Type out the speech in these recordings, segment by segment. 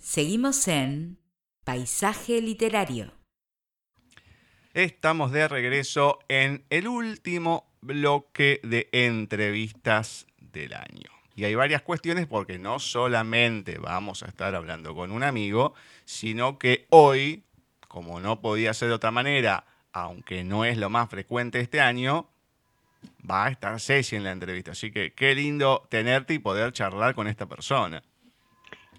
Seguimos en Paisaje Literario. Estamos de regreso en el último bloque de entrevistas del año. Y hay varias cuestiones porque no solamente vamos a estar hablando con un amigo, sino que hoy, como no podía ser de otra manera, aunque no es lo más frecuente este año, va a estar Ceci en la entrevista. Así que qué lindo tenerte y poder charlar con esta persona.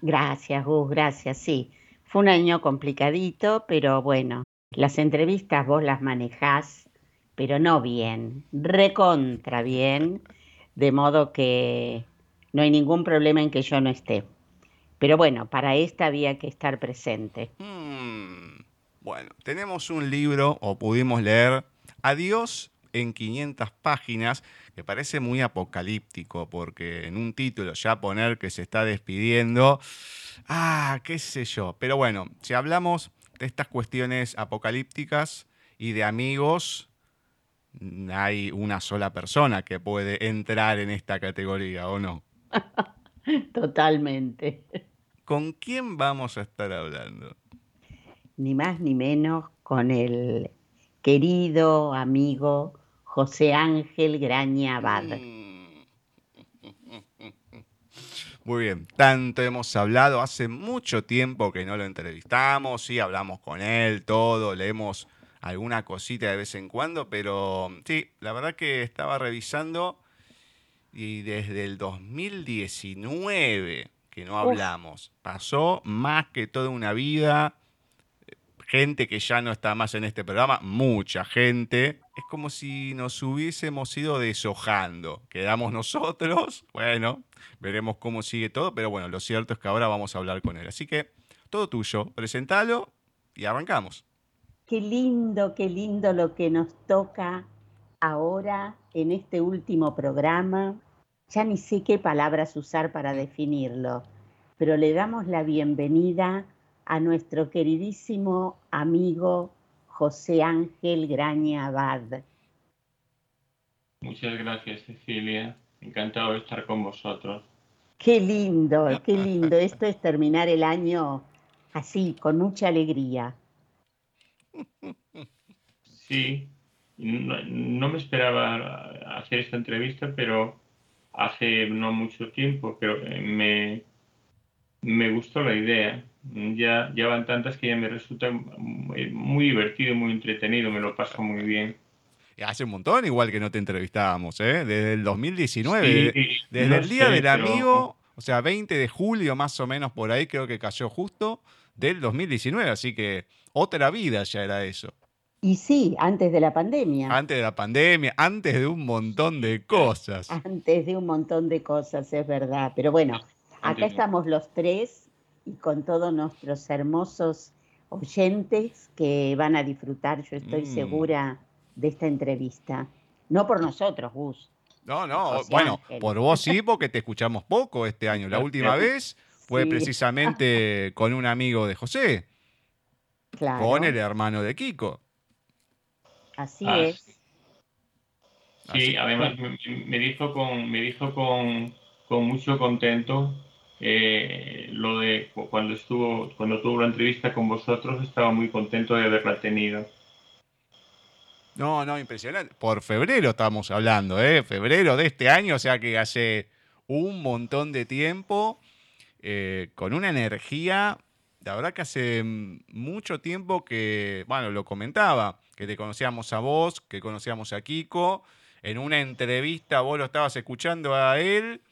Gracias, Gus, gracias, sí. Fue un año complicadito, pero bueno, las entrevistas vos las manejás, pero no bien, recontra bien, de modo que no hay ningún problema en que yo no esté. Pero bueno, para esta había que estar presente. Hmm, bueno, tenemos un libro, o pudimos leer, Adiós en 500 páginas, que parece muy apocalíptico, porque en un título ya poner que se está despidiendo, ah, qué sé yo. Pero bueno, si hablamos de estas cuestiones apocalípticas y de amigos, hay una sola persona que puede entrar en esta categoría, ¿o no? Totalmente. ¿Con quién vamos a estar hablando? Ni más ni menos con el querido amigo José Ángel Graña Abad. Mm. Muy bien, tanto hemos hablado, hace mucho tiempo que no lo entrevistamos, sí, hablamos con él, todo, leemos alguna cosita de vez en cuando, pero sí, la verdad que estaba revisando y desde el 2019 que no hablamos, pasó más que toda una vida, gente que ya no está más en este programa, mucha gente. Es como si nos hubiésemos ido deshojando. Quedamos nosotros, bueno, veremos cómo sigue todo, pero bueno, lo cierto es que ahora vamos a hablar con él. Así que todo tuyo, presentalo y arrancamos. Qué lindo, qué lindo lo que nos toca ahora en este último programa. Ya ni sé qué palabras usar para definirlo, pero le damos la bienvenida a nuestro queridísimo amigo José Ángel Graña Abad. Muchas gracias, Cecilia. Encantado de estar con vosotros. Qué lindo, qué lindo. Esto es terminar el año así, con mucha alegría. Sí, no, me esperaba hacer esta entrevista, pero hace no mucho tiempo, pero me, me gustó la idea ya, ya van tantas que ya me resulta muy, divertido, muy entretenido, me lo paso muy bien. Hace un montón igual que no te entrevistábamos, ¿eh? Desde el 2019, desde el Día del Amigo, o sea, 20 de julio más o menos por ahí creo que cayó justo, del 2019, así que otra vida ya era eso. Y sí, antes de la pandemia. Antes de la pandemia, antes de un montón de cosas. Antes de un montón de cosas, es verdad. Pero bueno, acá estamos los tres y con todos nuestros hermosos oyentes que van a disfrutar, yo estoy mm. segura, de esta entrevista. No por nosotros, Gus. No, no, bueno, por vos sí, porque te escuchamos poco este año. La última vez fue precisamente con un amigo de José, con el hermano de Kiko. Así ah, es. Sí, además me, dijo con, me dijo con, con mucho contento eh, lo de cuando estuvo, cuando tuvo la entrevista con vosotros, estaba muy contento de haberla tenido. No, no, impresionante. Por febrero estamos hablando, ¿eh? Febrero de este año, o sea que hace un montón de tiempo, eh, con una energía, la verdad que hace mucho tiempo que, bueno, lo comentaba, que te conocíamos a vos, que conocíamos a Kiko, en una entrevista vos lo estabas escuchando a él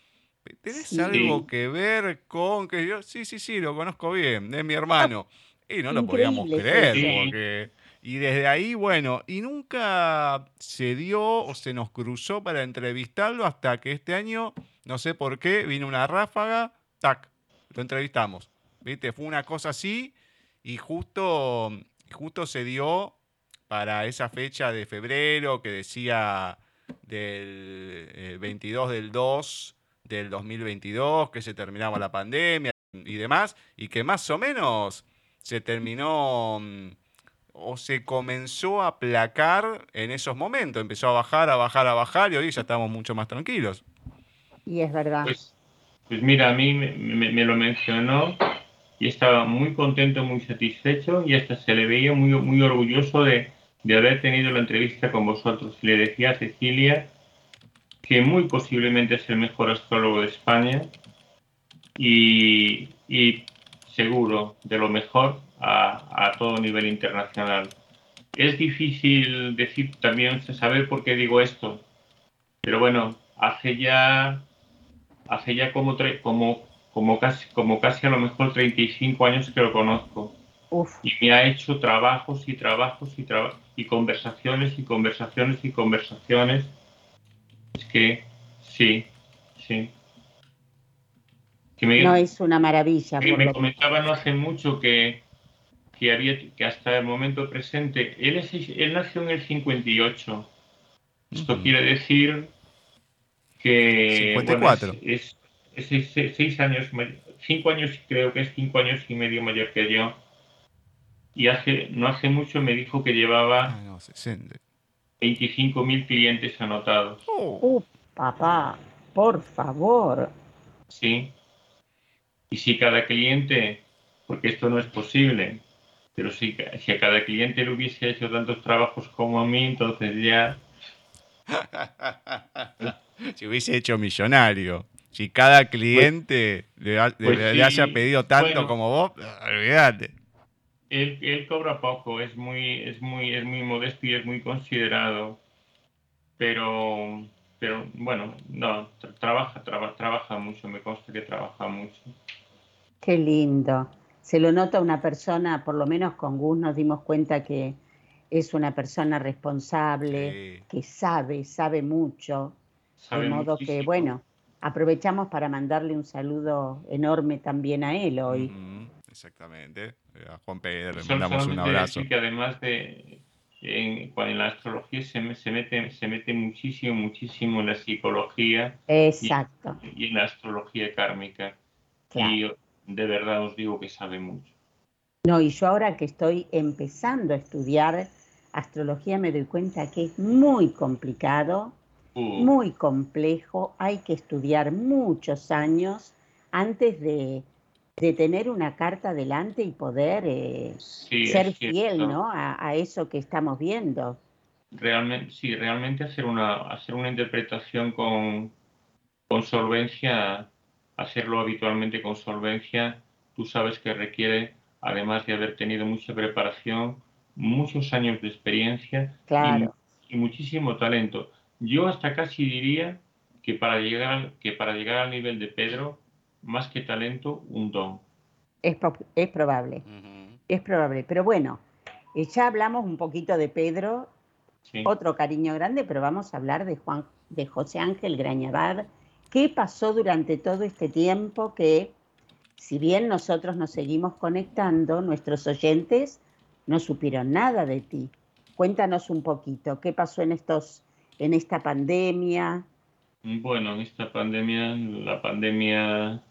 ¿Tenés algo que ver con que yo? Sí, sí, sí, lo conozco bien, es mi hermano. Y no lo podíamos creer, porque. Y desde ahí, bueno, y nunca se dio o se nos cruzó para entrevistarlo hasta que este año, no sé por qué, vino una ráfaga, tac, lo entrevistamos. ¿Viste? Fue una cosa así y justo, justo se dio para esa fecha de febrero que decía del 22 eh, del 2 del 2022, que se terminaba la pandemia y demás, y que más o menos se terminó mm, o se comenzó a aplacar en esos momentos, empezó a bajar, a bajar, a bajar y hoy ya estamos mucho más tranquilos. Y es verdad. Pues, pues mira, a mí me, lo mencionó y estaba muy contento, muy satisfecho y hasta se le veía muy, muy orgulloso de, de haber tenido la entrevista con vosotros. Y le decía a Cecilia que muy posiblemente es el mejor astrólogo de España y, y seguro de lo mejor a, a, todo nivel internacional. Es difícil decir también, saber por qué digo esto, pero bueno, hace ya, hace ya como, como, como, casi, como casi a lo mejor 35 años que lo conozco. Uf. Y me ha hecho trabajos y trabajos y, traba y conversaciones y conversaciones y conversaciones. Sí, sí, sí. Que me, no es una maravilla. Que me lo... no hace mucho que, que, había, que hasta el momento presente, él, es, él nació en el 58. Esto uh -huh. quiere decir que... 54. Bueno, es, es, es seis, seis años, cinco años, creo que es cinco años y medio mayor que yo. Y hace, no hace mucho me dijo que llevaba... No, 60. 25.000 clientes anotados. ¡Uh, papá! Por favor. Sí. Y si cada cliente, porque esto no es posible, pero si, si a cada cliente le hubiese hecho tantos trabajos como a mí, entonces ya... si hubiese hecho millonario. Si cada cliente pues, le, le, pues haya pedido tanto como vos, olvídate. Él, él, cobra poco, es muy, es, muy, es muy modesto y es muy considerado. Pero, pero bueno, no, tra trabaja, tra trabaja mucho, me consta que trabaja mucho. Qué lindo. Se lo nota una persona, por lo menos con Gus nos dimos cuenta que es una persona responsable, sí. que sabe, sabe mucho Sabe de modo muchísimo. que, bueno, aprovechamos para mandarle un saludo enorme también a él hoy. Exactamente. A Juan Pedro le mandamos un abrazo. que además de en, en, la astrología se, se, mete, se mete muchísimo, muchísimo en la psicología. Exacto. Y, y en la astrología kármica. Claro. Y de verdad os digo que sabe mucho. No, y yo ahora que estoy empezando a estudiar astrología me doy cuenta que es muy complicado Uh. muy complejo, hay que estudiar muchos años antes de, de tener una carta delante y poder eh, sí, ser fiel ¿no? A, a, eso que estamos viendo. Realmente, sí, realmente hacer una, hacer una interpretación con, con solvencia, hacerlo habitualmente con solvencia, tú sabes que requiere, además de haber tenido mucha preparación, muchos años de experiencia claro. y, y muchísimo talento yo hasta casi diría que para llegar, que para llegar al nivel de Pedro, más que talento, un don. Es, es probable, uh -huh. es probable. Pero bueno, eh, ya hablamos un poquito de Pedro, sí. otro cariño grande, pero vamos a hablar de Juan, de José Ángel Grañabad. ¿Qué pasó durante todo este tiempo que, si bien nosotros nos seguimos conectando, nuestros oyentes no supieron nada de ti? Cuéntanos un poquito, ¿qué pasó en estos en esta pandemia? Bueno, en esta pandemia, la pandemia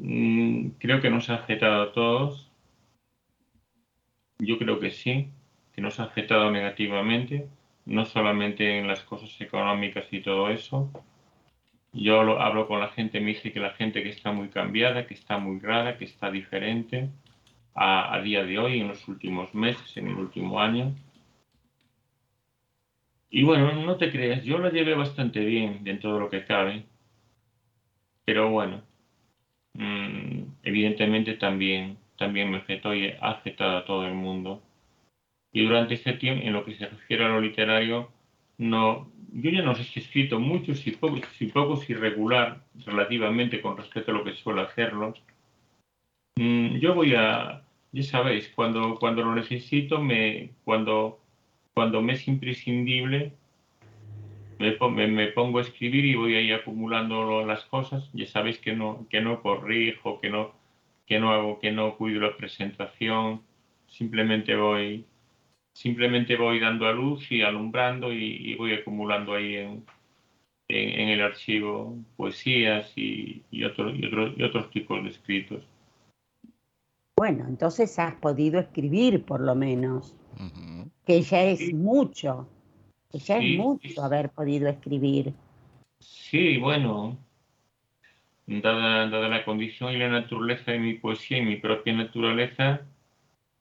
mmm, creo que nos ha afectado a todos. Yo creo que sí, que nos ha afectado negativamente, no solamente en las cosas económicas y todo eso. Yo lo, hablo con la gente, me dice que la gente que está muy cambiada, que está muy rara, que está diferente a, a día de hoy, en los últimos meses, en el último año y bueno, no te creas, yo lo llevé bastante bien dentro de lo que cabe. Pero bueno, mmm, evidentemente también, también me afectó y ha afectado a todo el mundo. Y durante este tiempo, en lo que se refiere a lo literario, no, yo ya no sé si he escrito mucho, si poco, si poco, si regular, relativamente con respecto a lo que suelo hacerlo. Mm, yo voy a, ya sabéis, cuando, cuando lo necesito, me, cuando cuando me es imprescindible, me, me, me, pongo a escribir y voy ahí acumulando las cosas. Ya sabéis que no, que no corrijo, que no, que no hago, que no cuido la presentación. Simplemente voy, simplemente voy dando a luz y alumbrando y, y voy acumulando ahí en, en, en, el archivo poesías y, y, otro, y, otro, y otros tipos de escritos. Bueno, entonces has podido escribir por lo menos. Uh -huh. Que ya es sí. mucho. Que ya sí, es mucho sí. haber podido escribir. Sí, bueno. dada, dada la condición y la naturaleza de mi poesía y mi propia naturaleza,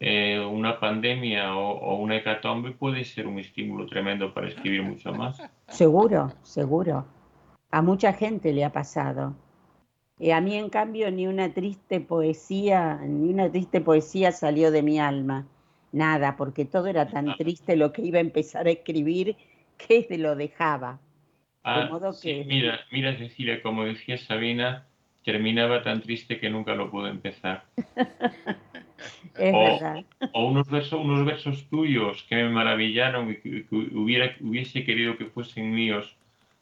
eh, una pandemia o, una hecatombe puede ser un estímulo tremendo para escribir mucho más. Seguro, seguro. A mucha gente le ha pasado. Y a mí, en cambio, ni una triste poesía, ni una triste poesía salió de mi alma. Nada, porque todo era tan triste lo que iba a empezar a escribir que lo dejaba. Ah, mira, mira, Cecilia, como decía Sabina, terminaba tan triste que nunca lo pude empezar. es o, verdad. O unos versos, unos versos tuyos que me maravillaron y que, hubiera, hubiese querido que fuesen míos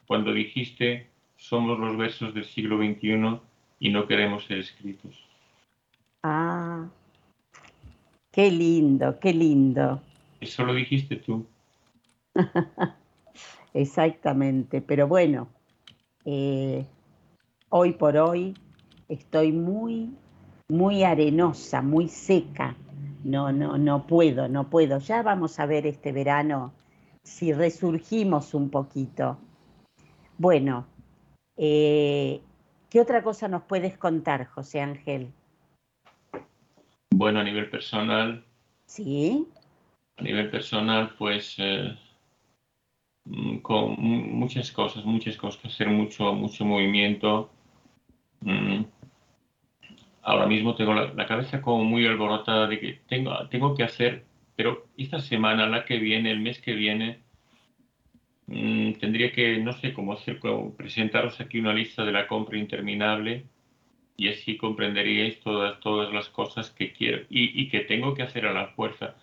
cuando dijiste somos los versos del siglo XXI y no queremos ser escritos. Ah, qué lindo, qué lindo. Eso lo dijiste tú. Exactamente, pero bueno, eh, hoy por hoy estoy muy, muy arenosa, muy seca. No, no, no puedo, no puedo. Ya vamos a ver este verano si resurgimos un poquito. Bueno, eh, ¿qué otra cosa nos puedes contar, José Ángel? Bueno, a nivel personal. Sí. A nivel personal, pues eh, Mm, con muchas cosas, muchas cosas, hacer mucho, mucho movimiento. Mm. Ahora mismo tengo la, cabeza como muy alborotada de que tengo, tengo que hacer, pero esta semana, la que viene, el mes que viene, mm, tendría que, no sé cómo hacer, presentaros aquí una lista de la compra interminable y así comprenderíais todas, todas las cosas que quiero y, y que tengo que hacer a la fuerza.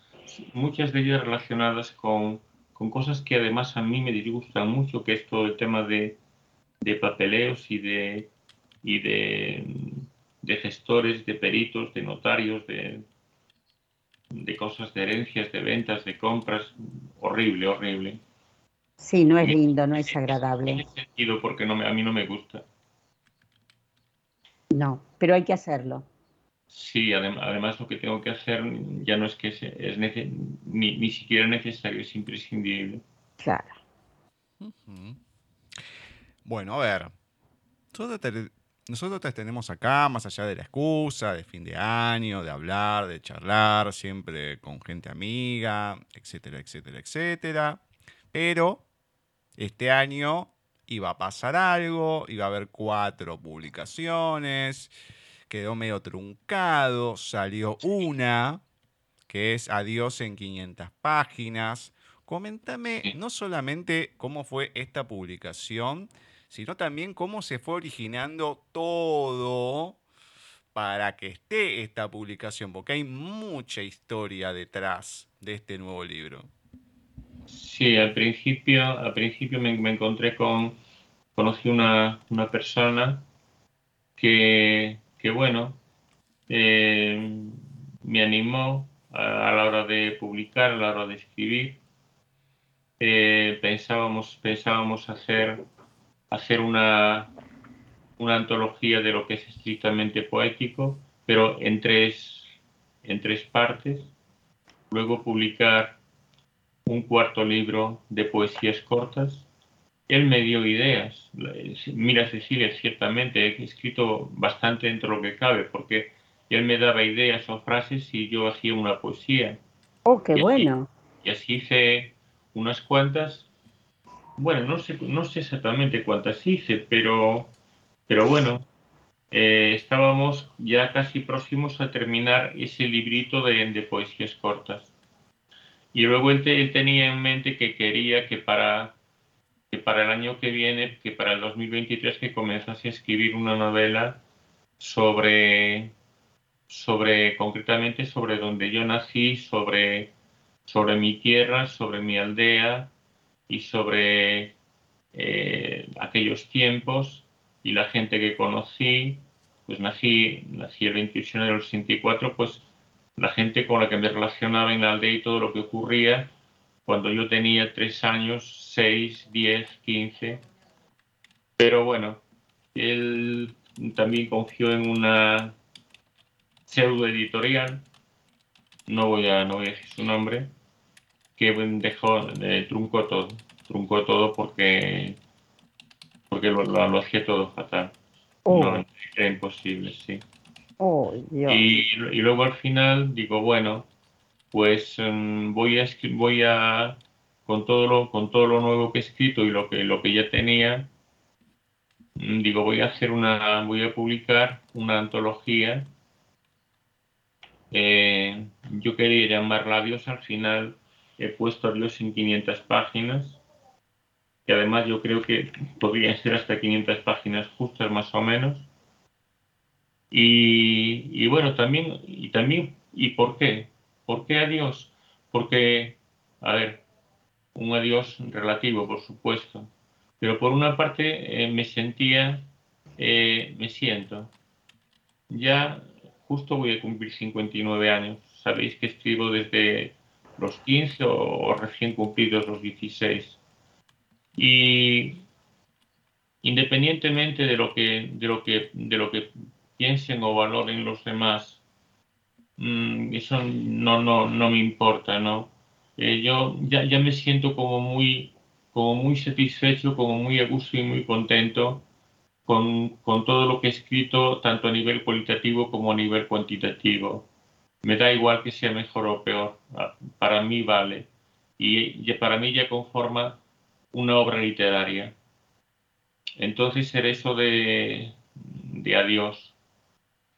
Muchas de ellas relacionadas con con cosas que además a mí me disgustan mucho, que es todo el tema de, papeleos y de, y de, gestores, de peritos, de notarios, de, de cosas de herencias, de ventas, de compras. Horrible, horrible. Sí, no es lindo, no es agradable. Tiene sentido porque no a mí no me gusta. No, pero hay que hacerlo. Sí, además lo que tengo que hacer ya no es que es, ni, siquiera necesario, es imprescindible. Claro. Bueno, a ver. Nosotros, te, tenemos acá, más allá de la excusa, de fin de año, de hablar, de charlar, siempre con gente amiga, etcétera, etcétera, etcétera. Pero este año iba a pasar algo, iba a haber cuatro publicaciones quedó medio truncado, salió una, que es Adiós en 500 páginas. Coméntame no solamente cómo fue esta publicación, sino también cómo se fue originando todo para que esté esta publicación, porque hay mucha historia detrás de este nuevo libro. Sí, al principio, al principio me, encontré con, conocí una, una persona que que bueno, eh, me animó a, la hora de publicar, a la hora de escribir. Eh, pensábamos, pensábamos hacer, hacer una, una antología de lo que es estrictamente poético, pero en tres, en tres partes. Luego publicar un cuarto libro de poesías cortas él me dio ideas. Mira, Cecilia, ciertamente he escrito bastante dentro de lo que cabe, porque él me daba ideas o frases y yo hacía una poesía. Oh, qué bueno. y así hice unas cuantas. Bueno, no sé, no sé exactamente cuántas hice, pero, pero bueno, eh, estábamos ya casi próximos a terminar ese librito de, de poesías cortas. Y luego él tenía en mente que quería que para que para el año que viene, que para el 2023, que comenzase a escribir una novela sobre, sobre concretamente sobre donde yo nací, sobre, sobre mi tierra, sobre mi aldea y sobre eh, aquellos tiempos y la gente que conocí. Pues nací, nací el 28 de del 64, pues la gente con la que me relacionaba en la aldea y todo lo que ocurría cuando yo tenía tres años, seis, diez, quince. Pero bueno, él también confió en una pseudo editorial, no voy a, no voy a decir su nombre, que dejó, eh, truncó todo, truncó todo porque, porque lo, lo, hacía todo fatal. Oh. No, era imposible, sí. Oh, y, luego al final digo, bueno, pues mm, voy a voy a con todo lo con todo lo nuevo que he escrito y lo que lo que ya tenía mm, digo voy a hacer una voy a publicar una antología eh, yo quería llamarla Dios al final he puesto a Dios en 500 páginas que además yo creo que podrían ser hasta 500 páginas justas más o menos y, y bueno también y también y por qué ¿Por qué adiós? Porque, a ver, un adiós relativo, por supuesto, pero por una parte eh, me sentía, eh, me siento, ya justo voy a cumplir 59 años, sabéis que escribo desde los 15 o, recién cumplidos los 16. Y independientemente de lo que, de lo que, de lo que piensen o valoren los demás Mm, eso no, no, no me importa, ¿no? Eh, yo ya, ya, me siento como muy, como muy satisfecho, como muy a gusto y muy contento con, con, todo lo que he escrito, tanto a nivel cualitativo como a nivel cuantitativo. Me da igual que sea mejor o peor, ah, para mí vale. Y, para mí ya conforma una obra literaria. Entonces, ser eso de, de adiós.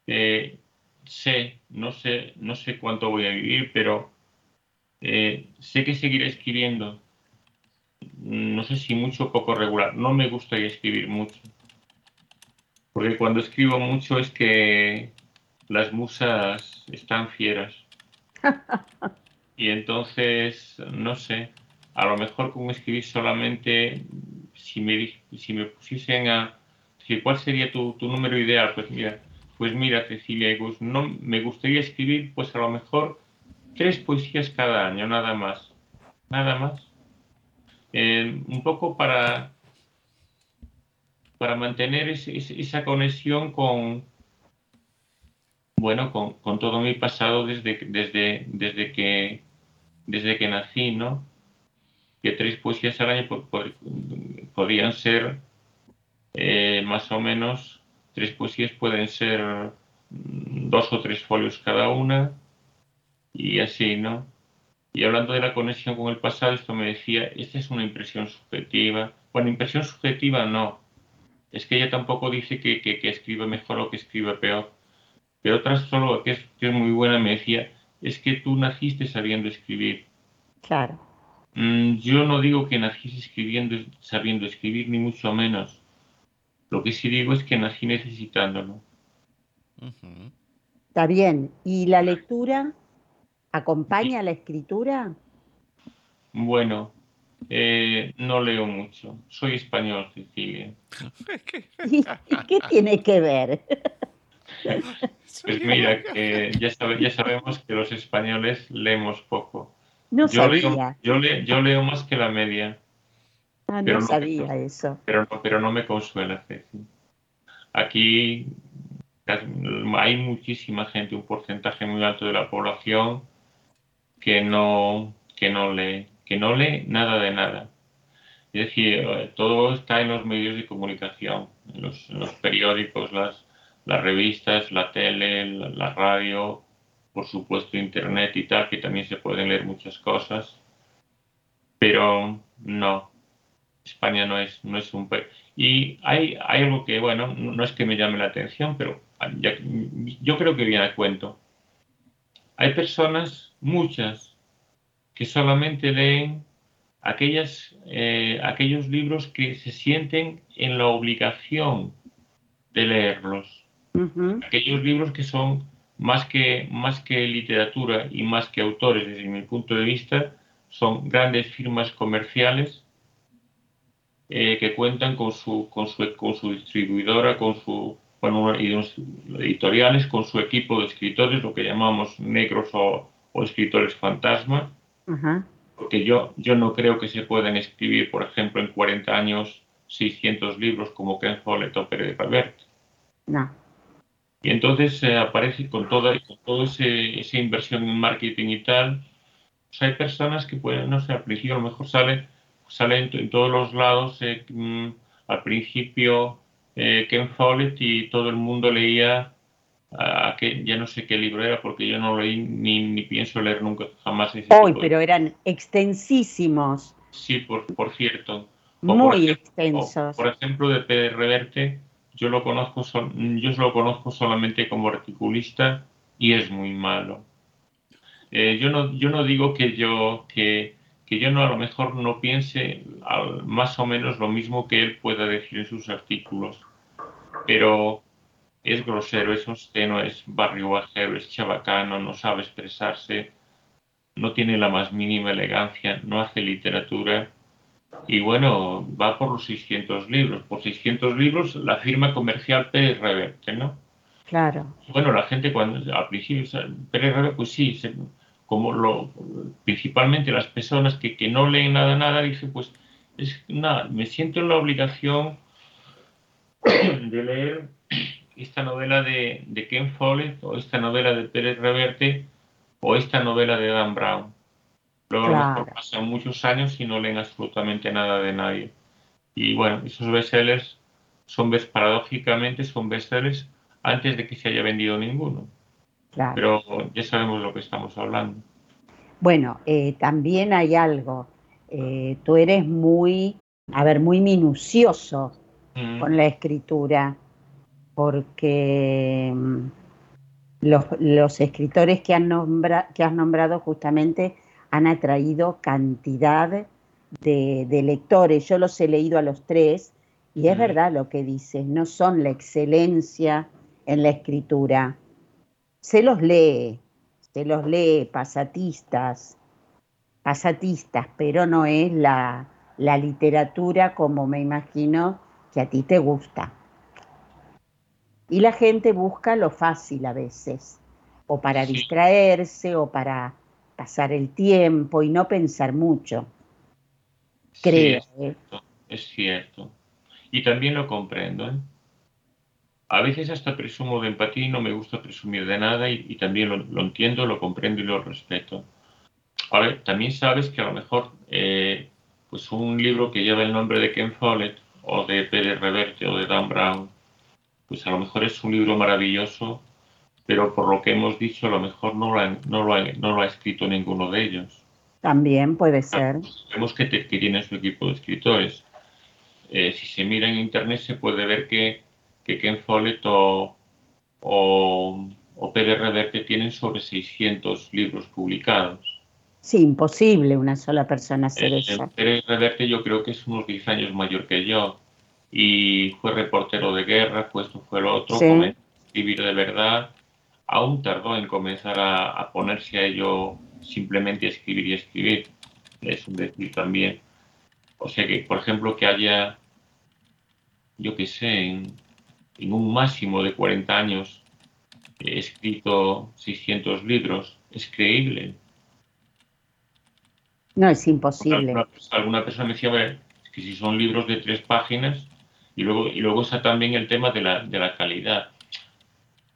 Eh, sé, no sé, no sé cuánto voy a vivir, pero eh, sé que seguiré escribiendo. No sé si mucho o poco regular. No me gustaría escribir mucho. Porque cuando escribo mucho es que las musas están fieras. Y entonces, no sé, a lo mejor con escribir solamente, si me, si me pusiesen a ¿cuál sería tu, tu número ideal? Pues mira, pues mira, Cecilia, no, me gustaría escribir, pues a lo mejor tres poesías cada año, nada más. Nada más. Eh, un poco para, para mantener esa conexión con, bueno, con, todo mi pasado desde, desde, desde, que, desde que nací, ¿no? Que tres poesías al año podrían ser eh, más o menos Tres poesías pueden ser mm, dos o tres folios cada una y así, ¿no? Y hablando de la conexión con el pasado, esto me decía, esta es una impresión subjetiva. Bueno, impresión subjetiva no. Es que ella tampoco dice que, que, escribe mejor o que escribe peor. Pero otra solo, que es, que es muy buena, me decía, es que tú naciste sabiendo escribir. Claro. Mm, yo no digo que naciste escribiendo, sabiendo escribir, ni mucho menos. Lo que sí digo es que nací necesitándolo. Está bien. ¿Y la lectura acompaña la escritura? Bueno, eh, no leo mucho. Soy español, Cecilia. ¿Y qué tiene que ver? Pues mira, que ya, ya sabemos que los españoles leemos poco. No yo sabía. yo, yo leo más que la media. Ah, no sabía eso. Pero no, pero no me consuela, Aquí hay muchísima gente, un porcentaje muy alto de la población que no, que no lee, que no lee nada de nada. Es decir, todo está en los medios de comunicación, en los, periódicos, las, las revistas, la tele, la, la, radio, por supuesto internet y tal, que también se pueden leer muchas cosas, pero no, España no es, no es un país. Y hay, hay algo que, bueno, no es que me llame la atención, pero yo creo que viene a cuento. Hay personas, muchas, que solamente leen aquellas, eh, aquellos libros que se sienten en la obligación de leerlos. Aquellos libros que son más que, más que literatura y más que autores, desde mi punto de vista, son grandes firmas comerciales eh, que cuentan con su, con su, con su distribuidora, con su, bueno, editoriales, con su equipo de escritores, lo que llamamos negros o, escritores fantasma. Porque yo, yo no creo que se puedan escribir, por ejemplo, en 40 años 600 libros como Ken Follett o Pérez de Calvert. No. Y entonces eh, aparece con toda, con toda esa inversión en marketing y tal. Pues hay personas que pueden, no sé, al principio a lo mejor sale sale en, todos los lados. Eh, mm, al principio eh, Ken Follett y todo el mundo leía, a, que, ya no sé qué libro era porque yo no leí ni, ni pienso leer nunca jamás ese Hoy, pero eran extensísimos. Sí, por, por cierto. Muy extensos. por ejemplo, de Pérez Reverte, yo lo conozco, yo lo conozco solamente como articulista y es muy malo. Eh, yo, no, yo no digo que yo, que, que, yo no a lo mejor no piense más o menos lo mismo que él pueda decir en sus artículos, pero es grosero, es obsceno, es barrio bajero, es chabacano, no sabe expresarse, no tiene la más mínima elegancia, no hace literatura y bueno, va por los 600 libros. Por 600 libros la firma comercial Pérez Reverte, ¿no? Claro. Bueno, la gente cuando al principio, Pérez Reverte, pues sí, como lo, principalmente las personas que, que, no leen nada, nada, dice, pues es nada, me siento en la obligación de leer esta novela de, de Ken Follett o esta novela de Pérez Reverte o esta novela de Dan Brown. Luego claro. pasan muchos años y no leen absolutamente nada de nadie. Y bueno, esos bestsellers son, paradójicamente, son bestsellers antes de que se haya vendido ninguno. Claro. Pero ya sabemos lo que estamos hablando. Bueno, eh, también hay algo. Eh, tú eres muy, a ver, muy minucioso mm. con la escritura, porque mm, los, escritores que, han que has nombrado justamente han atraído cantidad de, lectores. Yo los he leído a los tres y es verdad lo que dices, no son la excelencia en la escritura. Se los lee, se los lee pasatistas, pasatistas, pero no es la, la literatura como me imagino que a ti te gusta. Y la gente busca lo fácil a veces, o para distraerse, o para pasar el tiempo y no pensar mucho. Creo. ¿eh? es, cierto, Y también lo comprendo. ¿eh? A veces hasta presumo de empatía y no me gusta presumir de nada y, también lo, entiendo, lo comprendo y lo respeto. Ahora, también sabes que a lo mejor eh, pues un libro que lleva el nombre de Ken Follett o de Pérez Reverte o de Dan Brown pues a lo mejor es un libro maravilloso, pero por lo que hemos dicho, a lo mejor no lo ha, no lo no lo ha escrito ninguno de ellos. También puede ser. Vemos que, que tiene su equipo de escritores. Eh, si se mira en internet se puede ver que, que Ken Follett o, o, o Pérez Reverte tienen sobre 600 libros publicados. Sí, imposible una sola persona hacer eh, eso. Pérez Reverte yo creo que es unos 10 años mayor que yo y fue reportero de guerra, pues esto fue lo otro, comenzó a escribir de verdad, aún tardó en comenzar a, ponerse a ello simplemente a escribir y escribir, es un decir también. O sea que, por ejemplo, que haya, yo qué sé, en, un máximo de 40 años he escrito 600 libros, es creíble. No, es imposible. Alguna, alguna persona me decía, que si son libros de tres páginas, y luego, y luego está también el tema de la, de la calidad.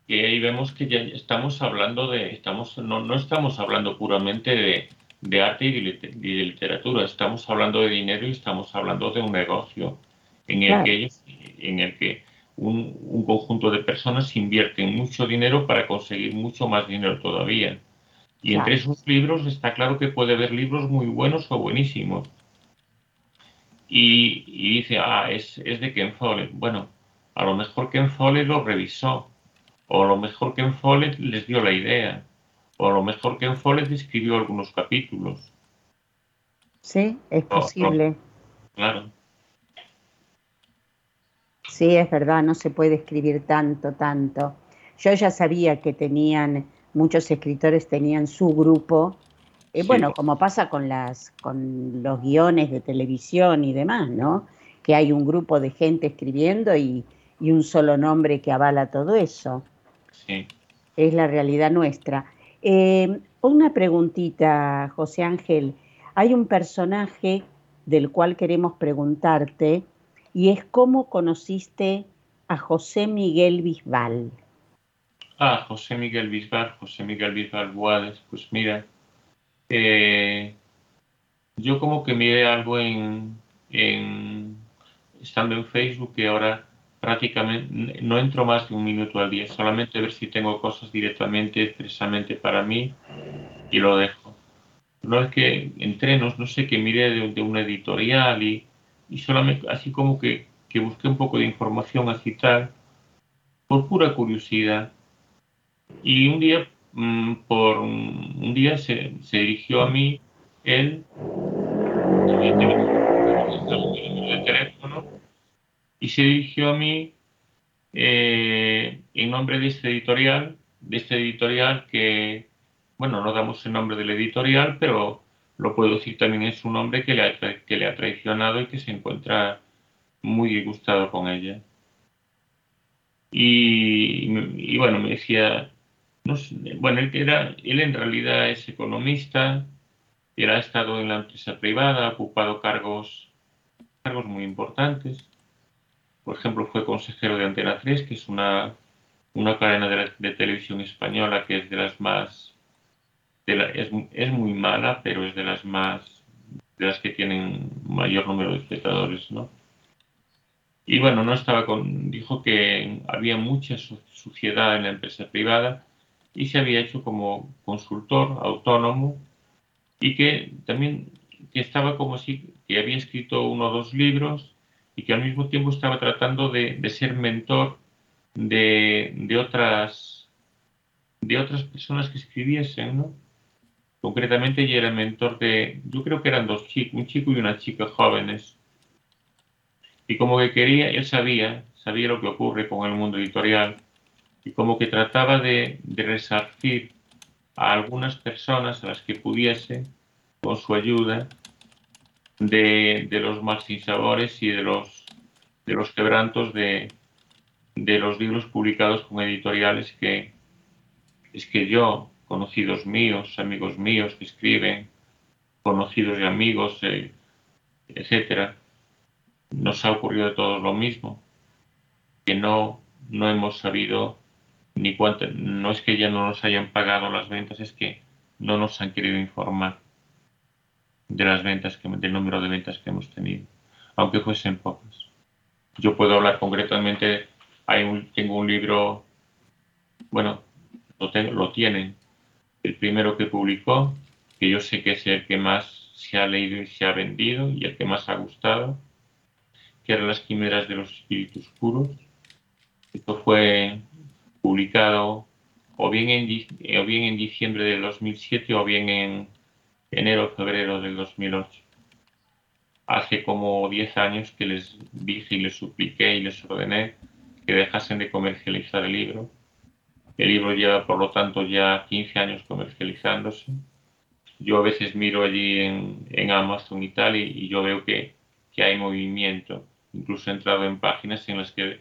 Que ahí vemos que ya estamos hablando de, estamos, no, no estamos hablando puramente de, de arte y de, literatura, estamos hablando de dinero y estamos hablando de un negocio en el que, en el que un, un, conjunto de personas invierten mucho dinero para conseguir mucho más dinero todavía. Y entre esos libros está claro que puede haber libros muy buenos o buenísimos, y, dice, ah, es, es, de Ken Follett. Bueno, a lo mejor Ken Follett lo revisó, o a lo mejor Ken Follett les dio la idea, o a lo mejor Ken Follett escribió algunos capítulos. Sí, es posible. claro. Sí, es verdad, no se puede escribir tanto, tanto. Yo ya sabía que tenían, muchos escritores tenían su grupo eh, bueno, como pasa con, las, con los guiones de televisión y demás, ¿no? Que hay un grupo de gente escribiendo y, un solo nombre que avala todo eso. Sí. Es la realidad nuestra. Eh, una preguntita, José Ángel. Hay un personaje del cual queremos preguntarte y es cómo conociste a José Miguel Bisbal. Ah, José Miguel Bisbal, José Miguel Bisbal Guades, pues mira, eh, yo como que miré algo en, estando en Facebook que ahora prácticamente no entro más de un minuto al día, solamente ver si tengo cosas directamente, expresamente para mí y lo dejo. No es que entrenos, no sé, que mire de, de una editorial y, y, solamente así como que, que busqué un poco de información así tal, por pura curiosidad. Y un día, mm, por un, día se, se, dirigió a mí él, y se dirigió a mí eh, en nombre de este editorial, de este editorial que, bueno, no damos el nombre del editorial, pero lo puedo decir también es un hombre que le ha, que le ha traicionado y que se encuentra muy disgustado con ella. Y, bueno, me decía, no sé, bueno, él, era, él en realidad es economista, él ha estado en la empresa privada, ha ocupado cargos, cargos muy importantes. Por ejemplo, fue consejero de Antena 3, que es una, una cadena de, televisión española que es de las más, es, es muy mala, pero es de las más, de las que tienen mayor número de espectadores, ¿no? Y bueno, no estaba con, dijo que había mucha suciedad en la empresa privada y se había hecho como consultor autónomo y que también que estaba como si que había escrito uno o dos libros y que al mismo tiempo estaba tratando de, ser mentor de, de, otras de otras personas que escribiesen, ¿no? Concretamente ella era mentor de, yo creo que eran dos chicos, un chico y una chica jóvenes. Y como que quería, él sabía, sabía lo que ocurre con el mundo editorial y como que trataba de, resarcir a algunas personas a las que pudiese, con su ayuda, de, los mal sinsabores y de los, de los quebrantos de, de los libros publicados con editoriales que es que yo, conocidos míos, amigos míos que escriben, conocidos y amigos, eh, etcétera, nos ha ocurrido de todos lo mismo, que no, no hemos sabido ni cuánto, no es que ya no nos hayan pagado las ventas, es que no nos han querido informar de las ventas, que, del número de ventas que hemos tenido, aunque fuesen pocas. Yo puedo hablar concretamente, hay un, tengo un libro, bueno, lo, tengo, lo tienen, el primero que publicó, que yo sé que es el que más se ha leído y se ha vendido y el que más ha gustado, que eran las quimeras de los espíritus puros. Esto fue publicado o bien en, o bien en diciembre del 2007 o bien en enero o febrero del 2008. Hace como 10 años que les dije y les supliqué y les ordené que dejasen de comercializar el libro. El libro lleva, por lo tanto, ya 15 años comercializándose. Yo a veces miro allí en, Amazon y tal y, yo veo que, que hay movimiento incluso he entrado en páginas en las que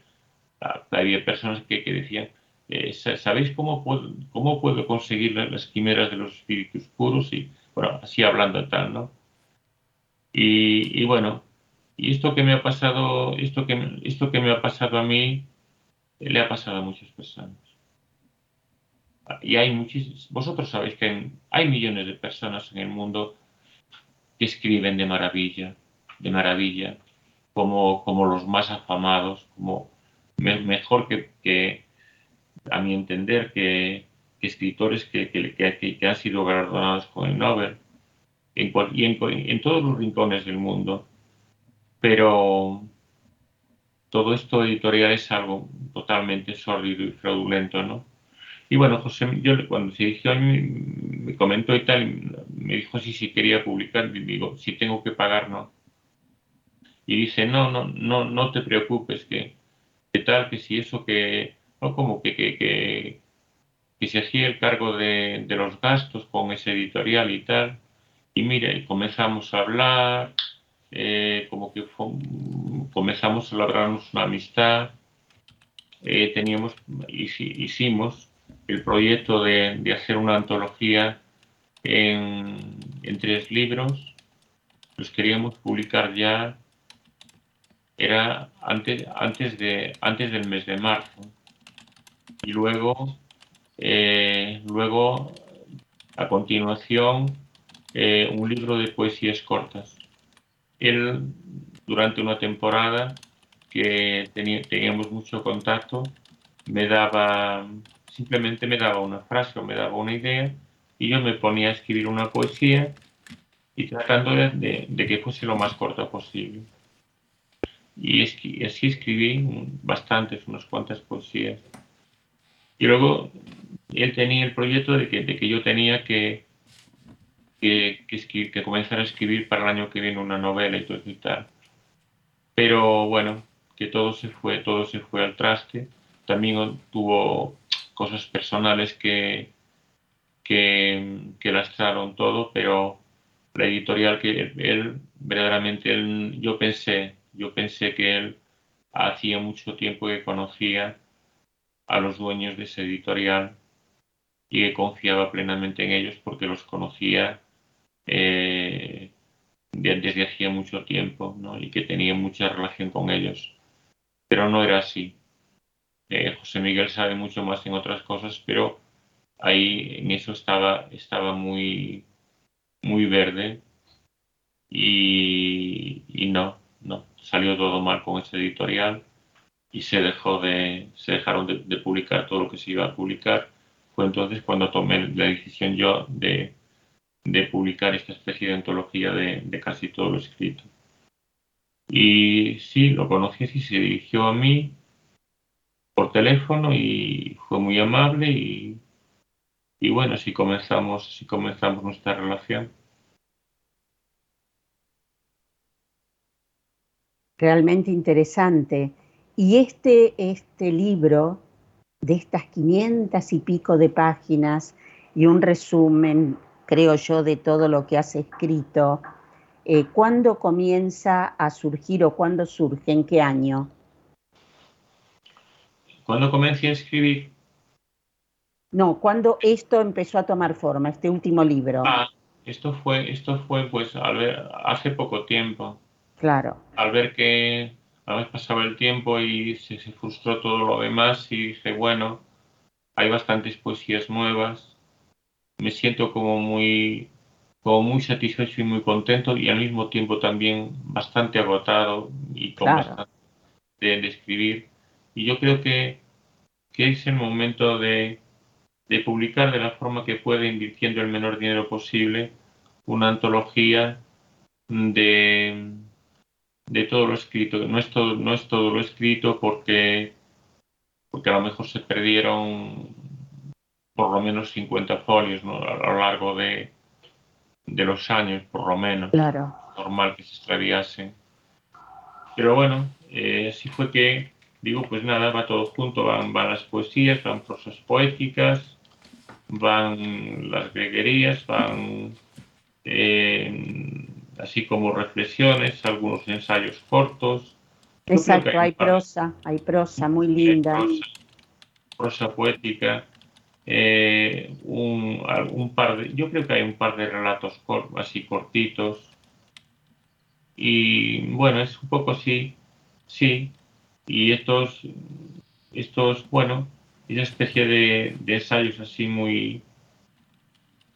ah, había personas que, decían, eh, ¿sabéis cómo puedo, cómo puedo conseguir las quimeras de los espíritus puros? Y bueno, así hablando tal, ¿no? Y, bueno, y esto que me ha pasado, esto que, esto que me ha pasado a mí, le ha pasado a muchas personas. Y hay muchísimos, vosotros sabéis que hay millones de personas en el mundo que escriben de maravilla, de maravilla, como, como los más afamados, como mejor que, a mi entender, que, escritores que, que, han sido galardonados con el Nobel en, y en, todos los rincones del mundo. Pero todo esto editorial es algo totalmente sórdido y fraudulento, ¿no? Y bueno, José, yo cuando se dirigió a mí, me comentó y tal, me dijo si, si quería publicar, digo, si tengo que pagar, no y dice, no, no, no, no te preocupes, que, tal, que si eso que, no como que, que, que, que se hacía el cargo de, de, los gastos con ese editorial y tal, y mira, y comenzamos a hablar, eh, como que comenzamos a labrarnos una amistad, eh, teníamos, hicimos el proyecto de, de hacer una antología en, en tres libros, los queríamos publicar ya era antes, antes, de, antes del mes de marzo. Y luego, eh, luego a continuación, eh, un libro de poesías cortas. Él, durante una temporada, que teníamos mucho contacto, me daba, simplemente me daba una frase o me daba una idea y yo me ponía a escribir una poesía y tratando de, que fuese lo más corta posible. Y así escribí bastantes, unas cuantas poesías. Y luego él tenía el proyecto de que, de que yo tenía que, que, que, comenzar a escribir para el año que viene una novela y todo y tal. Pero bueno, que todo se fue, todo se fue al traste. También tuvo cosas personales que, que, que lastraron todo, pero la editorial que él, verdaderamente, él, yo pensé, yo pensé que él hacía mucho tiempo que conocía a los dueños de esa editorial y que confiaba plenamente en ellos porque los conocía eh, desde hacía mucho tiempo ¿no? y que tenía mucha relación con ellos. Pero no era así. Eh, José Miguel sabe mucho más en otras cosas, pero ahí en eso estaba, estaba muy, muy verde y, no, no, salió todo mal con ese editorial y se dejó de, se dejaron de, publicar todo lo que se iba a publicar. Fue entonces cuando tomé la decisión yo de, de publicar esta especie de antología de, de, casi todo lo escrito. Y sí, lo conocí y se dirigió a mí por teléfono y fue muy amable y, y bueno, si comenzamos, si comenzamos nuestra relación. Realmente interesante. Y este, este libro, de estas 500 y pico de páginas y un resumen, creo yo, de todo lo que has escrito, eh, ¿cuándo comienza a surgir o cuándo surge? ¿En qué año? ¿Cuándo comencé a escribir? No, ¿cuándo esto empezó a tomar forma, este último libro? Ah, esto fue, esto fue pues hace poco tiempo. Claro. Al ver que a veces pasaba el tiempo y se, frustró todo lo demás y dije, bueno, hay bastantes poesías nuevas, me siento como muy, como muy satisfecho y muy contento y al mismo tiempo también bastante agotado y con bastante de, escribir. Y yo creo que, que es el momento de, de publicar de la forma que pueda, invirtiendo el menor dinero posible, una antología de, de todo lo escrito. No es todo, no es todo lo escrito porque, porque a lo mejor se perdieron por lo menos 50 folios a lo largo de, de los años, por lo menos. Claro. Normal que se extraviasen. Pero bueno, eh, así fue que, digo, pues nada, va todo junto, van, van las poesías, van prosas poéticas, van las greguerías, van eh, así como reflexiones, algunos ensayos cortos. Exacto, hay, prosa, hay prosa muy linda. Prosa, poética, eh, un, par de, yo creo que hay un par de relatos así cortitos. Y bueno, es un poco así, sí. Y estos, estos bueno, una especie de, de ensayos así muy,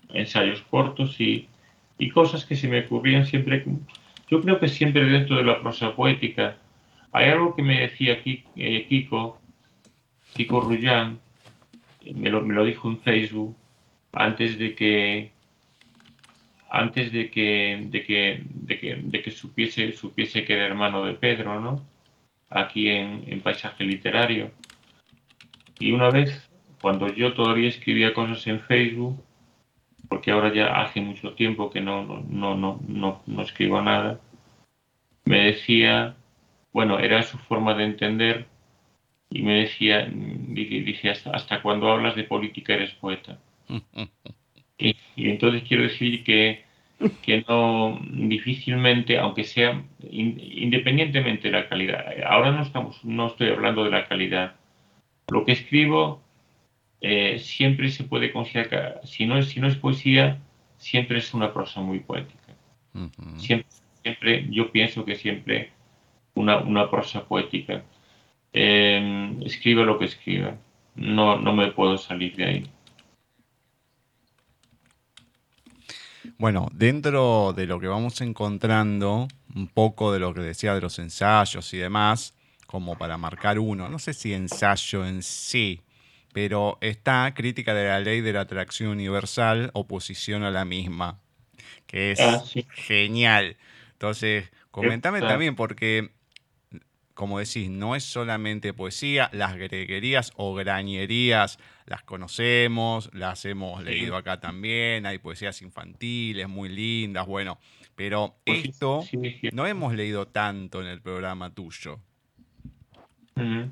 ensayos cortos y y cosas que se me ocurrían siempre. Yo creo que siempre dentro de la prosa poética hay algo que me decía eh, Kiko, Kiko Rullán, me lo, me lo dijo en Facebook, antes de que antes de que, de que, de que, de que supiese, supiese que era hermano de Pedro, ¿no? Aquí en, en Paisaje Literario. Y una vez, cuando yo todavía escribía cosas en Facebook, porque ahora ya hace mucho tiempo que no, no, no, no, no escribo nada, me decía, bueno, era su forma de entender y me decía, dice, hasta, hasta cuando hablas de política eres poeta. y, entonces quiero decir que, que no, difícilmente, aunque sea independientemente de la calidad, ahora no, estamos, no estoy hablando de la calidad, lo que escribo eh, siempre se puede considerar, si no, es, si no es poesía, siempre es una prosa muy poética. siempre, yo pienso que siempre una, una prosa poética. Eh, escribe lo que escriba, no, no me puedo salir de ahí. Bueno, dentro de lo que vamos encontrando, un poco de lo que decía de los ensayos y demás, como para marcar uno. No sé si ensayo en sí, pero está Crítica de la Ley de la Atracción Universal, oposición a la misma, que es Ah, sí. genial. Entonces, comentame también, porque, como decís, no es solamente poesía, las greguerías o grañerías las conocemos, las hemos leído acá también, hay poesías infantiles muy lindas, bueno, pero Pues esto no hemos leído tanto en el programa tuyo. Ujú.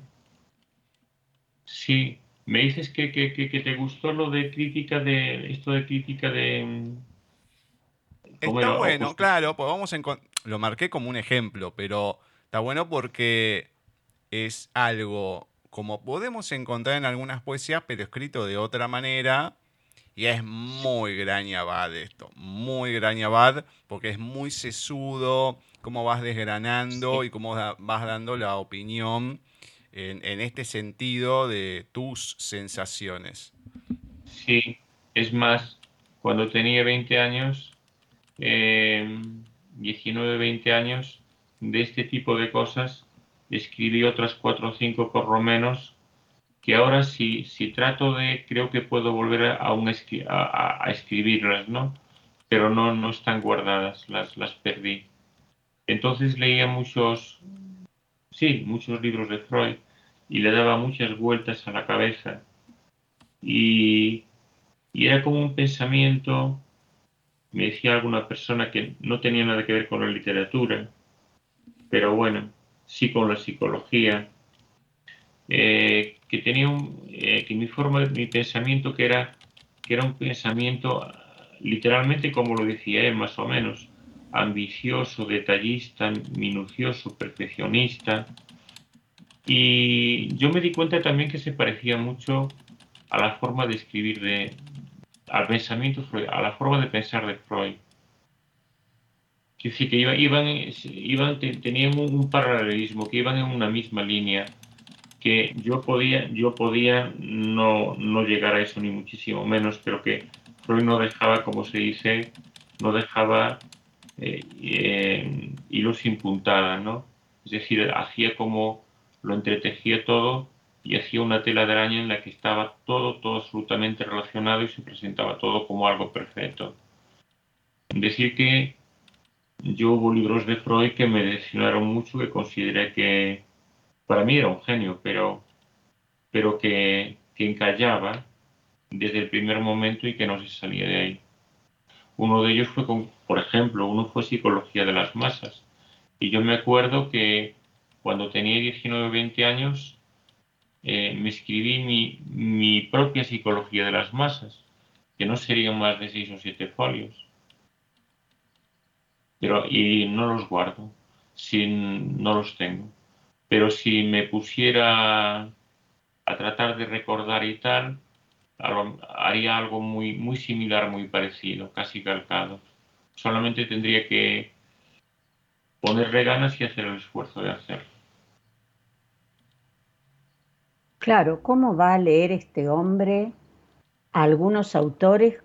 Sí, me dices que, que, que, que te gustó lo de crítica de esto de crítica de mm, ¿cómo Está bueno, claro, pues vamos a lo marqué como un ejemplo, pero está bueno porque es algo como podemos encontrar en algunas poesías, pero escrito de otra manera. Y es muy grañabad esto, muy grañabad, porque es muy sesudo, cómo vas desgranando y cómo da- vas dando la opinión en, en este sentido de tus sensaciones. Sí, es más, cuando tenía 20 años, eh, 19, 20 años, de este tipo de cosas, escribí otras 4 o 5 por lo menos, que ahora si, si trato de, creo que puedo volver a, un a escribirlas, ¿no? Pero no, no están guardadas, las, las perdí. Entonces leía muchos, sí, muchos libros de Freud y le daba muchas vueltas a la cabeza. Y, y era como un pensamiento, me decía alguna persona que no tenía nada que ver con la literatura, pero bueno, sí con la psicología, eh, que tenía eh, que mi forma, mi pensamiento que era, que era un pensamiento literalmente como lo decía él más o menos, ambicioso, detallista, minucioso, perfeccionista. Y yo me di cuenta también que se parecía mucho a la forma de escribir de, al pensamiento a la forma de pensar de Freud. Que sí, que iba- iban, iban, te- tenían un, paralelismo, que iban en una misma línea, que yo podía, yo podía no, no llegar a eso ni muchísimo menos, pero que Freud no dejaba, como se dice, no dejaba eh, eh, hilo sin puntada, ¿no? Es decir, hacía como lo entretejía todo y hacía una tela de araña en la que estaba todo, todo absolutamente relacionado y se presentaba todo como algo perfecto. Decir que yo hubo libros de Freud que me decepcionaron mucho, que consideré que para mí era un genio, pero, pero que, que encallaba desde el primer momento y que no se salía de ahí. Uno de ellos fue, por ejemplo, uno fue Psicología de las Masas. Y yo me acuerdo que cuando tenía 19 o 20 años, eh, me escribí mi, mi propia Psicología de las Masas, que no serían más de 6 o 7 folios. Pero, y no los guardo, sin, no los tengo. Pero si me pusiera a tratar de recordar y tal, haría algo muy, muy similar, muy parecido, casi calcado. Solamente tendría que ponerle ganas y hacer el esfuerzo de hacerlo. Claro, ¿cómo va a leer este hombre a algunos autores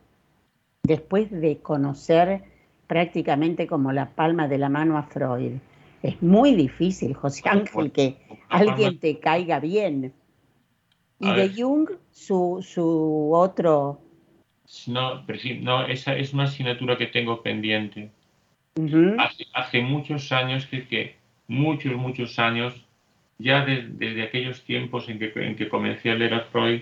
después de conocer prácticamente como la palma de la mano a Freud? Es muy difícil, José Ángel, que alguien te caiga bien. Y A de ver. Jung, su, su otro... No, pero sí, no, esa es una asignatura que tengo pendiente. Hace, hace muchos años que, que muchos, muchos años, ya de- desde aquellos tiempos en que, en que comencé a leer a Freud,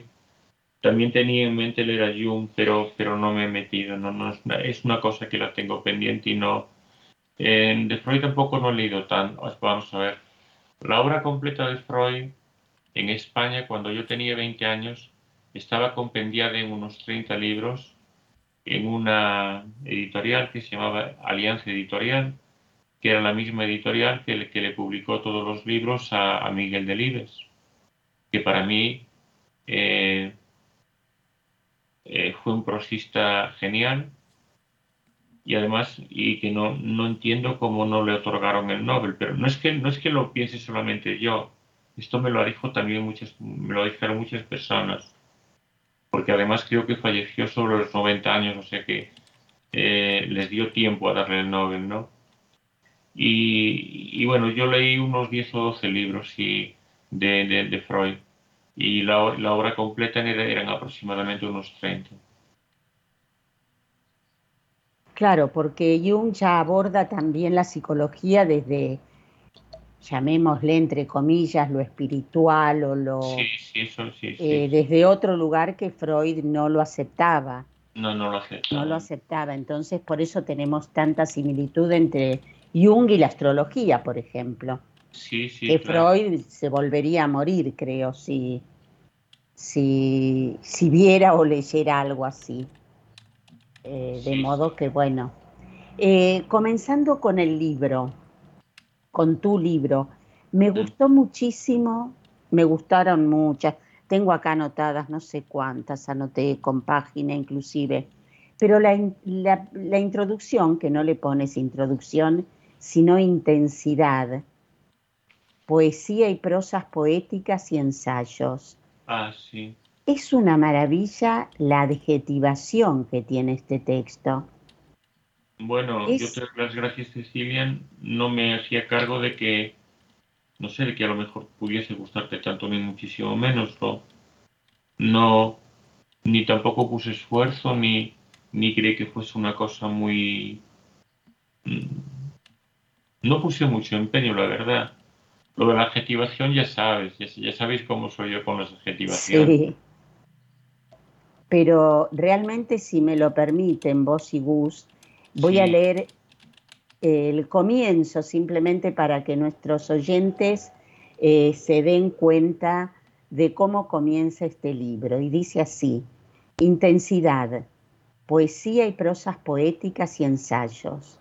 también tenía en mente leer a Jung, pero, pero no me he metido. No, no, es, una, es una cosa que la tengo pendiente y no. eh, de Freud tampoco no he leído tanto. Vamos a ver. La obra completa de Freud en España, cuando yo tenía 20 años, estaba compendiada en unos 30 libros en una editorial que se llamaba Alianza Editorial, que era la misma editorial que le, que le publicó todos los libros a, a Miguel Delibes, que para mí eh, eh, fue un prosista genial y además y que no, no entiendo cómo no le otorgaron el Nobel, pero no es que no es que lo piense solamente yo, esto me lo dijo también muchas, me lo dijeron muchas personas, porque además creo que falleció sobre los 90 años, o sea que eh, les dio tiempo a darle el Nobel, ¿no? Y, bueno, yo leí unos 10 o 12 libros de, de, Freud y la, la obra completa eran aproximadamente unos 30. Claro, porque Jung ya aborda también la psicología desde, llamémosle entre comillas, lo espiritual o lo... Sí, sí, eso sí. Eh, desde otro lugar que Freud no lo aceptaba. No, no lo aceptaba. No lo aceptaba. Entonces, por eso tenemos tanta similitud entre Jung y la astrología, por ejemplo. Sí, sí. Que Freud se volvería a morir, creo, si, si, si viera o leyera algo así. Eh, de modo que, bueno, eh, comenzando con el libro, con tu libro, me gustó muchísimo, me gustaron muchas, tengo acá anotadas no sé cuántas, anoté con página inclusive, pero la, la introducción, que no le pones introducción, sino intensidad, poesía y prosas poéticas y ensayos. Ah, sí. Es una maravilla la adjetivación que tiene este texto. Bueno, yo te doy las gracias, Cecilia. No me hacía cargo de que, no sé, de que a lo mejor pudiese gustarte tanto ni muchísimo menos. No, no ni tampoco puse esfuerzo, ni, ni creí que fuese una cosa muy... Mm, no puse mucho empeño, la verdad. Lo de la adjetivación ya sabes, ya, ya sabéis cómo soy yo con las adjetivaciones. Sí pero realmente si me lo permiten vos y Gus, voy a leer el comienzo simplemente para que nuestros oyentes eh, se den cuenta de cómo comienza este libro. Y dice así, intensidad, poesía y prosas poéticas y ensayos.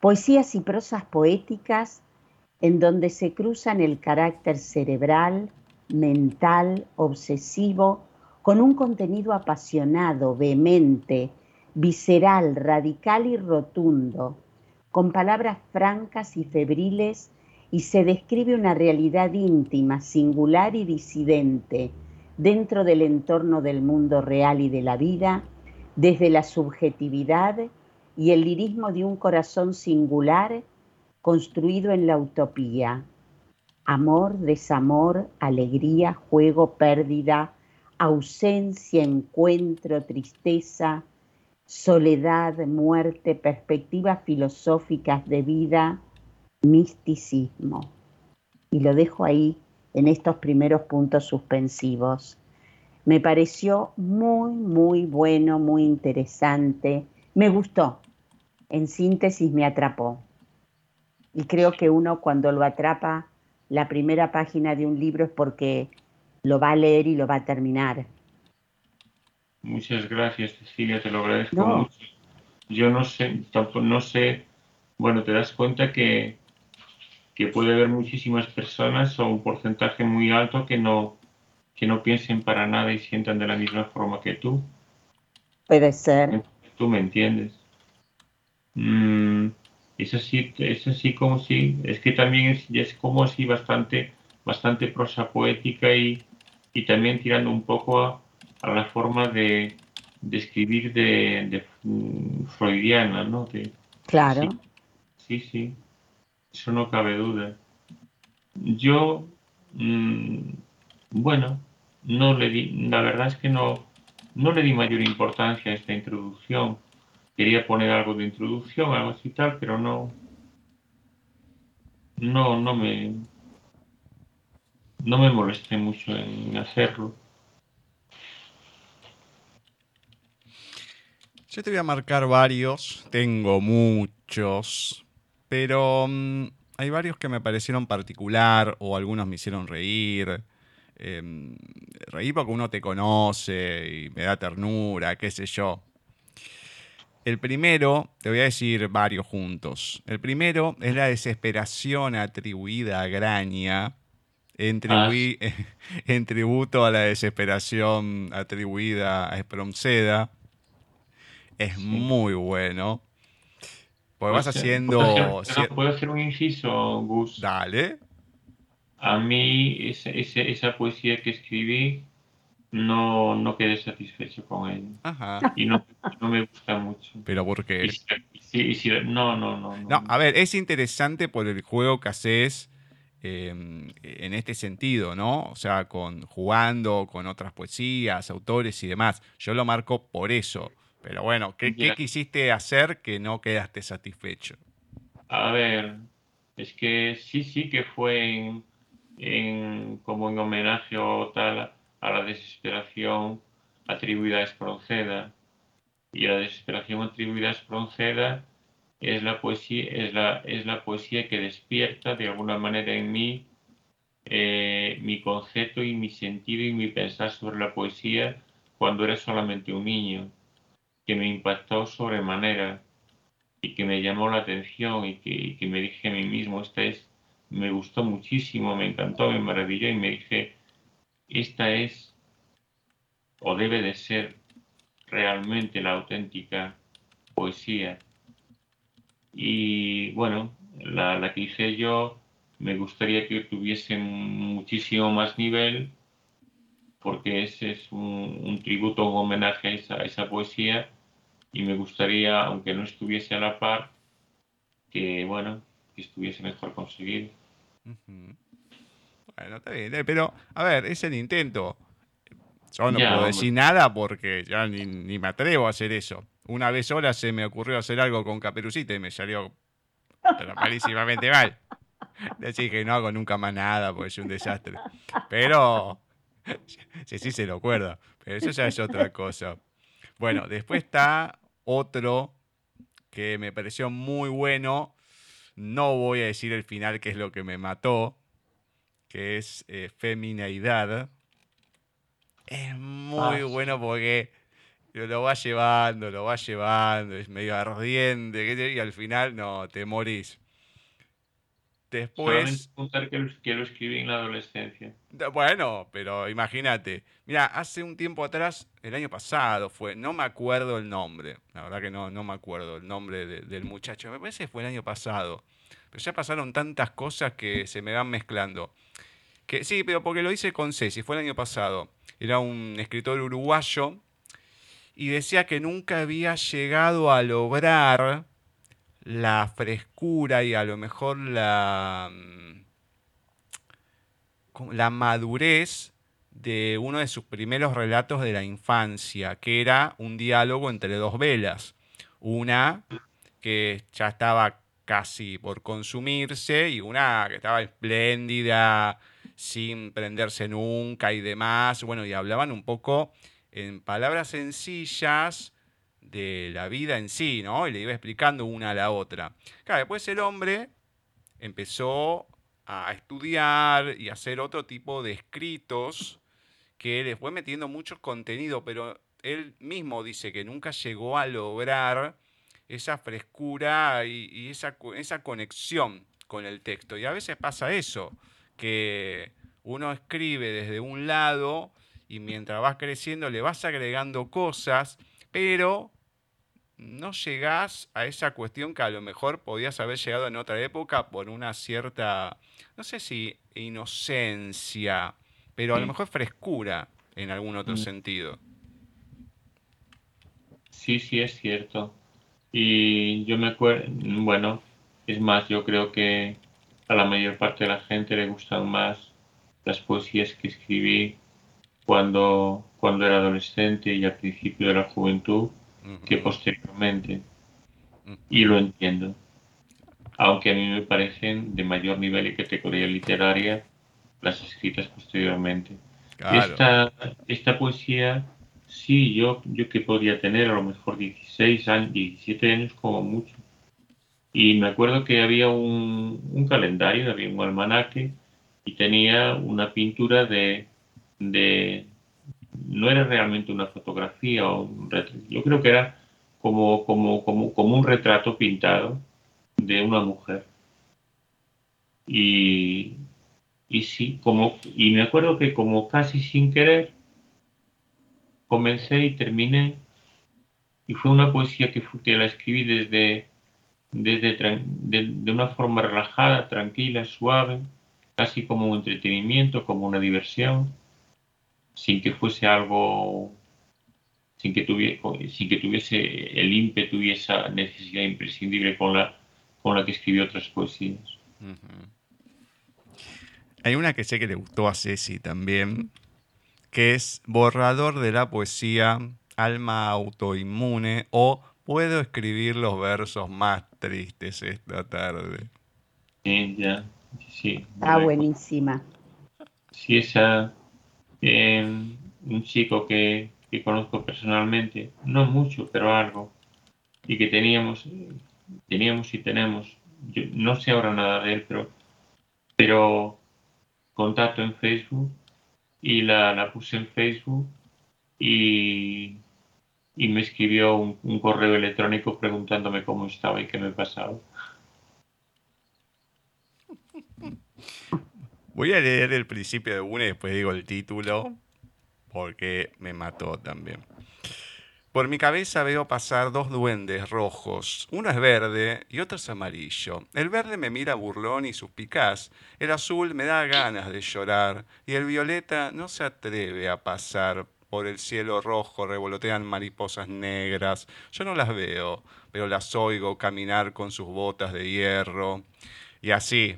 Poesías y prosas poéticas en donde se cruzan el carácter cerebral, mental, obsesivo, con un contenido apasionado, vehemente, visceral, radical y rotundo, con palabras francas y febriles, y se describe una realidad íntima, singular y disidente dentro del entorno del mundo real y de la vida, desde la subjetividad y el lirismo de un corazón singular construido en la utopía. Amor, desamor, alegría, juego, pérdida, ausencia, encuentro, tristeza, soledad, muerte, perspectivas filosóficas de vida, misticismo. Y lo dejo ahí en estos primeros puntos suspensivos. Me pareció muy, muy bueno, muy interesante. Me gustó. En síntesis me atrapó. Y creo que uno cuando lo atrapa la primera página de un libro es porque lo va a leer y lo va a terminar. Muchas gracias, Cecilia, te lo agradezco mucho. Yo no sé, tampoco no sé, bueno, te das cuenta que, que puede haber muchísimas personas o un porcentaje muy alto que no, que no piensen para nada y sientan de la misma forma que tú. Puede ser. Tú me entiendes. Mm, es así, es así como si, es que también es, es como así bastante, bastante prosa poética y, y también tirando un poco a, la forma de, escribir de, mm, freudiana, ¿no? claro. Sí, sí, eso no cabe duda. Yo, mm, bueno, no le di, la verdad es que no, no le di mayor importancia a esta introducción. Quería poner algo de introducción, algo así tal, pero no, no, no me, no me molesté mucho en hacerlo. Yo te voy a marcar varios, tengo muchos, pero mm, hay varios que me parecieron particular o algunos me hicieron reír. Em, reír porque uno te conoce y me da ternura, qué sé yo. El primero, te voy a decir varios juntos. El primero es la desesperación atribuida a Graña en, tributo a la desesperación atribuida a Espromceda. Es muy bueno. Pues vas haciendo. ¿Puedo hacer, un inciso, Gus? Dale. A mí, esa poesía que escribí, no, quedé satisfecho con ella. Y no, me gusta mucho. ¿Pero por qué? No, no, no, no. a ver, es interesante por el juego que haces em, en este sentido, ¿no? O sea, con jugando con otras poesías, autores y demás. Yo lo marco por eso. Pero bueno, ¿qué, ¿qué quisiste hacer que no quedaste satisfecho? A ver, es que sí, sí que fue en, como en homenaje o tal a la desesperación atribuida a Espronceda. Y la desesperación atribuida a Espronceda es la poesía, es la, es la poesía que despierta de alguna manera en mí eh, mi concepto y mi sentido y mi pensar sobre la poesía cuando era solamente un niño, que me impactó sobremanera y que me llamó la atención y que, me dije a mí mismo, esta es, me gustó muchísimo, me encantó, me maravilló y me dije, esta es o debe de ser realmente la auténtica poesía. Y bueno, la, que hice yo me gustaría que tuviese muchísimo más nivel porque ese es un, tributo, un homenaje a esa poesía y me gustaría, aunque no estuviese a la par, que bueno, que estuviese mejor conseguido. Bueno, está bien, pero a ver, es el intento. Yo no puedo decir nada porque ya ni, me atrevo a hacer eso. Una vez sola se me ocurrió hacer algo con Caperucita y me salió pero malísimamente mal. Decir que no hago nunca más nada porque es un desastre. Pero sí, sí se lo acuerda. Pero eso ya es otra cosa. Bueno, después está otro que me pareció muy bueno. No voy a decir el final, que es lo que me mató, que es eh, Femineidad. Es muy ah, bueno porque lo va llevando, lo va llevando, es medio ardiente, y al final no, te morís. Después. contar que lo, escribí en la adolescencia. Bueno, pero imagínate. Mira, hace un tiempo atrás, el año pasado fue, no me acuerdo el nombre. La verdad que no, no me acuerdo el nombre del muchacho. Me parece que fue el año pasado. Ya pasaron tantas cosas que se me van mezclando. Que, sí, pero porque lo hice con Ceci, fue el año pasado. Era un escritor uruguayo y decía que nunca había llegado a lograr la frescura y a lo mejor la, mm, la madurez de uno de sus primeros relatos de la infancia, que era un diálogo entre dos velas. Una que ya estaba casi por consumirse y una que estaba espléndida, sin prenderse nunca y demás. Bueno, y hablaban un poco en palabras sencillas de la vida en sí, ¿no? Y le iba explicando una a la otra. Claro, después el hombre empezó a estudiar y a hacer otro tipo de escritos que le fue metiendo mucho contenido, pero él mismo dice que nunca llegó a lograr esa frescura y, esa, esa conexión con el texto. Y a veces pasa eso, que uno escribe desde un lado y mientras vas creciendo le vas agregando cosas, pero no llegás a esa cuestión que a lo mejor podías haber llegado en otra época por una cierta, no sé si inocencia, pero a lo mejor frescura en algún otro mm. sentido. Sí, sí, es cierto. Y yo me acuerdo, bueno, es más, yo creo que a la mayor parte de la gente le gustan más las poesías que escribí cuando, cuando era adolescente y al principio de la juventud que posteriormente. Y lo entiendo. Aunque a mí me parecen de mayor nivel y categoría literaria las escritas posteriormente. Esta, esta poesía, sí, yo, yo que podría tener a lo mejor 16 años, 17 años como mucho. Y me acuerdo que había un, un calendario, había un almanaque y tenía una pintura de, de, no era realmente una fotografía o un retrato. Yo creo que era como, como, como, como un retrato pintado de una mujer. Y, y sí, como, y me acuerdo que como casi sin querer, comencé y terminé, y fue una poesía que, que la escribí desde, desde de, una forma relajada, tranquila, suave, casi como un entretenimiento, como una diversión sin que fuese algo sin que, tuviese, sin que tuviese el ímpetu y esa necesidad imprescindible con la, con la que escribió otras poesías. Hay una que sé que le gustó a Ceci también, que es Borrador de la poesía, Alma autoinmune o Puedo escribir los versos más tristes esta tarde. Sí, ya, sí. Está buenísima. Sí, esa, eh, un chico que, que conozco personalmente, no mucho, pero algo, y que teníamos, teníamos y tenemos, yo no sé ahora nada de él, pero, pero contacto en Facebook y la, puse en Facebook y, y me escribió un, un, correo electrónico preguntándome cómo estaba y qué me pasaba. Voy a leer el principio de una y después digo el título porque me mató también. Por mi cabeza veo pasar dos duendes rojos. Uno es verde y otro es amarillo. El verde me mira burlón y suspicaz. El azul me da ganas de llorar. Y el violeta no se atreve a pasar. Por el cielo rojo revolotean mariposas negras. Yo no las veo, pero las oigo caminar con sus botas de hierro. Y así.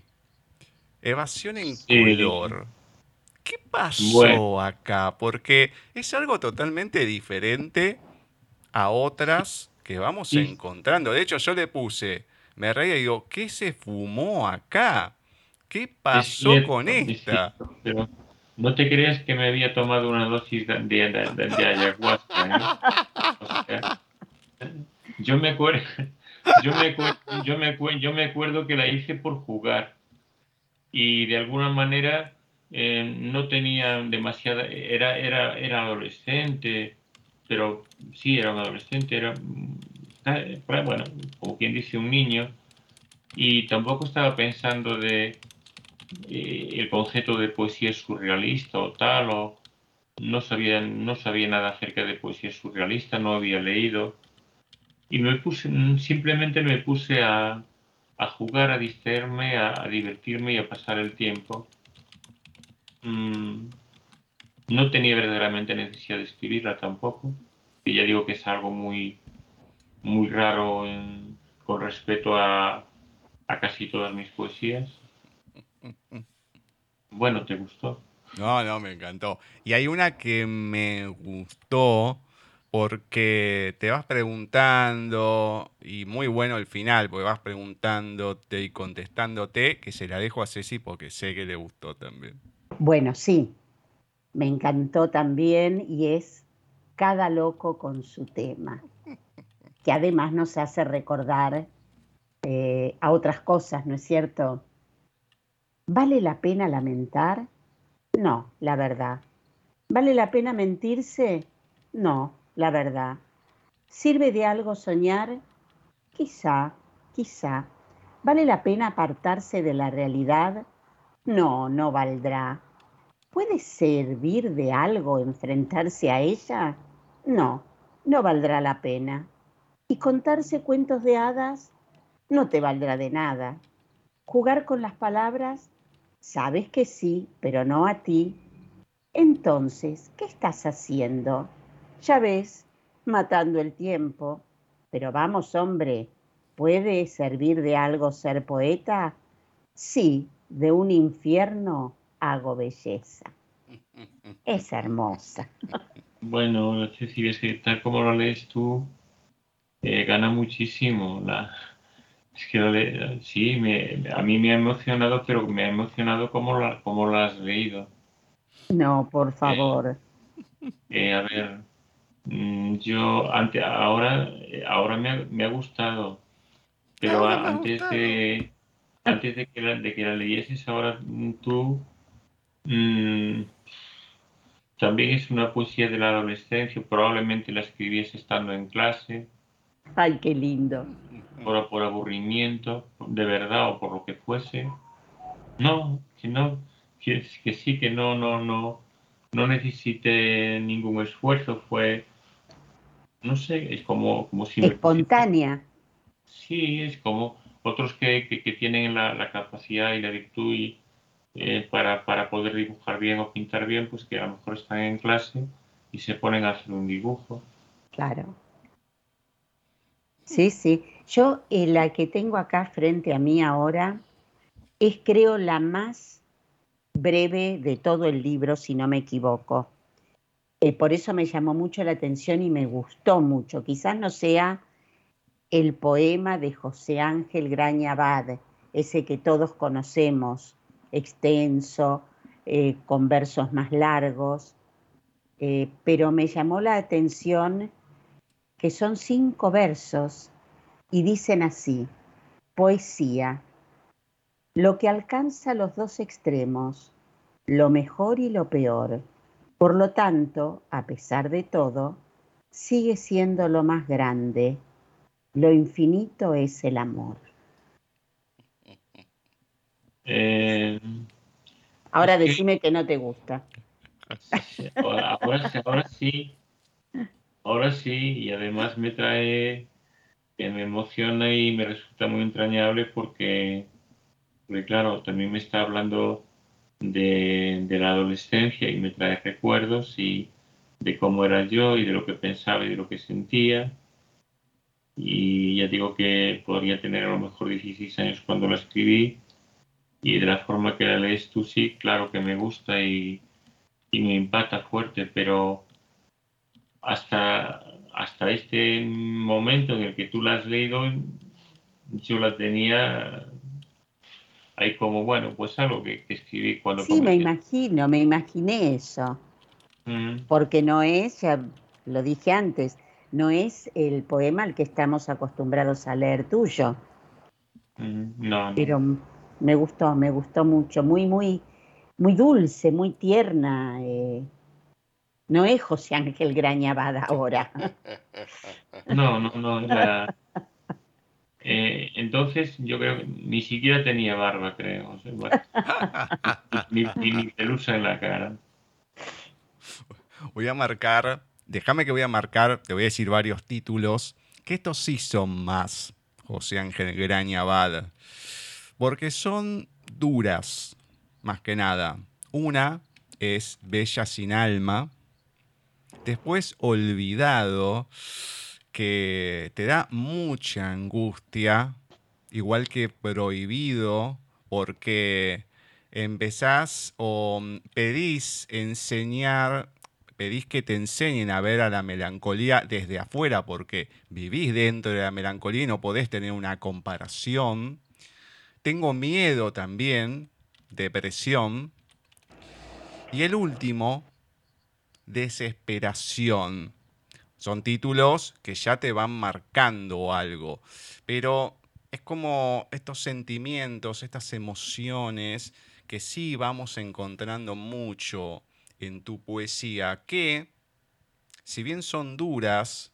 Evasión en color. ¿Qué pasó acá? Porque es algo totalmente diferente a otras que vamos encontrando. De hecho, yo le puse, me reía y digo, ¿qué se fumó acá? ¿Qué pasó con esta? pero no te creas que me había tomado una dosis de, de, ayahuasca. ¿eh? yo me acuerdo, yo me, yo, me, yo me acuerdo que la hice por jugar y de alguna manera eh, no tenía demasiada, era, era, era adolescente, pero sí, era un adolescente, era, eh, bueno, como quien dice, un niño, y tampoco estaba pensando de eh, el concepto de poesía surrealista o tal, o no sabía, no sabía nada acerca de poesía surrealista, no había leído, y me puse, simplemente me puse a, a jugar, a distraerme, a divertirme y a pasar el tiempo. Mm, no tenía verdaderamente necesidad de escribirla tampoco. Y ya digo que es algo muy, muy raro con respecto a, a casi todas mis poesías. Bueno, ¿te gustó? No, no, me encantó. Y hay una que me gustó porque te vas preguntando, y muy bueno el final, porque vas preguntándote y contestándote, que se la dejo a Ceci porque sé que le gustó también. Bueno, sí, me encantó también y es cada loco con su tema, que además nos hace recordar eh, a otras cosas, ¿no es cierto? ¿Vale la pena lamentar? No, la verdad. ¿Vale la pena mentirse? No, la verdad. ¿Sirve de algo soñar? Quizá, quizá. ¿Vale la pena apartarse de la realidad? No, no valdrá. ¿Puede servir de algo enfrentarse a ella? No, no valdrá la pena. ¿Y contarse cuentos de hadas? No te valdrá de nada. ¿Jugar con las palabras? Sabes que sí, pero no a ti. Entonces, ¿qué estás haciendo? Ya ves, matando el tiempo. Pero vamos, hombre, ¿puede servir de algo ser poeta? Sí, de un infierno hago belleza. Es hermosa. Bueno, no sé si ves que tal como lo lees tú, eh, gana muchísimo. La... Es que lo sí, me... a mí me ha emocionado, pero me ha emocionado como, la... como lo has leído. No, por favor. Eh, a ver, mm, yo antes, ahora, ahora me ha, me ha gustado, pero antes de antes de que la, de que la leyeses ahora tú mmm, también es una poesía de la adolescencia, probablemente la escribiese estando en clase. Ay, qué lindo. Por, por aburrimiento, de verdad, o por lo que fuese. No, que no, que, que sí, que no, no, no, no necesite ningún esfuerzo, fue, no sé, es como, como si... Espontánea. Sí, es como otros que, que, tienen la, la, capacidad y la virtud y, eh, para, para, poder dibujar bien o pintar bien, pues que a lo mejor están en clase y se ponen a hacer un dibujo. Claro. Sí, sí. Yo eh, la que tengo acá frente a mí ahora es creo la más breve de todo el libro, si no me equivoco. Eh, por eso me llamó mucho la atención y me gustó mucho. Quizás no sea el poema de José Ángel Graña Abad, ese que todos conocemos, extenso, eh, con versos más largos, eh, pero me llamó la atención que son cinco versos y dicen así, poesía, lo que alcanza los dos extremos, lo mejor y lo peor. Por lo tanto, a pesar de todo, sigue siendo lo más grande. Lo infinito es el amor. Eh, Ahora decime que no te gusta. Ahora, ahora, sí, ahora sí, y además me trae, que me emociona y me resulta muy entrañable porque porque claro, también me está hablando de, la adolescencia y me trae recuerdos y de cómo era yo y de lo que pensaba y de lo que sentía. Y ya digo que podría tener a lo mejor 16 años cuando la escribí y de la forma que la lees tú sí, claro que me gusta y, y me impacta fuerte, pero hasta, hasta este momento en el que tú la has leído, yo la tenía hay como, bueno, pues algo que, escribí cuando... Sí, me imagino, me imaginé eso. Mm. Porque no es, ya lo dije antes, no es el poema al que estamos acostumbrados a leer tuyo. Mm, no, Pero me gustó, me gustó mucho, muy, muy, muy dulce, muy tierna. Eh. No es José Ángel Grañabada ahora. No, no, no, eh, entonces yo creo que ni siquiera tenía barba, creo. ni, ni, pelusa en la cara. Voy a marcar, déjame que voy a marcar, te voy a decir varios títulos, que estos sí son más, José Ángel Graña Abad, porque son duras, más que nada. Una es Bella sin alma, después Olvidado, que te da mucha angustia, igual que prohibido, porque empezás o pedís enseñar, pedís que te enseñen a ver a la melancolía desde afuera, porque vivís dentro de la melancolía y no podés tener una comparación. Tengo miedo también, depresión. Y el último, desesperación. Son títulos que ya te van marcando algo, pero es como estos sentimientos, estas emociones que sí vamos encontrando mucho en tu poesía, que si bien son duras,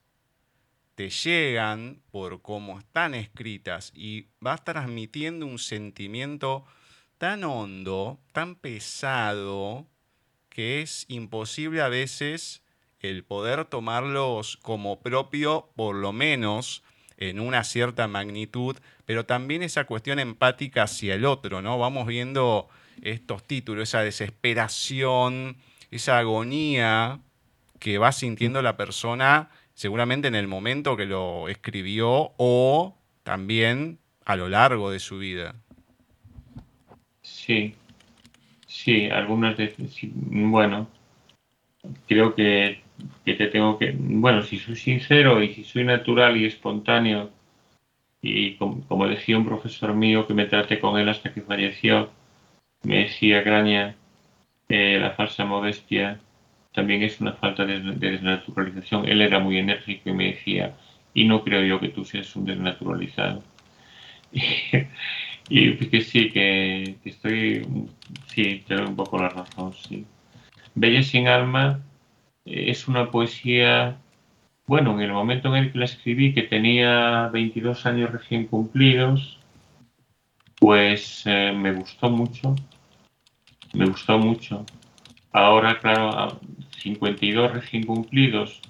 llegan por cómo están escritas y vas transmitiendo un sentimiento tan hondo, tan pesado, que es imposible a veces el poder tomarlos como propio, por lo menos en una cierta magnitud, pero también esa cuestión empática hacia el otro, ¿no? Vamos viendo estos títulos, esa desesperación, esa agonía que va sintiendo la persona seguramente en el momento que lo escribió o también a lo largo de su vida. Sí, sí, algunas veces, bueno, creo que que te tengo que, bueno, si soy sincero y si soy natural y espontáneo, y como, decía un profesor mío que me traté con él hasta que falleció, me decía Graña, la falsa modestia también es una falta de, desnaturalización. Él era muy enérgico y me decía, y no creo yo que tú seas un desnaturalizado. y, que sí, que, estoy, sí, te doy un poco la razón, sí. Bella sin alma es una poesía, bueno, en el momento en el que la escribí, que tenía 22 años recién cumplidos, pues eh, me gustó mucho, me gustó mucho. Ahora, claro, 52 recién cumplidos,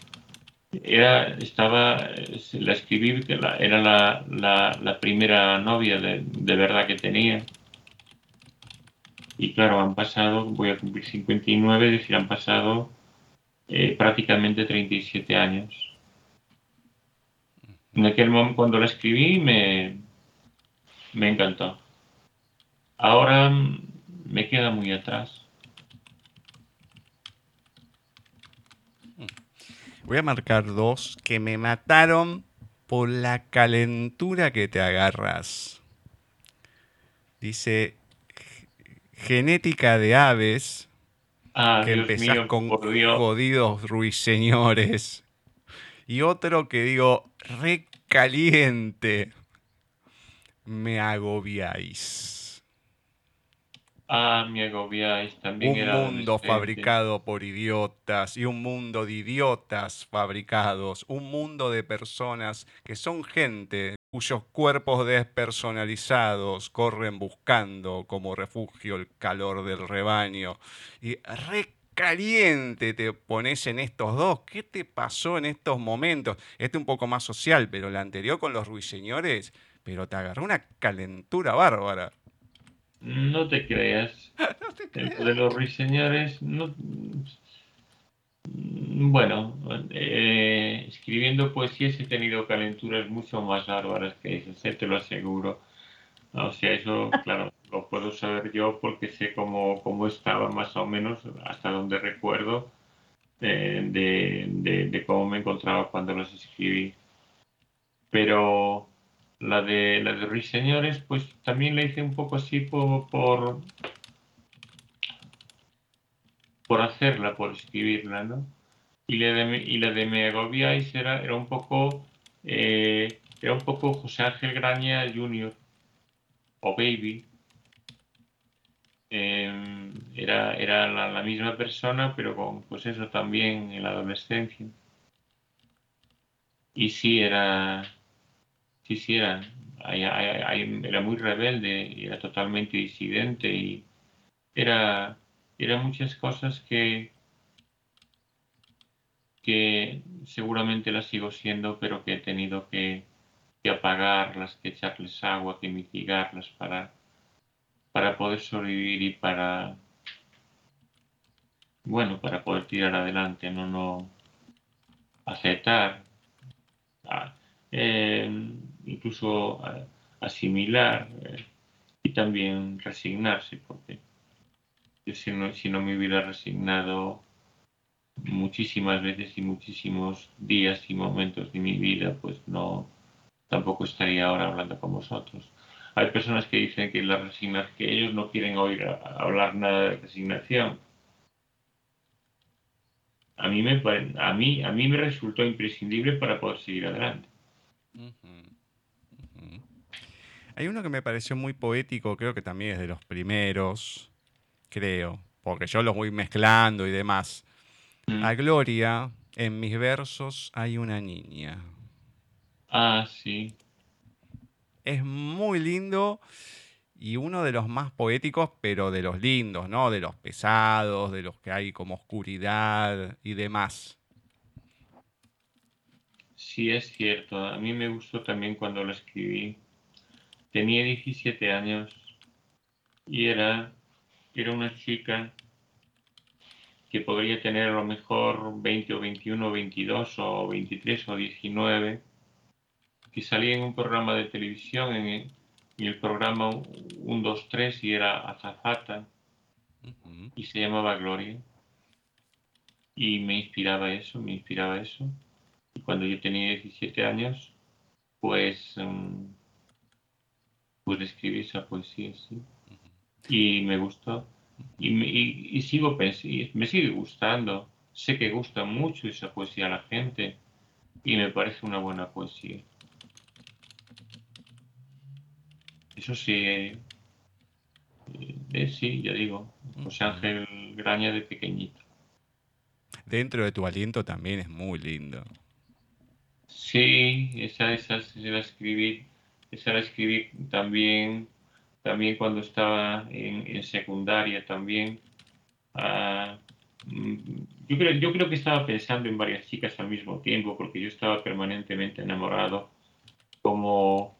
era, estaba, la escribí, que era la, la, primera novia de, de verdad que tenía. Y claro, han pasado, voy a cumplir 59, es decir, han pasado eh, prácticamente 37 años. En aquel momento, cuando la escribí, me, me encantó. Ahora me queda muy atrás. Voy a marcar dos que me mataron por la calentura que te agarras. Dice genética de aves. Ah, que Dios empezás mío, con jodidos ruiseñores. Y otro que digo, recaliente. Me agobiáis. Ah, me agobiáis. También Un era mundo adolescente. fabricado por idiotas y un mundo de idiotas fabricados. Un mundo de personas que son gente cuyos cuerpos despersonalizados corren buscando como refugio el calor del rebaño. Y recaliente te pones en estos dos. ¿Qué te pasó en estos momentos? Este un poco más social, pero la anterior con los ruiseñores, pero te agarró una calentura bárbara. No te creas. El de los ruiseñores, no. Bueno, eh, escribiendo poesías he tenido calenturas mucho más bárbaras que esas, eh, te lo aseguro. O sea, eso, claro, lo puedo saber yo porque sé cómo, cómo estaba más o menos, hasta donde recuerdo, eh, de, de- de cómo me encontraba cuando las escribí. Pero la de, la de Ruiseñores, pues también la hice un poco así por, por, hacerla, por escribirla, ¿no? Y la de, y la de Me agobiáis era, era un poco, eh, era un poco José Ángel Graña Jr. o Baby. Eh, era era la, la misma persona, pero con, pues eso también en la adolescencia. Y sí, era, sí, sí, era, era muy rebelde era totalmente disidente y era, era muchas cosas que, que seguramente las sigo siendo, pero que he tenido que, que apagarlas, que echarles agua, que mitigarlas para, para poder sobrevivir y para, bueno, para poder tirar adelante, no, no aceptar, a- eh, incluso asimilar eh, y también resignarse, porque yo si no, si no me hubiera resignado muchísimas veces y muchísimos días y momentos de mi vida, pues no, tampoco estaría ahora hablando con vosotros. Hay personas que dicen que la resigna- que ellos no quieren oír hablar nada de resignación. A mí me a mí a mí me resultó imprescindible para poder seguir adelante. Hay uno que me pareció muy poético, creo que también es de los primeros, creo, porque yo los voy mezclando y demás. Mm. A Gloria, en mis versos hay una niña. Ah, sí. Es muy lindo y uno de los más poéticos, pero de los lindos, ¿no? De los pesados, de los que hay como oscuridad y demás. Sí, es cierto. A mí me gustó también cuando lo escribí. Tenía 17 años y era, era una chica que podría tener a lo mejor 20 o 21 o 22 o 23 o 19, que salía en un programa de televisión, en el, en el programa 1, 2, 3 y era azafata y se llamaba Gloria. Y me inspiraba eso, me inspiraba eso. Y cuando yo tenía 17 años, pues, mm, pues escribí esa poesía, sí. Y me gustó. Y, me- y- y sigo y me sigue gustando. Sé que gusta mucho esa poesía a la gente y me parece una buena poesía. Eso sí, eh, eh, sí, ya digo, José Ángel Graña de pequeñito. Dentro de tu aliento también es muy lindo. Sí, esa, esa se la escribí, esa la escribí también, también cuando estaba en, en secundaria también. Mm, yo creo, yo creo que estaba pensando en varias chicas al mismo tiempo, porque yo estaba permanentemente enamorado, como,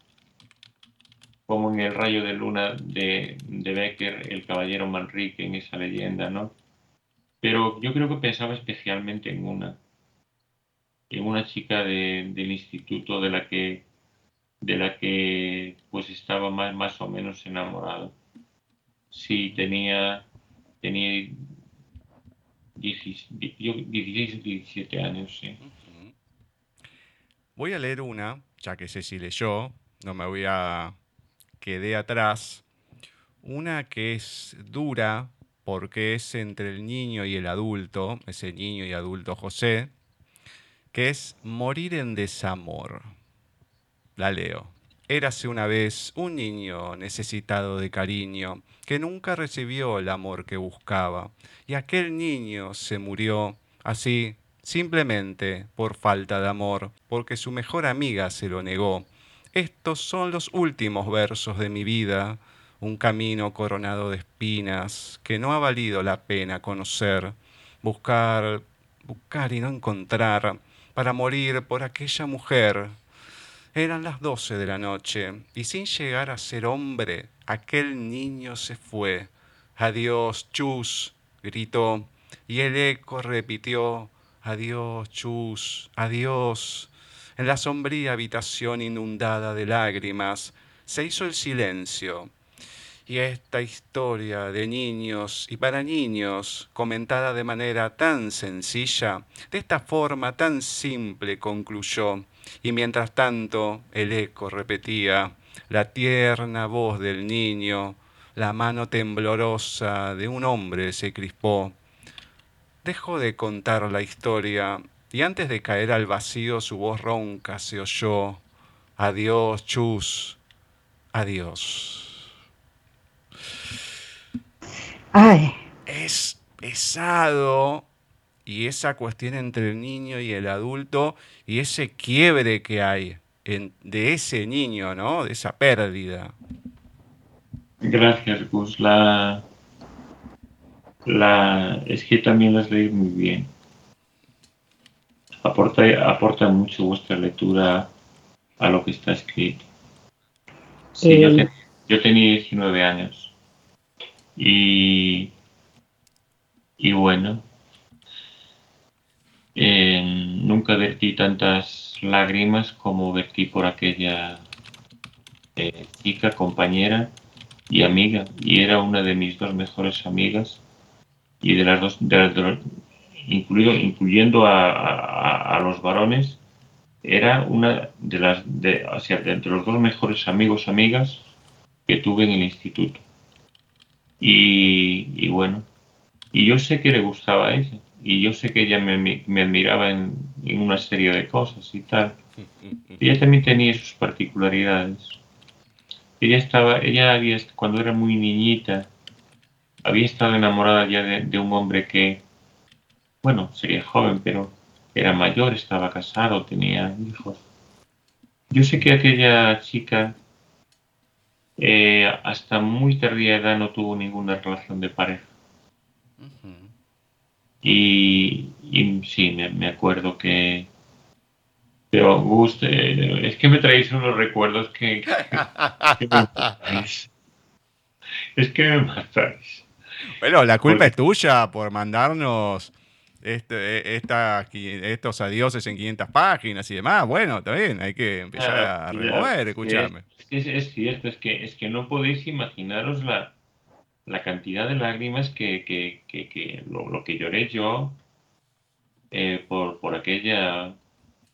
como en el rayo de luna de, de Becker, el caballero Manrique, en esa leyenda, ¿no? Pero yo creo que pensaba especialmente en una en una chica del instituto de la que de la que pues estaba más, más o menos enamorado. Sí, tenía, tenía 16 o 17 años, sí. Voy a leer una, ya que Ceci leyó, no me voy a quedé atrás. Una que es dura porque es entre el niño y el adulto, ese niño y adulto José, que es morir en desamor. La leo. Érase una vez un niño necesitado de cariño, que nunca recibió el amor que buscaba, y aquel niño se murió así, simplemente por falta de amor, porque su mejor amiga se lo negó. Estos son los últimos versos de mi vida, un camino coronado de espinas que no ha valido la pena conocer, buscar, buscar y no encontrar, para morir por aquella mujer eran las doce de la noche y sin llegar a ser hombre, aquel niño se fue. Adiós, chus, gritó, y el eco repitió, adiós, chus, adiós. En la sombría habitación inundada de lágrimas se hizo el silencio. Y esta historia de niños y para niños, comentada de manera tan sencilla, de esta forma tan simple, concluyó y mientras tanto el eco repetía la tierna voz del niño, la mano temblorosa de un hombre se crispó. Dejó de contar la historia y antes de caer al vacío su voz ronca se oyó. Adiós, chus, adiós. Ay. Es pesado y esa cuestión entre el niño y el adulto y ese quiebre que hay de ese niño, ¿no? De esa pérdida. Gracias, Gus. La, la, es que también las leí muy bien. Aporta, aporta mucho vuestra lectura a lo que está escrito. Sí, yo, eh. yo tenía 19 años. Y, y bueno, nunca vertí tantas lágrimas como vertí por aquella eh, chica, compañera y amiga. Y era una de mis dos mejores amigas. Y de las dos, incluyendo a, los varones, era una de las, de, o sea, entre los dos mejores amigos, amigas que tuve en el instituto. Y, bueno, y yo sé que le gustaba a ella y yo sé que ella me, admiraba en, una serie de cosas y tal. Ella también tenía sus particularidades. Ella estaba, ella había, cuando era muy niñita, había estado enamorada ya de, un hombre que, bueno, sería joven, pero era mayor, estaba casado, tenía hijos. Yo sé que aquella chica eh, hasta muy tardía edad no tuvo ninguna relación de pareja. Y, sí, me, acuerdo que... Pero, Gus, es que me traéis unos recuerdos que... Es que me matáis. Bueno, la culpa es tuya por mandarnos este, esta, estos adioses en 500 páginas y demás. Bueno, está bien, hay que empezar a remover, escúchame. Es, es, cierto, es que, es que no podéis imaginaros la, la cantidad de lágrimas que, que, que, lo, que lloré yo eh, por, por aquella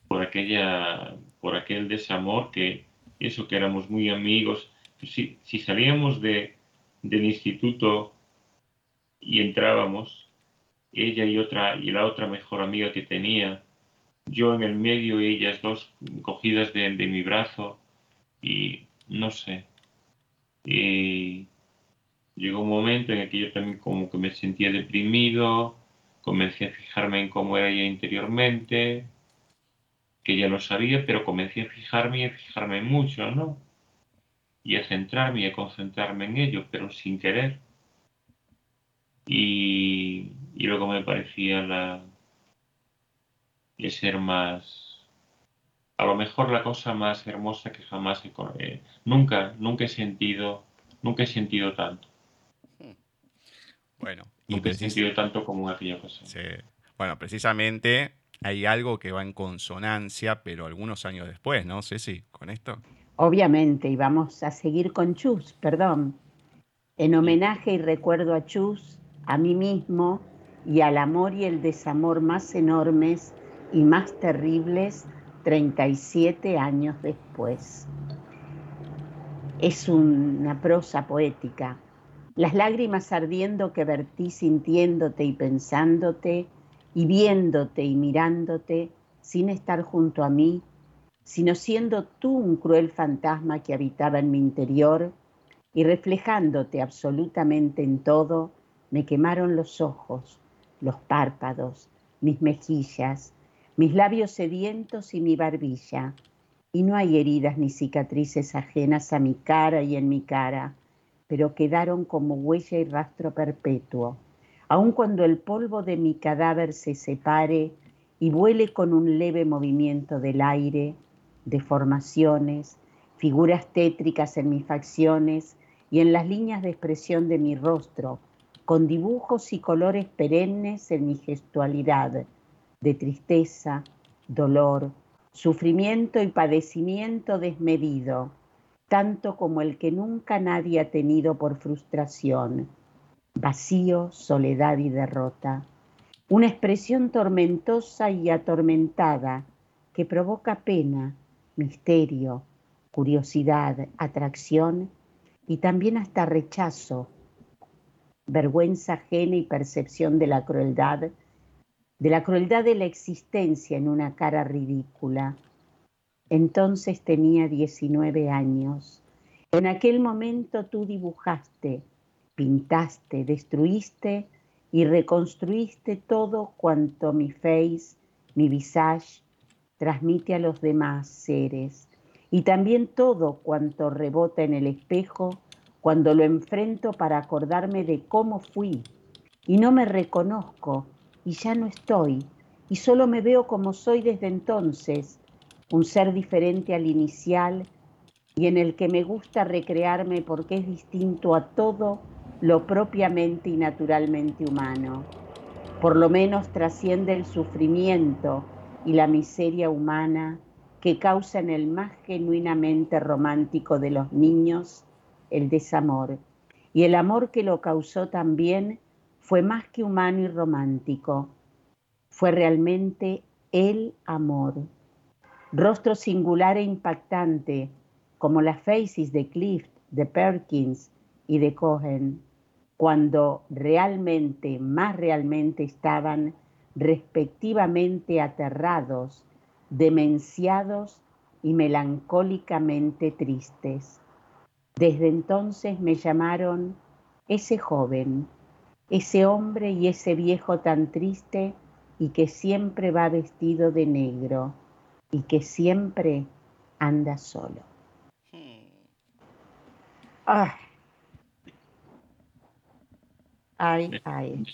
por aquella por aquel desamor que eso que éramos muy amigos si, si salíamos de, del instituto y entrábamos ella y otra y la otra mejor amiga que tenía yo en el medio y ellas dos cogidas de, de mi brazo y no sé y llegó un momento en el que yo también como que me sentía deprimido, comencé a fijarme en cómo era ella interiormente, que ya lo sabía, pero comencé a fijarme y a fijarme mucho, ¿no? Y a centrarme y a concentrarme en ello, pero sin querer. Y, y luego me parecía la, el ser más, a lo mejor la cosa más hermosa que jamás he, eh, nunca, nunca he sentido, nunca he sentido tanto. Bueno, y he sentido tanto como aquella cosa. Bueno, precisamente hay algo que va en consonancia, pero algunos años después, ¿no? Ceci, con esto. Obviamente, y vamos a seguir con Chus, perdón. En homenaje y recuerdo a Chus, a mí mismo y al amor y el desamor más enormes y más terribles 37 años después. Es una prosa poética. Las lágrimas ardiendo que vertí sintiéndote y pensándote y viéndote y mirándote sin estar junto a mí, sino siendo tú un cruel fantasma que habitaba en mi interior y reflejándote absolutamente en todo, me quemaron los ojos, los párpados, mis mejillas, mis labios sedientos y mi barbilla, y no hay heridas ni cicatrices ajenas a mi cara y en mi cara, pero quedaron como huella y rastro perpetuo. Aun cuando el polvo de mi cadáver se separe y vuele con un leve movimiento del aire, deformaciones, figuras tétricas en mis facciones y en las líneas de expresión de mi rostro, con dibujos y colores perennes en mi gestualidad, de tristeza, dolor, sufrimiento y padecimiento desmedido, tanto como el que nunca nadie ha tenido por frustración vacío, soledad y derrota. Una expresión tormentosa y atormentada que provoca pena, misterio, curiosidad, atracción y también hasta rechazo, vergüenza ajena y percepción de la crueldad, de la crueldad de la existencia en una cara ridícula. Entonces tenía 19 años. En aquel momento tú dibujaste pintaste, destruiste y reconstruiste todo cuanto mi face, mi visage, transmite a los demás seres, y también todo cuanto rebota en el espejo cuando lo enfrento para acordarme de cómo fui, y no me reconozco, y ya no estoy, y solo me veo como soy desde entonces, un ser diferente al inicial, y en el que me gusta recrearme porque es distinto a todo lo propiamente y naturalmente humano. Por lo menos trasciende el sufrimiento y la miseria humana que causa en el más genuinamente romántico de los niños el desamor. Y el amor que lo causó también fue más que humano y romántico, fue realmente el amor. Rostro singular e impactante, como las faces de Clift, de Perkins y de Cohen cuando realmente, más realmente estaban respectivamente aterrados, demenciados y melancólicamente tristes. Desde entonces me llamaron ese joven, ese hombre y ese viejo tan triste y que siempre va vestido de negro y que siempre anda solo. Ah, Ay, ay.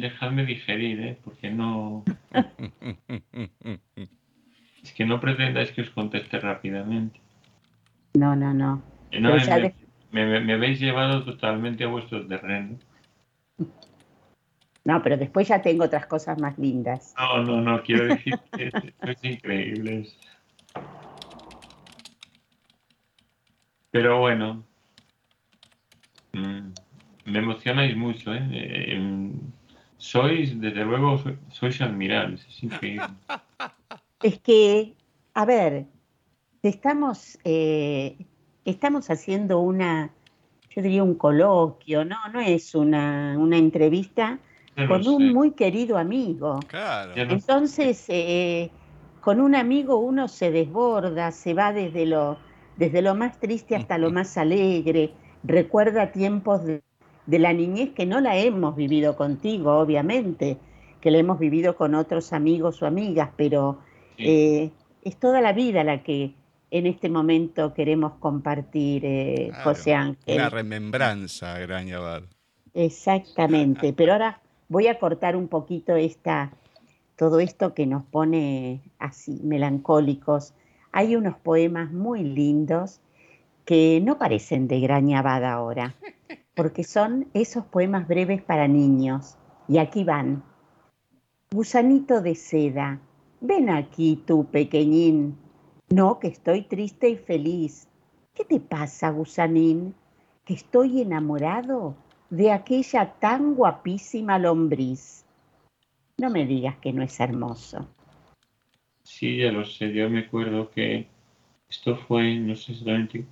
Dejadme, digerir, ¿eh? Porque no... es que no pretendáis que os conteste rápidamente. No, no, no. Me, habéis llevado totalmente a vuestro terreno. No, pero después ya tengo otras cosas más lindas. No, no, no, quiero decir que es increíble. Pero bueno. Mm me emocionáis mucho, ¿eh? ¿eh? sois, desde luego, sois admirables, es increíble. Es que, a ver, estamos, eh, estamos haciendo una, yo diría un coloquio, no, no es una, una entrevista con un muy querido amigo. Claro. Entonces, eh, con un amigo uno se desborda, se va desde lo, desde lo más triste hasta lo más alegre, recuerda tiempos de de la niñez que no la hemos vivido contigo, obviamente, que la hemos vivido con otros amigos o amigas, pero eh, es toda la vida la que en este momento queremos compartir, eh, José Ángel. Una remembranza, gran Exactamente, pero ahora voy a cortar un poquito esta, todo esto que nos pone así melancólicos. Hay unos poemas muy lindos que no parecen de Grañabada ahora porque son esos poemas breves para niños. Y aquí van. Gusanito de seda, ven aquí tú, pequeñín. No, que estoy triste y feliz. ¿Qué te pasa, gusanín? Que estoy enamorado de aquella tan guapísima lombriz. No me digas que no es hermoso. Sí, ya lo sé. Yo me acuerdo que esto fue, no sé exactamente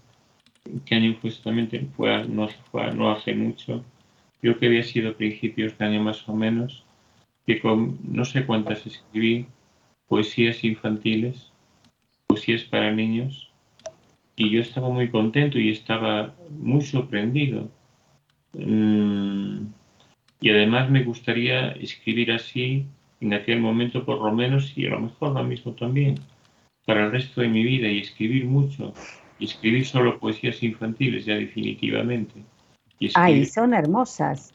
qué año fue exactamente, fue, no, no hace mucho. Yo que había sido principios de año más o menos, que con no sé cuántas escribí poesías infantiles, poesías para niños, y yo estaba muy contento y estaba muy sorprendido. Mm, y además me gustaría escribir así en aquel momento por lo menos y a lo mejor lo mismo también para el resto de mi vida y escribir mucho y escribir solo poesías infantiles ya definitivamente. Y Ay, son hermosas.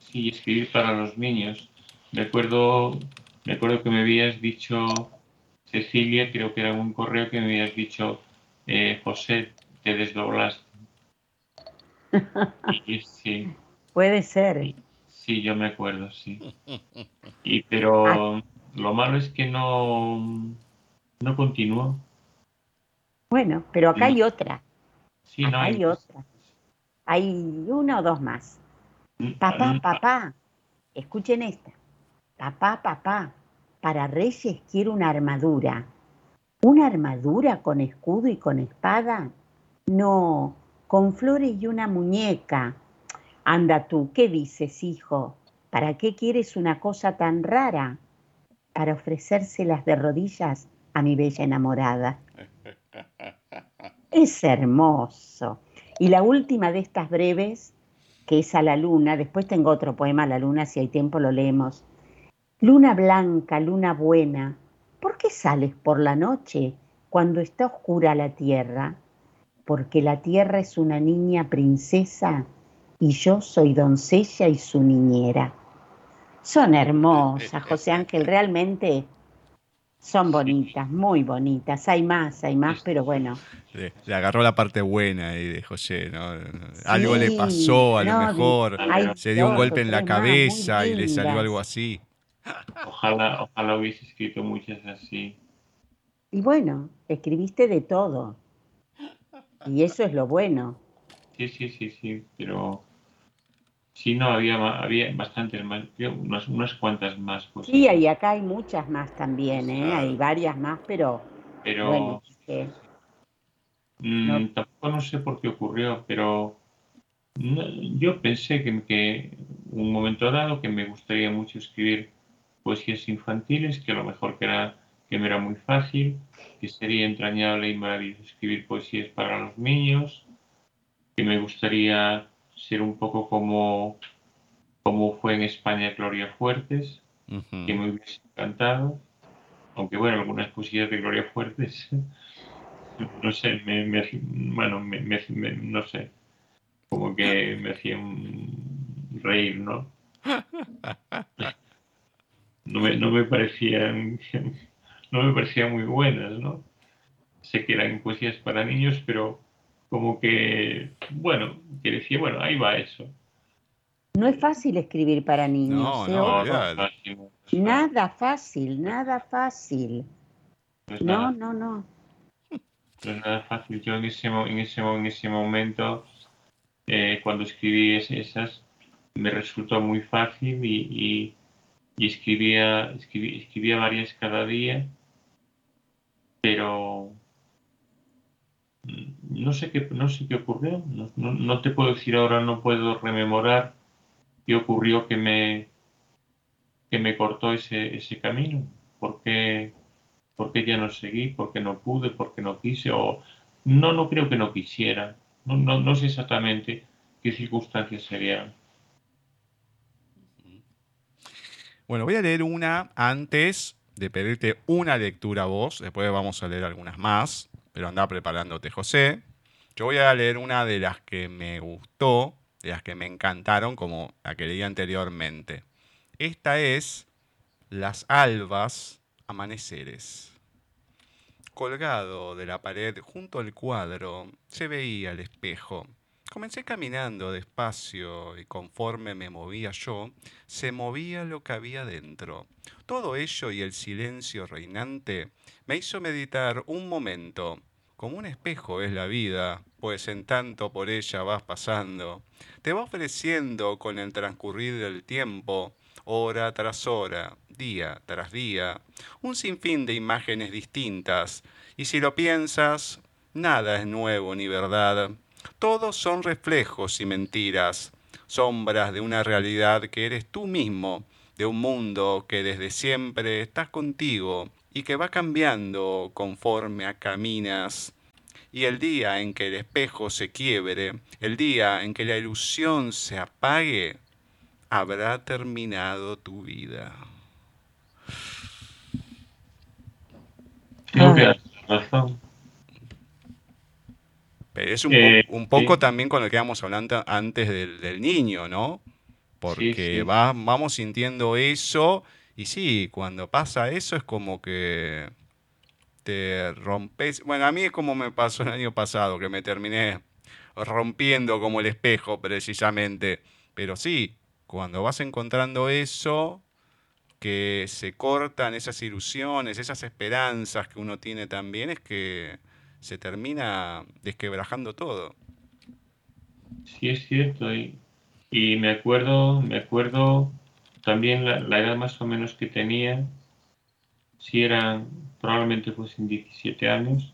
Sí, escribir para los niños. Me acuerdo, me acuerdo que me habías dicho, Cecilia, creo que era un correo que me habías dicho, eh, José, te desdoblaste. sí. Puede ser. Sí, yo me acuerdo, sí. Y pero ah. lo malo es que no, no continuó. Bueno, pero acá hay otra. Sí, no hay, otra. Hay una o dos más. Mm, papá, mm, papá, escuchen esta. Papá, papá, para Reyes quiero una armadura. ¿Una armadura con escudo y con espada? No, con flores y una muñeca. Anda tú, ¿qué dices, hijo? ¿Para qué quieres una cosa tan rara? Para ofrecérselas de rodillas a mi bella enamorada. Es hermoso. Y la última de estas breves, que es a la luna, después tengo otro poema a la luna, si hay tiempo lo leemos. Luna blanca, luna buena, ¿por qué sales por la noche cuando está oscura la tierra? Porque la tierra es una niña princesa y yo soy doncella y su niñera. Son hermosas, José Ángel, realmente son bonitas, muy bonitas. Hay más, hay más, pero bueno. Le, agarró la parte buena ahí de José, ¿no? algo le pasó, a lo mejor se dio un golpe en la cabeza y le salió algo así. Ojalá, ojalá hubiese escrito muchas así. Y bueno, escribiste de todo. Y eso es lo bueno. Sí, sí, sí, sí, pero Sí, no, había, había bastantes más, unas, unas cuantas más. Sí, y acá hay muchas más también, ¿eh? Hay varias más, pero... Pero... Mm, tampoco no sé por qué ocurrió, pero yo pensé que, que un momento dado que me gustaría mucho escribir poesías infantiles, que a lo mejor que, era, que me era muy fácil, que sería entrañable y maravilloso escribir poesías para los niños, que me gustaría ser un poco como, como fue en España Gloria Fuertes, que me hubiese encantado. Aunque bueno, algunas poesías de Gloria Fuertes, no sé, me, bueno, me, no sé, como que me hacían reír, ¿no? No me, no me parecían no me parecían muy buenas, ¿no? Sé que eran poesías para niños, pero como que, bueno, que decía, bueno, ahí va eso. No es fácil escribir para niños. No, no, nada fácil, nada fácil. No, no, no. No es nada fácil. Yo en ese, en ese, en ese momento, eh, cuando escribí esas, me resultó muy fácil y, y, escribía, escribía varias cada día, pero no sé qué, no sé qué ocurrió, no, te puedo decir ahora, no puedo rememorar qué ocurrió que me, que me cortó ese, ese camino, por qué, ya no seguí, por qué no pude, por qué no quise, o no, no creo que no quisiera, no, no, no sé exactamente qué circunstancias serían. Bueno, voy a leer una antes de pedirte una lectura a vos, después vamos a leer algunas más pero anda preparándote, José. Yo voy a leer una de las que me gustó, de las que me encantaron, como la que leí anteriormente. Esta es Las albas amaneceres. Colgado de la pared junto al cuadro, se veía el espejo, Comencé caminando despacio y conforme me movía yo, se movía lo que había dentro. Todo ello y el silencio reinante me hizo meditar un momento. Como un espejo es la vida, pues en tanto por ella vas pasando. Te va ofreciendo con el transcurrir del tiempo, hora tras hora, día tras día, un sinfín de imágenes distintas. Y si lo piensas, nada es nuevo ni verdad todos son reflejos y mentiras, sombras de una realidad que eres tú mismo, de un mundo que desde siempre estás contigo y que va cambiando conforme a caminas. Y el día en que el espejo se quiebre, el día en que la ilusión se apague, habrá terminado tu vida. Es un, eh, poco también con lo que íbamos hablando antes del, niño, ¿no? Porque vamos sintiendo eso y sí, cuando pasa eso es como que te rompes. Bueno, a mí es como me pasó el año pasado, que me terminé rompiendo como el espejo precisamente. Pero sí, cuando vas encontrando eso, que se cortan esas ilusiones, esas esperanzas que uno tiene también, es que se termina desquebrajando todo. Sí, es cierto. Y, y me acuerdo, me acuerdo también la, edad más o menos que tenía, si eran probablemente pues en 17 años.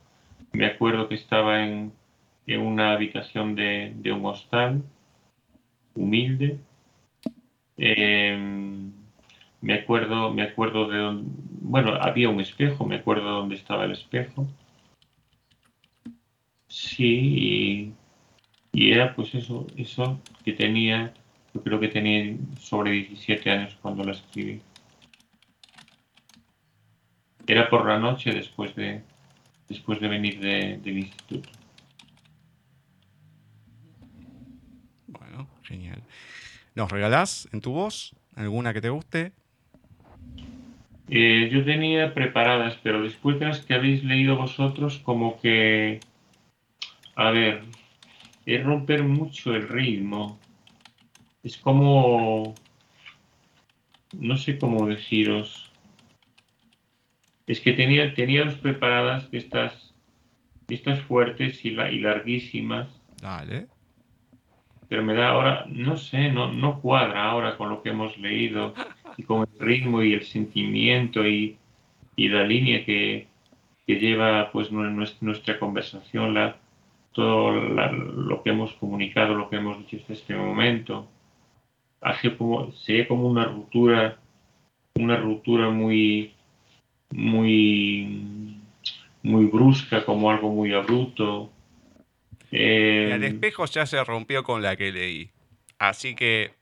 Me acuerdo que estaba en, en una habitación de, de, un hostal, humilde. Em, me acuerdo, me acuerdo de donde, bueno, había un espejo, me acuerdo dónde estaba el espejo. Sí, y, era pues eso, eso que tenía, yo creo que tenía sobre 17 años cuando la escribí. Era por la noche después de, después de venir del instituto. Bueno, genial. ¿Nos regalás en tu voz alguna que te guste? Eh, yo tenía preparadas, pero después de las que habéis leído vosotros, como que a ver, es romper mucho el ritmo. Es como, no sé cómo deciros. Es que tenía, teníamos preparadas estas, estas fuertes y, y larguísimas. Dale. Pero me da ahora, no sé, no, no cuadra ahora con lo que hemos leído y con el ritmo y el sentimiento y, y la línea que, que lleva pues nuestra conversación, la, todo lo que hemos comunicado, lo que hemos dicho hasta este momento, hace como, sería como una ruptura, una ruptura muy, muy, muy brusca, como algo muy abrupto. el eh, espejo ya se rompió con la que leí, así que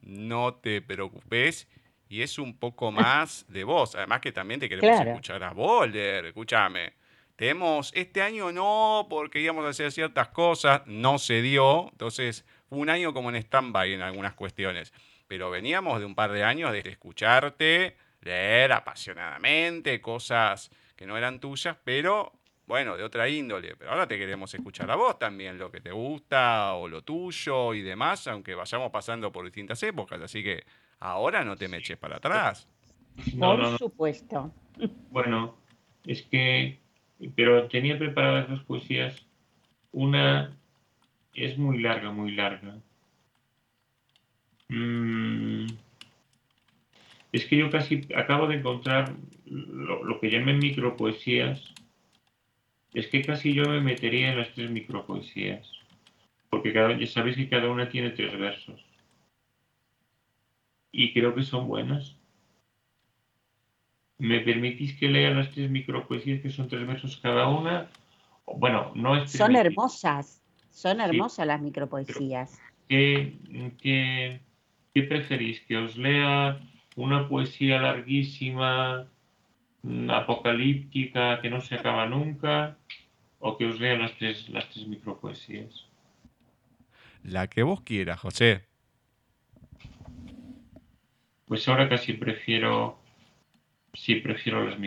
no te preocupes y es un poco más de vos. Además que también te queremos escuchar a Boulder, escúchame. Tenemos, este año no, porque íbamos a hacer ciertas cosas, no se dio, entonces fue un año como en stand-by en algunas cuestiones, pero veníamos de un par de años de escucharte, leer apasionadamente cosas que no eran tuyas, pero bueno, de otra índole. Pero ahora te queremos escuchar a vos también, lo que te gusta o lo tuyo y demás, aunque vayamos pasando por distintas épocas. Así que ahora no te me eches para atrás. por supuesto. Bueno, es que pero tenía preparadas dos poesías. Una es muy larga, muy larga. Mm, es que yo casi acabo de encontrar lo, que llaman micropoesías. Es que casi yo me metería en las tres micropoesías. Porque cada, ya sabéis que cada una tiene tres versos. Y creo que son buenas. ¿Me permitís que lea las tres micropoesías que son tres versos cada una? Bueno, no es... Son hermosas, son hermosas las micropoesías. ¿qué, qué, qué preferís? ¿Que os lea una poesía larguísima, mm, apocalíptica, que no se acaba nunca? ¿O que os lea las tres, las tres micropoesías? La que vos quieras, José. Pues ahora casi prefiero Sí, prefiero las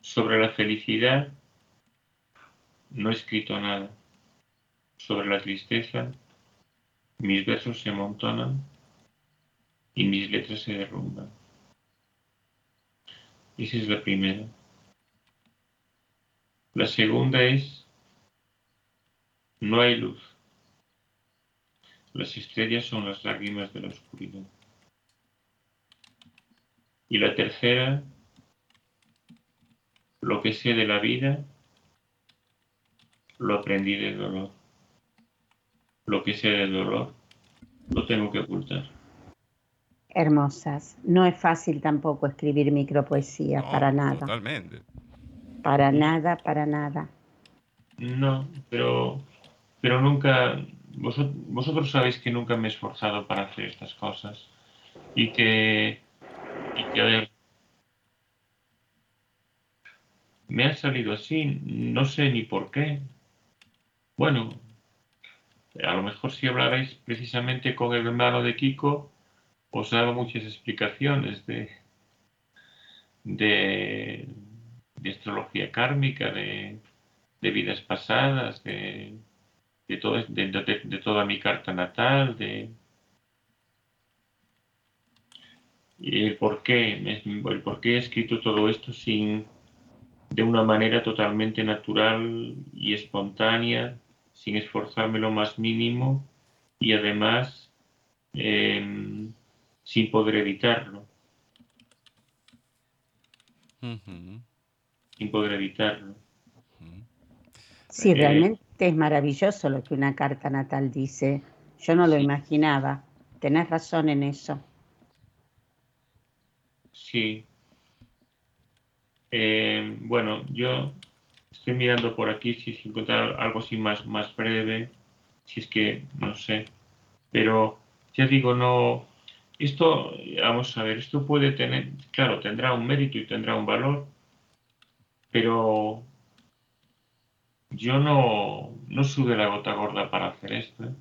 Sobre la felicidad no he escrito nada. Sobre la tristeza mis versos se amontonan y mis letras se derrumban. Esa es la primera. La segunda es, no hay luz. Las estrellas son las lágrimas de la oscuridad. Y la tercera, lo que sé de la vida, lo aprendí del dolor. Lo que sé del dolor, lo tengo que ocultar. Hermosas. No es fácil tampoco escribir micropoesía, para nada. Totalmente. Para nada, para nada. No, pero, pero nunca, vosotros, sabéis que nunca me he esforzado para hacer estas cosas y que, me ha salido así, no sé ni por qué. Bueno, a lo mejor si hablarais precisamente con el hermano de Kiko, os daba muchas explicaciones de, de, astrología kármica, de, vidas pasadas, de, de, todo, de, toda mi carta natal, de el por qué, el por qué he escrito todo esto sin de una manera totalmente natural y espontánea, sin esforzarme lo más mínimo y además em, sin poder evitarlo. Sin poder evitarlo. Sí, realmente es maravilloso lo que una carta natal dice. Yo no lo imaginaba. Tenés razón en eso. Sí. Eh, bueno, yo estoy mirando por aquí si, si encontrar algo así más, más breve, si es que no sé. Pero ya digo, no, esto, vamos a ver, esto puede tener, claro, tendrá un mérito y tendrá un valor, pero yo no, no sube la gota gorda para hacer esto. ¿eh?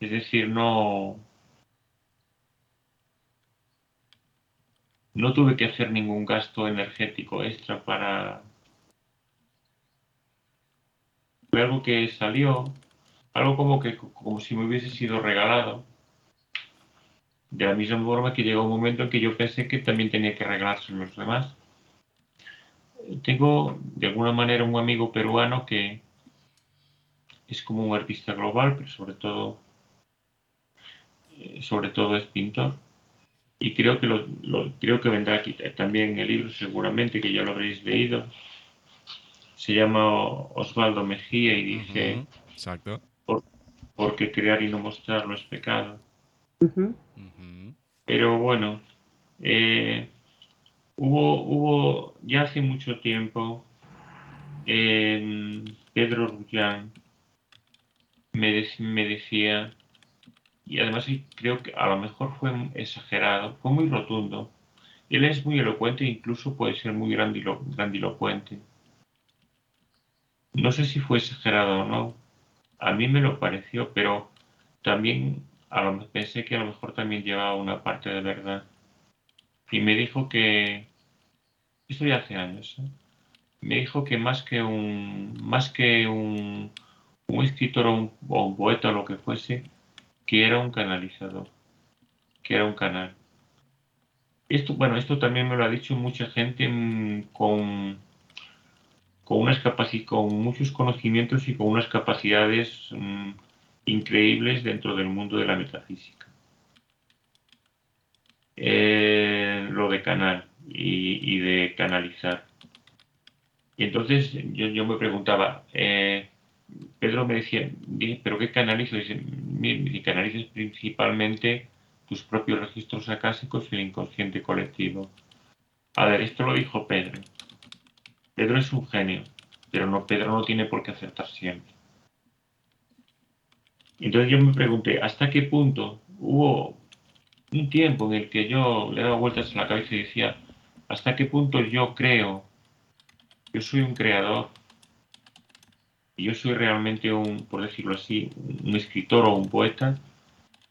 Es decir, no, no tuve que hacer ningún gasto energético extra para... Fue algo que salió, algo como que como si me hubiese sido regalado de la misma forma que llegó un momento en que yo pensé que también tenía que regalarse los demás. Tengo de alguna manera un amigo peruano que es como un artista global, pero sobre todo, eh, sobre todo es pintor. Y creo que, lo, creo que vendrá aquí también el libro, seguramente, que ya lo habréis leído. Se llama Osvaldo Mejía y dice, Exacto. porque crear y no mostrarlo es pecado. Pero bueno, eh, hubo, hubo ya hace mucho tiempo, Pedro Rullán me, me decía, y además creo que a lo mejor fue exagerado, fue muy rotundo. Él es muy elocuente e incluso puede ser muy grandilocuente. No sé si fue exagerado o no. A mí me lo pareció, pero también pensé que a lo mejor también llevaba una parte de verdad. Y me dijo que, esto ya hace años, ¿eh? me dijo que más que un, más que un, un escritor o un, poeta o lo que fuese, que era un canalizador, que era un canal. Esto, bueno, esto también me lo ha dicho mucha gente mm, con, con, unas con muchos conocimientos y con unas capacidades mm, increíbles dentro del mundo de la metafísica. Eh, lo de canal y, de canalizar. Y entonces yo, me preguntaba, eh, Pedro me decía, ¿pero qué canalizas? Mi, canalizas principalmente tus propios registros acásicos y el inconsciente colectivo. A ver, esto lo dijo Pedro. Pedro es un genio, pero no, Pedro no tiene por qué acertar siempre. Entonces yo me pregunté, ¿hasta qué punto hubo un tiempo en el que yo le daba vueltas en la cabeza y decía, ¿hasta qué punto yo creo, yo soy un creador, y yo soy realmente un, por decirlo así, un escritor o un poeta,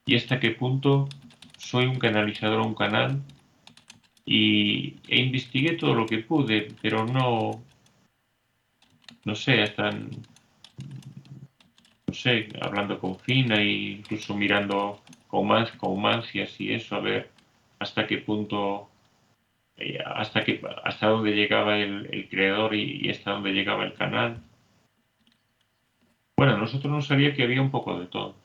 y hasta qué punto soy un canalizador o un canal. Y e investigué todo lo que pude, pero no, no sé, hasta, no sé, hablando con Fina e incluso mirando con más, y así eso, a ver hasta qué punto, eh, hasta que, hasta dónde llegaba el, creador y, hasta dónde llegaba el canal. Bueno, nosotros no sabía que había un poco de todo.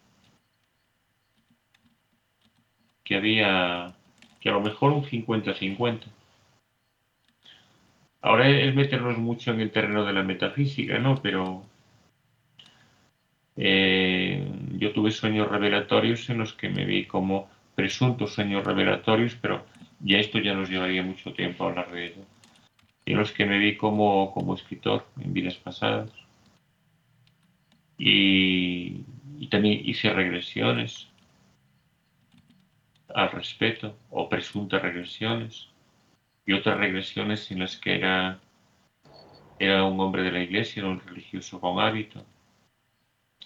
Que había que a lo mejor un 50-50. Ahora es meternos mucho en el terreno de la metafísica, ¿no? Pero eh, yo tuve sueños revelatorios en los que me vi como presuntos sueños revelatorios, pero ya esto ya nos llevaría mucho tiempo a hablar de ello. En los que me vi como, como escritor en vidas pasadas. Y, también hice regresiones al respeto o presuntas regresiones y otras regresiones en las que era, era un hombre de la iglesia, era un religioso con hábito.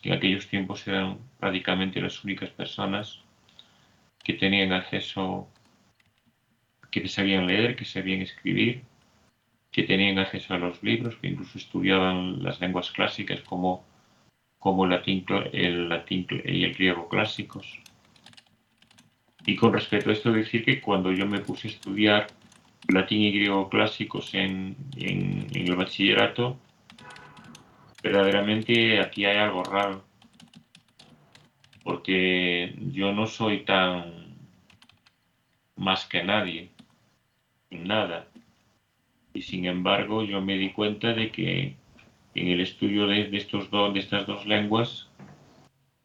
En aquellos tiempos eran prácticamente las únicas personas que tenían acceso, que sabían leer, que sabían escribir, que tenían acceso a los libros, que incluso estudiaban las lenguas clásicas como, como el, latín, el latín y el griego clásicos. Y con respecto a esto, decir que cuando yo me puse a estudiar latín y griego clásicos en, el bachillerato, verdaderamente aquí hay algo raro. Porque yo no soy tan más que nadie, en nada. Y sin embargo, yo me di cuenta de que en el estudio de, estos de estas dos lenguas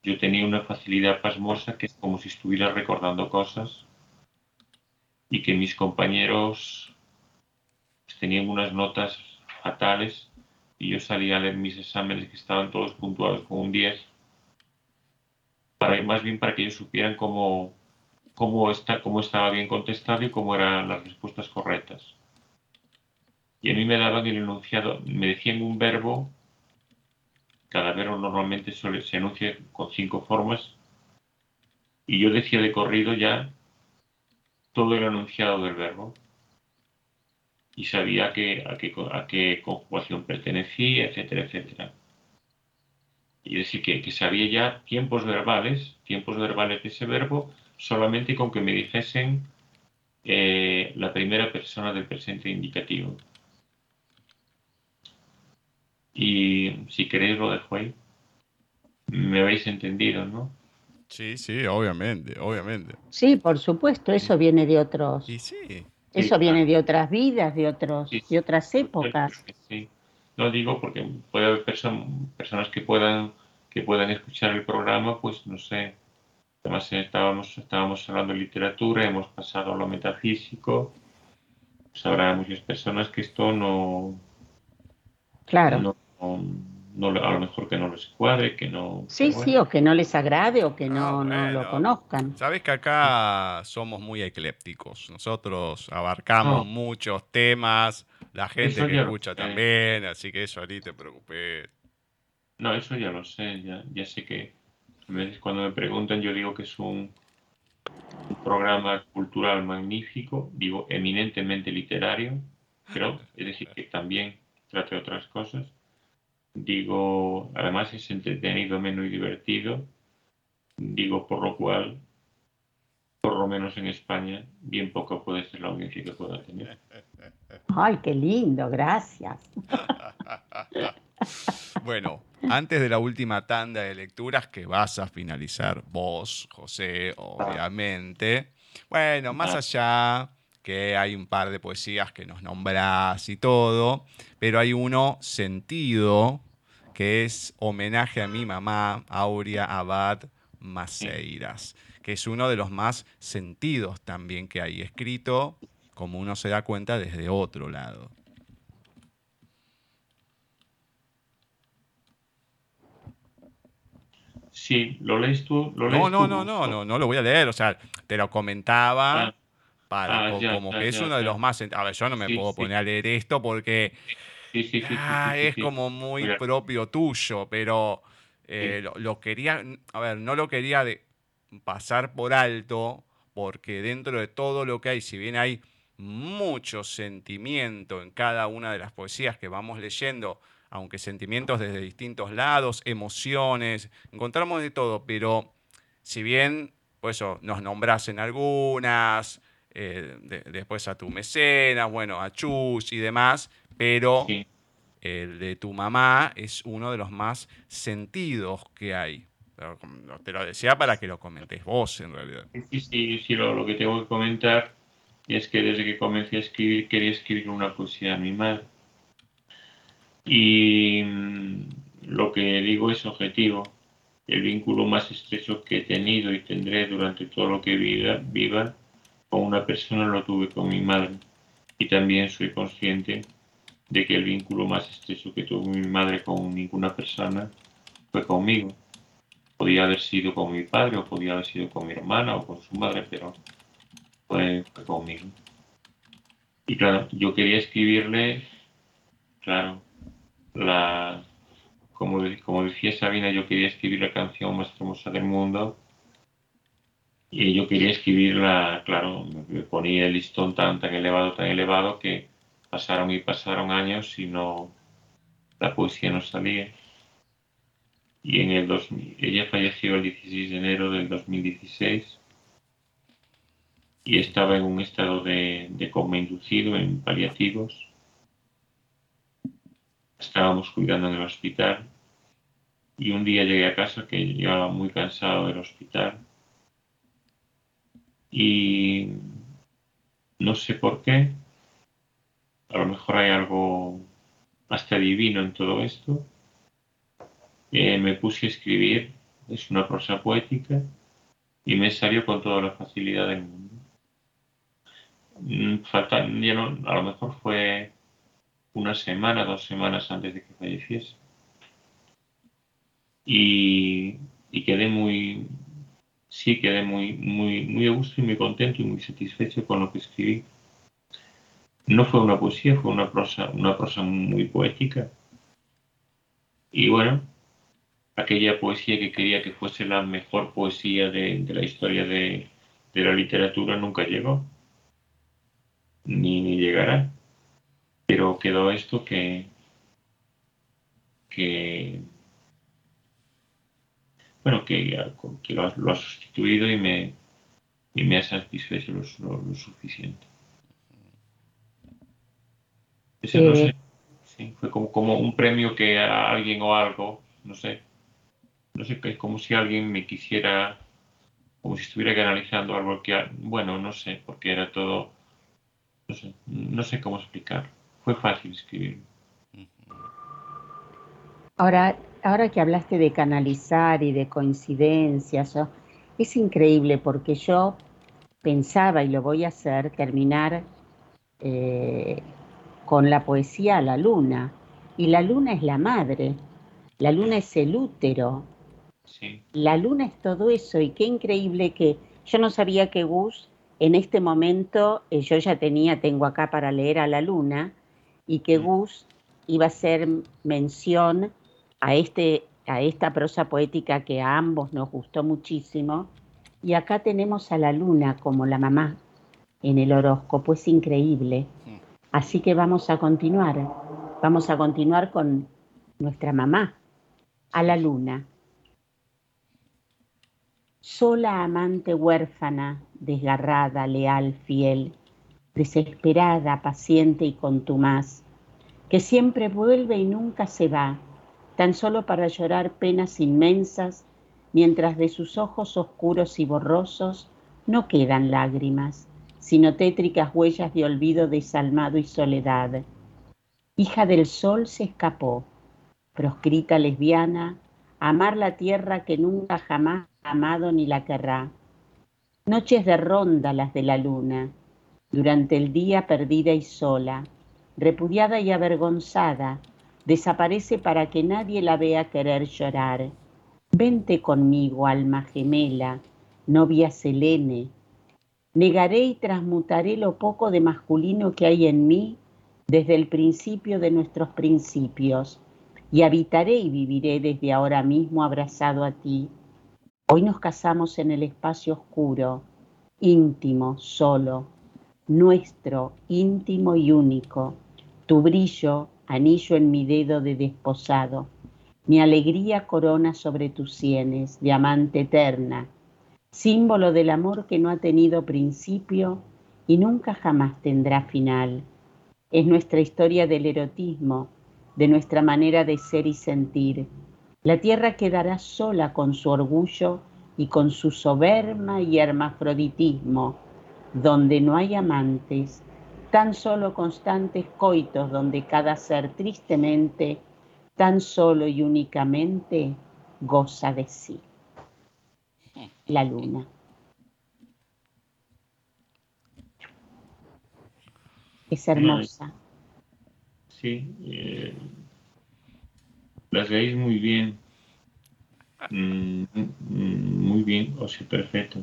yo tenía una facilidad pasmosa que es como si estuviera recordando cosas y que mis compañeros pues, tenían unas notas fatales y yo salía a leer mis exámenes que estaban todos puntuados con un 10 para más bien para que ellos supieran cómo, cómo, está, cómo estaba bien contestado y cómo eran las respuestas correctas. Y a mí me daban el enunciado, me decían un verbo cada verbo normalmente se enuncia con cinco formas y yo decía de corrido ya todo el enunciado del verbo y sabía a qué, a qué, conjugación pertenecía, etcétera, etcétera. Y decir que, que, sabía ya tiempos verbales, tiempos verbales de ese verbo, solamente con que me dijesen eh, la primera persona del presente indicativo. Y si queréis lo dejo ahí. Me habéis entendido, ¿no? Sí, sí, obviamente, obviamente. Sí, por supuesto, eso viene de otros. Sí, sí. Eso viene de otras vidas, de otros, de otras épocas. Sí. No digo porque puede haber personas que puedan que puedan escuchar el programa, pues no sé. Además estábamos estábamos hablando de literatura, hemos pasado a lo metafísico. Pues habrá muchas personas que esto no Claro no, a lo mejor que no les cuadre, que no... Sí, sí, o que no les agrade o que no, no lo conozcan. Sabes que acá somos muy eclépticos. Nosotros abarcamos muchos temas, la gente que escucha también, así que eso ni te preocupes. No, eso ya lo sé, ya, ya sé que a veces cuando me preguntan yo digo que es un, un programa cultural magnífico, digo eminentemente literario, pero es decir que también trate otras cosas Digo, además es entretenido, menos y divertido. Digo, por lo cual, por lo menos en España, bien poco puede ser la audiencia que pueda tener. Ay, qué lindo, gracias. Bueno, antes de la última tanda de lecturas que vas a finalizar vos, José, obviamente. Bueno, más allá que hay un par de poesías que nos nombrás y todo, pero hay uno sentido que es homenaje a mi mamá, Aurea Abad Maceiras, que es uno de los más sentidos también que hay, escrito, como uno se da cuenta, desde otro lado. Sí, ¿lo lees tú? ¿Lo no, no, no, no, no, no lo voy a leer, o sea, te lo comentaba. Ah. Para, ah, como, que es uno de los más... A ver, yo no me puedo poner a leer esto porque ah, es como muy propio tuyo, pero eh, lo, quería, a ver, no lo quería de pasar por alto porque dentro de todo lo que hay, si bien hay mucho sentimiento en cada una de las poesías que vamos leyendo, aunque sentimientos desde distintos lados, emociones, encontramos de todo, pero si bien pues eso, nos nombras en algunas, eh, después a tu mecenas, bueno, a Chus y demás, pero el de tu mamá es uno de los más sentidos que hay. Te lo decía para que lo comentes vos, en realidad. Sí, sí, sí lo, que tengo que comentar es que desde que comencé a escribir, quería escribir una poesía a mi madre. Y mm, lo que digo es objetivo. El vínculo más estrecho que he tenido y tendré durante todo lo que viva, viva con una persona lo tuve con mi madre. Y también soy consciente de que el vínculo más estrecho que tuvo mi madre con ninguna persona fue conmigo. Podía haber sido con mi padre o podía haber sido con mi hermana o con su madre, pero fue, conmigo. Y claro, yo quería escribirle, claro, la, como, como decía Sabina, yo quería escribir la canción más famosa del mundo y yo quería escribirla, claro, me ponía el listón tan, tan elevado, tan elevado que pasaron y pasaron años y no, la poesía no salía. Y en el 2000, ella falleció el 16 de enero del 2016 y estaba en un estado de, de coma inducido en paliativos. Estábamos cuidando en el hospital y un día llegué a casa que llegaba muy cansado del hospital y no sé por qué, a lo mejor hay algo hasta divino en todo esto. Eh, me puse a escribir, es una prosa poética, y me salió con toda la facilidad del mundo. Mm, falta, a lo mejor fue una semana, dos semanas antes de que falleciese. Y, y quedé muy, sí quedé muy, muy, muy a gusto y muy contento y muy satisfecho con lo que escribí. No fue una poesía, fue una prosa, una prosa muy poética. Y bueno, aquella poesía que quería que fuese la mejor poesía de, la historia de, la literatura nunca llegó, ni, ni llegará. Pero quedó esto que, que bueno, que, lo, ha, sustituido y me, y me ha satisfecho lo suficiente. Ese no sé. Sí, fue como, como un premio que a alguien o algo, no sé. No sé, es como si alguien me quisiera, como si estuviera canalizando algo que, bueno, no sé, porque era todo, no sé, no sé cómo explicar. Fue fácil escribir. Ahora, ahora que hablaste de canalizar y de coincidencias, es increíble porque yo pensaba, y lo voy a hacer, terminar eh, con la poesía a la luna. Y la luna es la madre, la luna es el útero, la luna es todo eso. Y qué increíble que yo no sabía que Gus en este momento, eh, yo ya tenía, tengo acá para leer a la luna, y que mm. Gus iba a hacer mención a, este, a esta prosa poética que a ambos nos gustó muchísimo. Y acá tenemos a la luna como la mamá en el horóscopo, es increíble. Mm. Así que vamos a continuar, vamos a continuar con nuestra mamá, a la luna. Sola amante huérfana, desgarrada, leal, fiel, desesperada, paciente y contumaz, que siempre vuelve y nunca se va, tan solo para llorar penas inmensas, mientras de sus ojos oscuros y borrosos no quedan lágrimas sino tétricas huellas de olvido desalmado y soledad. Hija del sol se escapó, proscrita lesbiana, amar la tierra que nunca jamás ha amado ni la querrá. Noches de ronda las de la luna, durante el día perdida y sola, repudiada y avergonzada, desaparece para que nadie la vea querer llorar. Vente conmigo, alma gemela, novia Selene, Negaré y transmutaré lo poco de masculino que hay en mí desde el principio de nuestros principios, y habitaré y viviré desde ahora mismo abrazado a ti. Hoy nos casamos en el espacio oscuro, íntimo, solo. nuestro, íntimo y único, tu brillo, anillo en mi dedo de desposado, mi alegría corona sobre tus sienes, diamante eterna, símbolo del amor que no ha tenido principio y nunca jamás tendrá final. Es nuestra historia del erotismo, de nuestra manera de ser y sentir. La tierra quedará sola con su orgullo y con su soberma y hermafroditismo, donde no hay amantes, tan solo constantes coitos donde cada ser tristemente, tan solo y únicamente goza de sí. La luna. Es hermosa. Sí, eh, las veis muy bien. Mm, mm, muy bien, o sea, perfecto.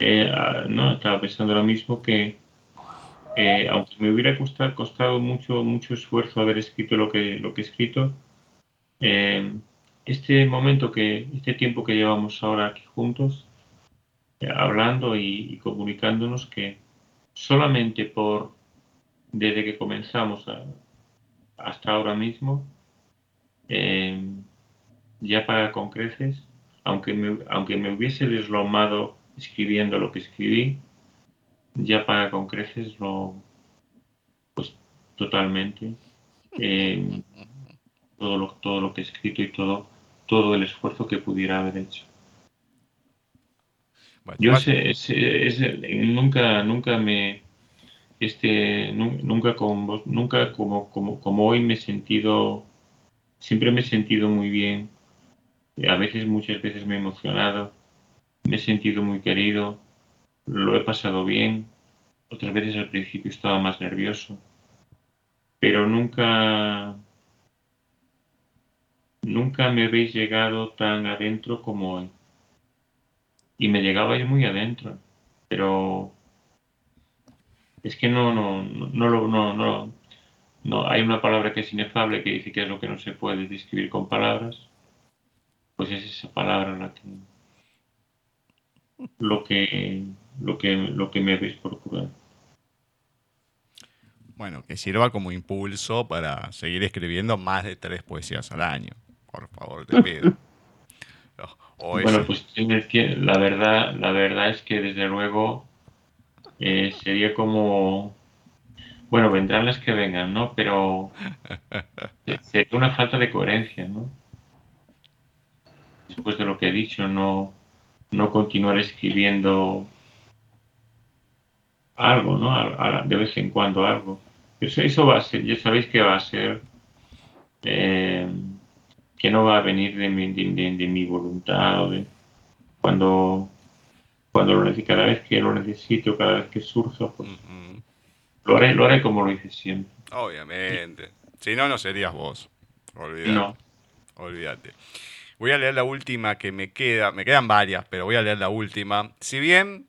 Eh, ah, no, estaba pensando lo mismo que eh, aunque me hubiera costado, mucho, mucho esfuerzo haber escrito lo que, lo que he escrito, este momento que, este tiempo que llevamos ahora aquí juntos, hablando y, comunicándonos, que solamente por desde que comenzamos hasta ahora mismo, eh, ya paga con creces, aunque me, aunque me hubiese deslomado escribiendo lo que escribí, ya paga con creces lo, pues totalmente, eh, todo, lo, todo lo que he escrito y todo, todo el esfuerzo que pudiera haber hecho. Yo sé, nunca, nunca me, este, nunca como, nunca como, como, como hoy me he sentido, siempre me he sentido muy bien. A veces, muchas veces me he emocionado, me he sentido muy querido, lo he pasado bien. Otras veces al principio estaba más nervioso, pero nunca, nunca me habéis llegado tan adentro como hoy. Y me llegabais muy adentro, pero es que no, no, no, no, no, no, no, hay una palabra que es inefable que dice que es lo que no se puede describir con palabras, pues es esa palabra la que lo que lo que lo que me habéis procurado. Bueno, que sirva como impulso para seguir escribiendo más de tres poesías al año. Por favor, te pido. bueno, pues la verdad, la verdad es que desde luego eh, sería como, bueno, vendrán las que vengan, ¿no? Pero sería una falta de coherencia, ¿no? Después de lo que he dicho, no, no continuar escribiendo algo, ¿no? De vez en cuando algo. Eso, eso va a ser, ya sabéis que va a ser, eh, que no va a venir de mi, de, mi voluntad, de, cuando cuando lo cada vez que lo necesito, cada vez que surjo, pues lo, haré, lo haré como lo hice siempre. Obviamente. Si no, no serías vos. Olvídate. No. Olvídate. Voy a leer la última que me queda. Me quedan varias, pero voy a leer la última. Si bien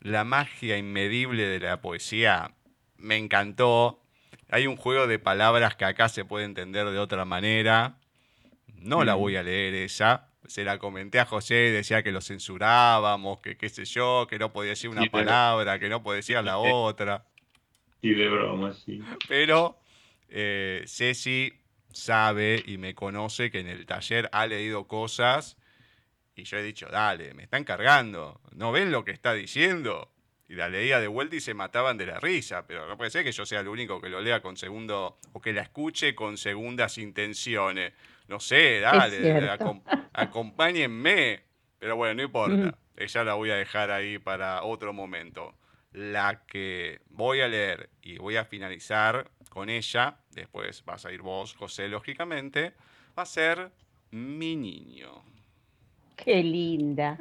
la magia inmedible de la poesía me encantó, hay un juego de palabras que acá se puede entender de otra manera. No la voy a leer esa, se la comenté a José, decía que lo censurábamos, que qué sé yo, que no podía decir una palabra, que no podía decir la otra. Y de broma, sí. Pero eh, Ceci sabe y me conoce que en el taller ha leído cosas y yo he dicho, dale, me están cargando, ¿no ven lo que está diciendo? Y la leía de vuelta y se mataban de la risa, pero no puede ser que yo sea el único que lo lea con segundo, o que la escuche con segundas intenciones. No sé, dale, acompáñenme. Pero bueno, no importa. Ella la voy a dejar ahí para otro momento. La que voy a leer y voy a finalizar con ella, después vas a ir vos, José, lógicamente, va a ser mi niño. Qué linda.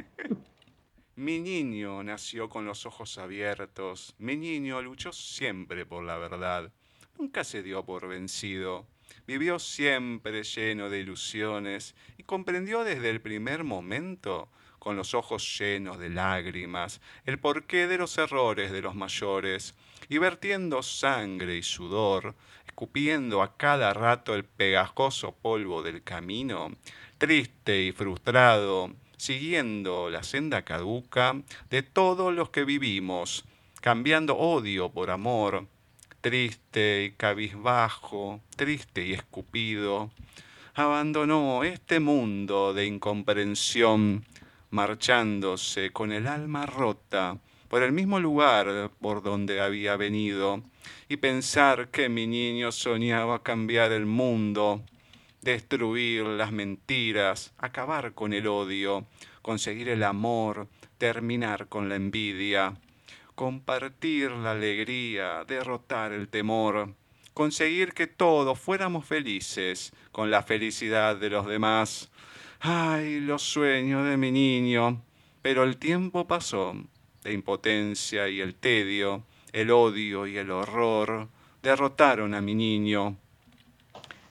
Mi niño nació con los ojos abiertos. Mi niño luchó siempre por la verdad. Nunca se dio por vencido vivió siempre lleno de ilusiones y comprendió desde el primer momento, con los ojos llenos de lágrimas, el porqué de los errores de los mayores, y vertiendo sangre y sudor, escupiendo a cada rato el pegajoso polvo del camino, triste y frustrado, siguiendo la senda caduca de todos los que vivimos, cambiando odio por amor, triste y cabizbajo, triste y escupido, abandonó este mundo de incomprensión, marchándose con el alma rota por el mismo lugar por donde había venido, y pensar que mi niño soñaba cambiar el mundo, destruir las mentiras, acabar con el odio, conseguir el amor, terminar con la envidia, compartir la alegría, derrotar el temor, conseguir que todos fuéramos felices con la felicidad de los demás. Ay, los sueños de mi niño. Pero el tiempo pasó, la impotencia y el tedio, el odio y el horror derrotaron a mi niño.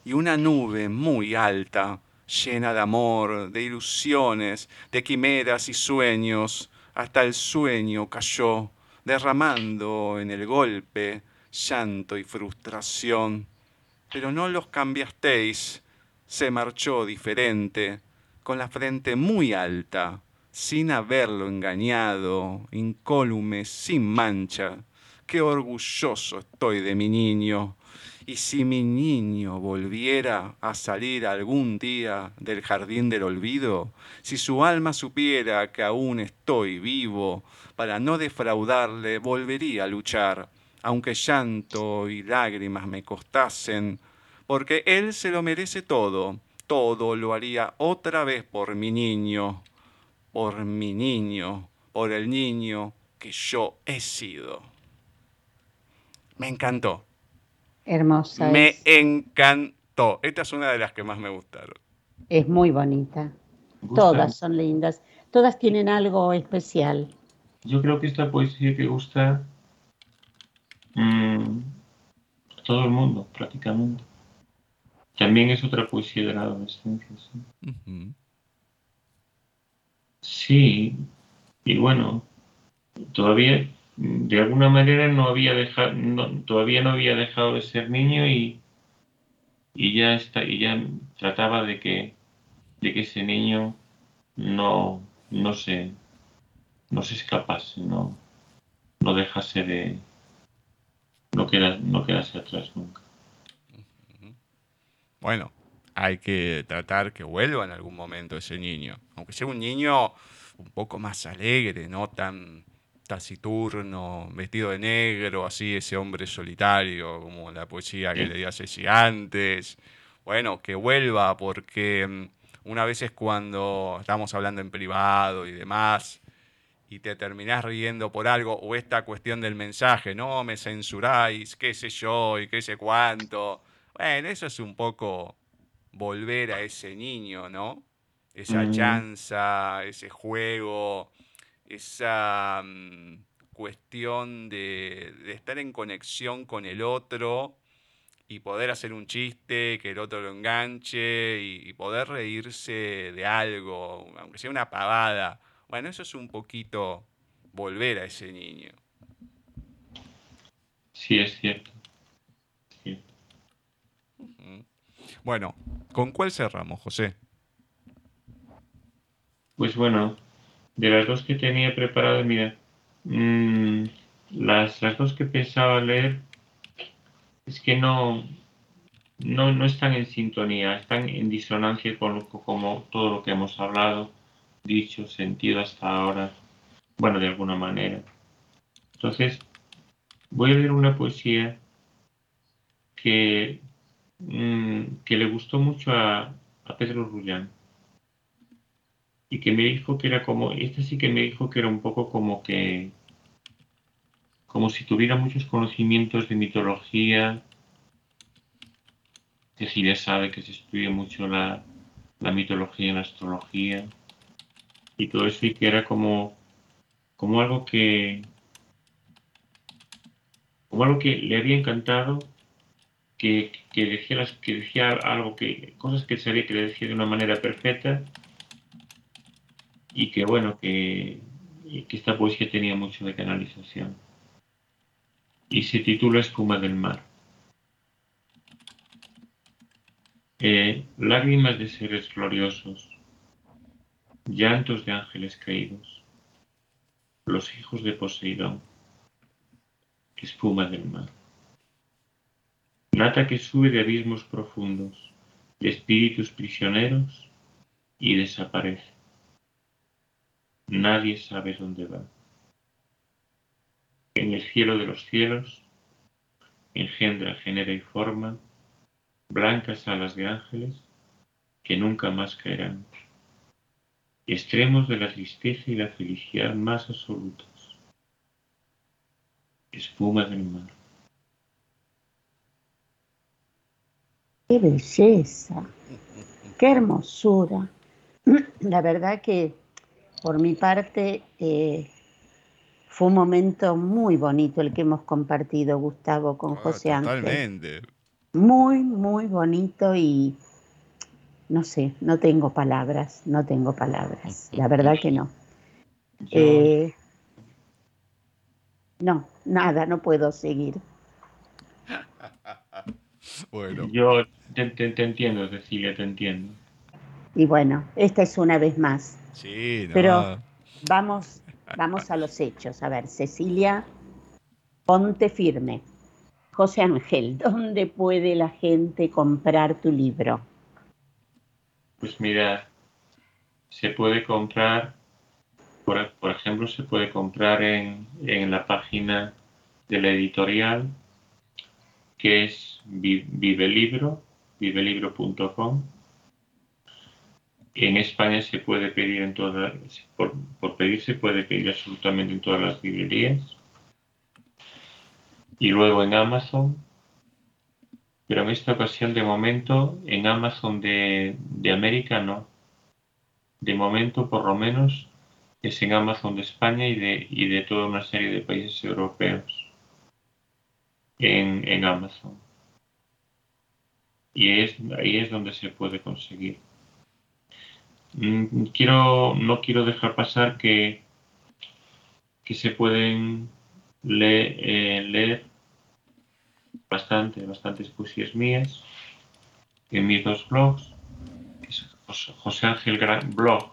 Y una nube muy alta, llena de amor, de ilusiones, de quimeras y sueños, hasta el sueño cayó, derramando en el golpe llanto y frustración. Pero no los cambiasteis, se marchó diferente, con la frente muy alta, sin haberlo engañado, incólume, sin mancha. Qué orgulloso estoy de mi niño. Y si mi niño volviera a salir algún día del jardín del olvido, si su alma supiera que aún estoy vivo, para no defraudarle, volvería a luchar, aunque llanto y lágrimas me costasen, porque él se lo merece todo, todo lo haría otra vez por mi niño, por mi niño, por el niño que yo he sido. Me encantó. Hermosa. Me es. encantó. Esta es una de las que más me gustaron. Es muy bonita. Todas son lindas. Todas tienen algo especial. Yo creo que esta poesía que gusta mm, a todo el mundo, prácticamente. También es otra poesía de la adolescencia. Sí. Sí, y bueno, todavía de alguna manera no había dejado, todavía no había dejado de ser niño y, y ya está, y ya trataba de que, de que ese niño no, no se, no se escapase, no, no dejase de, no queda, no quedase atrás nunca. Bueno, hay que tratar que vuelva en algún momento ese niño. Aunque sea un niño un poco más alegre, no tan taciturno, vestido de negro, así, ese hombre solitario, como la poesía que Sí. leía Ceci antes. Bueno, que vuelva, porque mm, una vez es cuando estamos hablando en privado y demás, y te terminás riendo por algo, o esta cuestión del mensaje, no me censuráis, qué sé yo y qué sé cuánto. Bueno, eso es un poco volver a ese niño, ¿no? Esa chanza, ese juego, esa mm, cuestión de, de estar en conexión con el otro y poder hacer un chiste, que el otro lo enganche y, y poder reírse de algo, aunque sea una pavada. Bueno, eso es un poquito volver a ese niño. Sí, es cierto. Sí. Bueno, ¿con cuál cerramos, José? Pues bueno, de las dos que tenía preparadas, mira, mm, las, las dos que pensaba leer es que no, no, no están en sintonía, están en disonancia con lo- como todo lo que hemos hablado, dicho, sentido hasta ahora, bueno, de alguna manera. Entonces, voy a leer una poesía que, mm, que le gustó mucho a, a Pedro Rullán y que me dijo que era como, esta sí que me dijo que era un poco como que, como si tuviera muchos conocimientos de mitología, que sí ya sabe que se estudia mucho la, la mitología y la astrología, y todo eso, y que era como, como algo que, como algo que le había encantado, que, que decía, las- que decía algo que, cosas que sabía que le decía de una manera perfecta, y que bueno, que, esta poesía tenía mucho de canalización. Y se titula Espuma del mar. Eh, lágrimas de seres gloriosos, llantos de ángeles caídos, los hijos de Poseidón, espuma del mar. Nata que sube de abismos profundos, de espíritus prisioneros y desaparece. Nadie sabe dónde va. En el cielo de los cielos engendra, genera y forma blancas alas de ángeles que nunca más caerán. Extremos de la tristeza y la felicidad más absolutos. Espuma del mar. Qué belleza, qué hermosura. La verdad que por mi parte eh, fue un momento muy bonito el que hemos compartido, Gustavo, con Ah, José Ángel. Totalmente. Muy, muy bonito y no sé, no tengo palabras, no tengo palabras. La verdad que no. Eh, no, nada, no puedo seguir. Bueno, yo te, te- te entiendo, Cecilia, te entiendo. Y bueno, esta es una vez más. Sí, no. Pero- Vamos, vamos a los hechos. A ver, Cecilia, ponte firme. José Ángel, ¿dónde puede la gente comprar tu libro? Pues mira, se puede comprar, por, por ejemplo, se puede comprar en, en la página de la editorial, que es Vi- Vivelibro, vivelibro.com. En España se puede pedir en todas, por, por pedir se puede pedir absolutamente en todas las librerías. Y luego en Amazon, pero en esta ocasión de momento en Amazon de, de América no. De momento por lo menos es en Amazon de España y de, y de toda una serie de países europeos. En, en Amazon. Y es, ahí es donde se puede conseguir. Mm, Quiero, no quiero dejar pasar que, que se pueden eh, leer bastante, bastantes poesías mías en mis dos blogs, es Jos- José Ángel Gra- blog,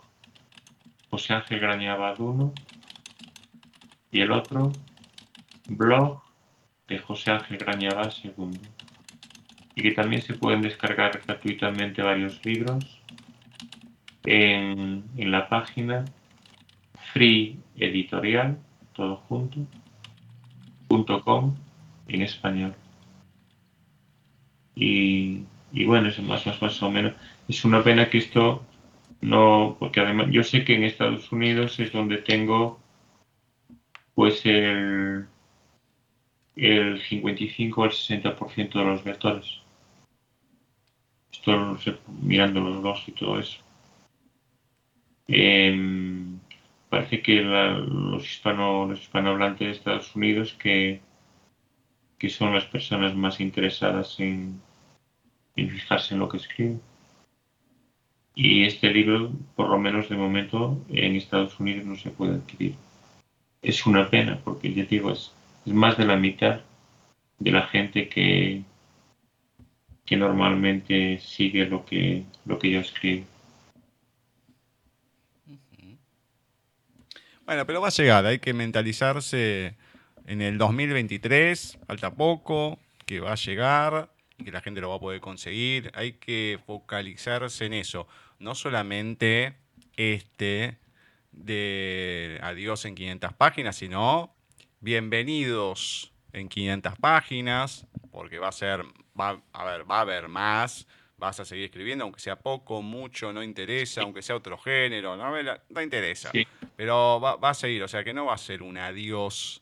José Ángel Grañabad 1 y el otro blog de José Ángel Grañabad II. Y que también se pueden descargar gratuitamente varios libros en, la página free editorial, todo junto, punto com en español. Y, y bueno, es más, más, más o menos. Es una pena que esto no, porque además yo sé que en Estados Unidos es donde tengo pues el, el 55 al 60% de los lectores. Esto mirando los blogs y todo eso. Em, parece que la- los, hispano, los hispanohablantes de Estados Unidos que, que son las personas más interesadas en, en fijarse en lo que escribo. Y este libro, por lo menos de momento, en Estados Unidos no se puede adquirir. Es una pena, porque ya digo, es, es más de la mitad de la gente que, que normalmente sigue lo que, lo que yo escribo. Bueno, pero va a llegar, hay que mentalizarse en el 2023, falta poco, que va a llegar y que la gente lo va a poder conseguir. Hay que focalizarse en eso, no solamente este de Adiós en 500 páginas, sino bienvenidos en 500 páginas, porque va a ser, a ver, va a haber más, vas a seguir escribiendo, aunque sea poco, mucho, no interesa, aunque sea otro género, no, no interesa. Sí. Pero va, va a seguir, o sea que no va a ser un adiós,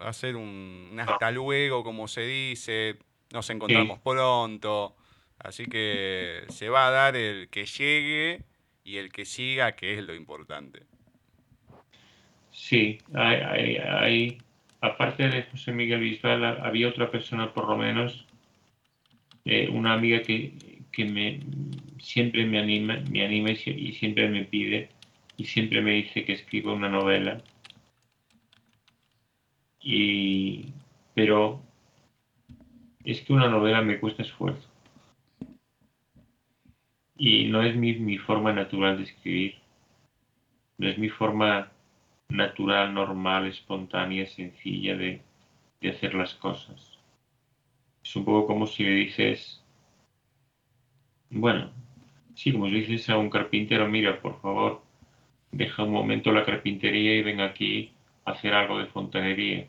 va a ser un, un hasta luego, como se dice, nos encontramos pronto, así que se va a dar el que llegue y el que siga, que es lo importante. Sí, hay, hay, hay- aparte de José Miguel Bisbal, ha- había otra persona por lo menos, eh, una amiga que, que me siempre me anima, me anima y, sie- y siempre me pide y siempre me dice que escriba una novela. Y, pero es que una novela me cuesta esfuerzo. Y no es mi, mi forma natural de escribir. No es mi forma natural, normal, espontánea, sencilla de, de hacer las cosas. Es un poco como si le dices, bueno, sí, como le dices a un carpintero, mira, por favor, deja un momento la carpintería y ven aquí a hacer algo de fontanería.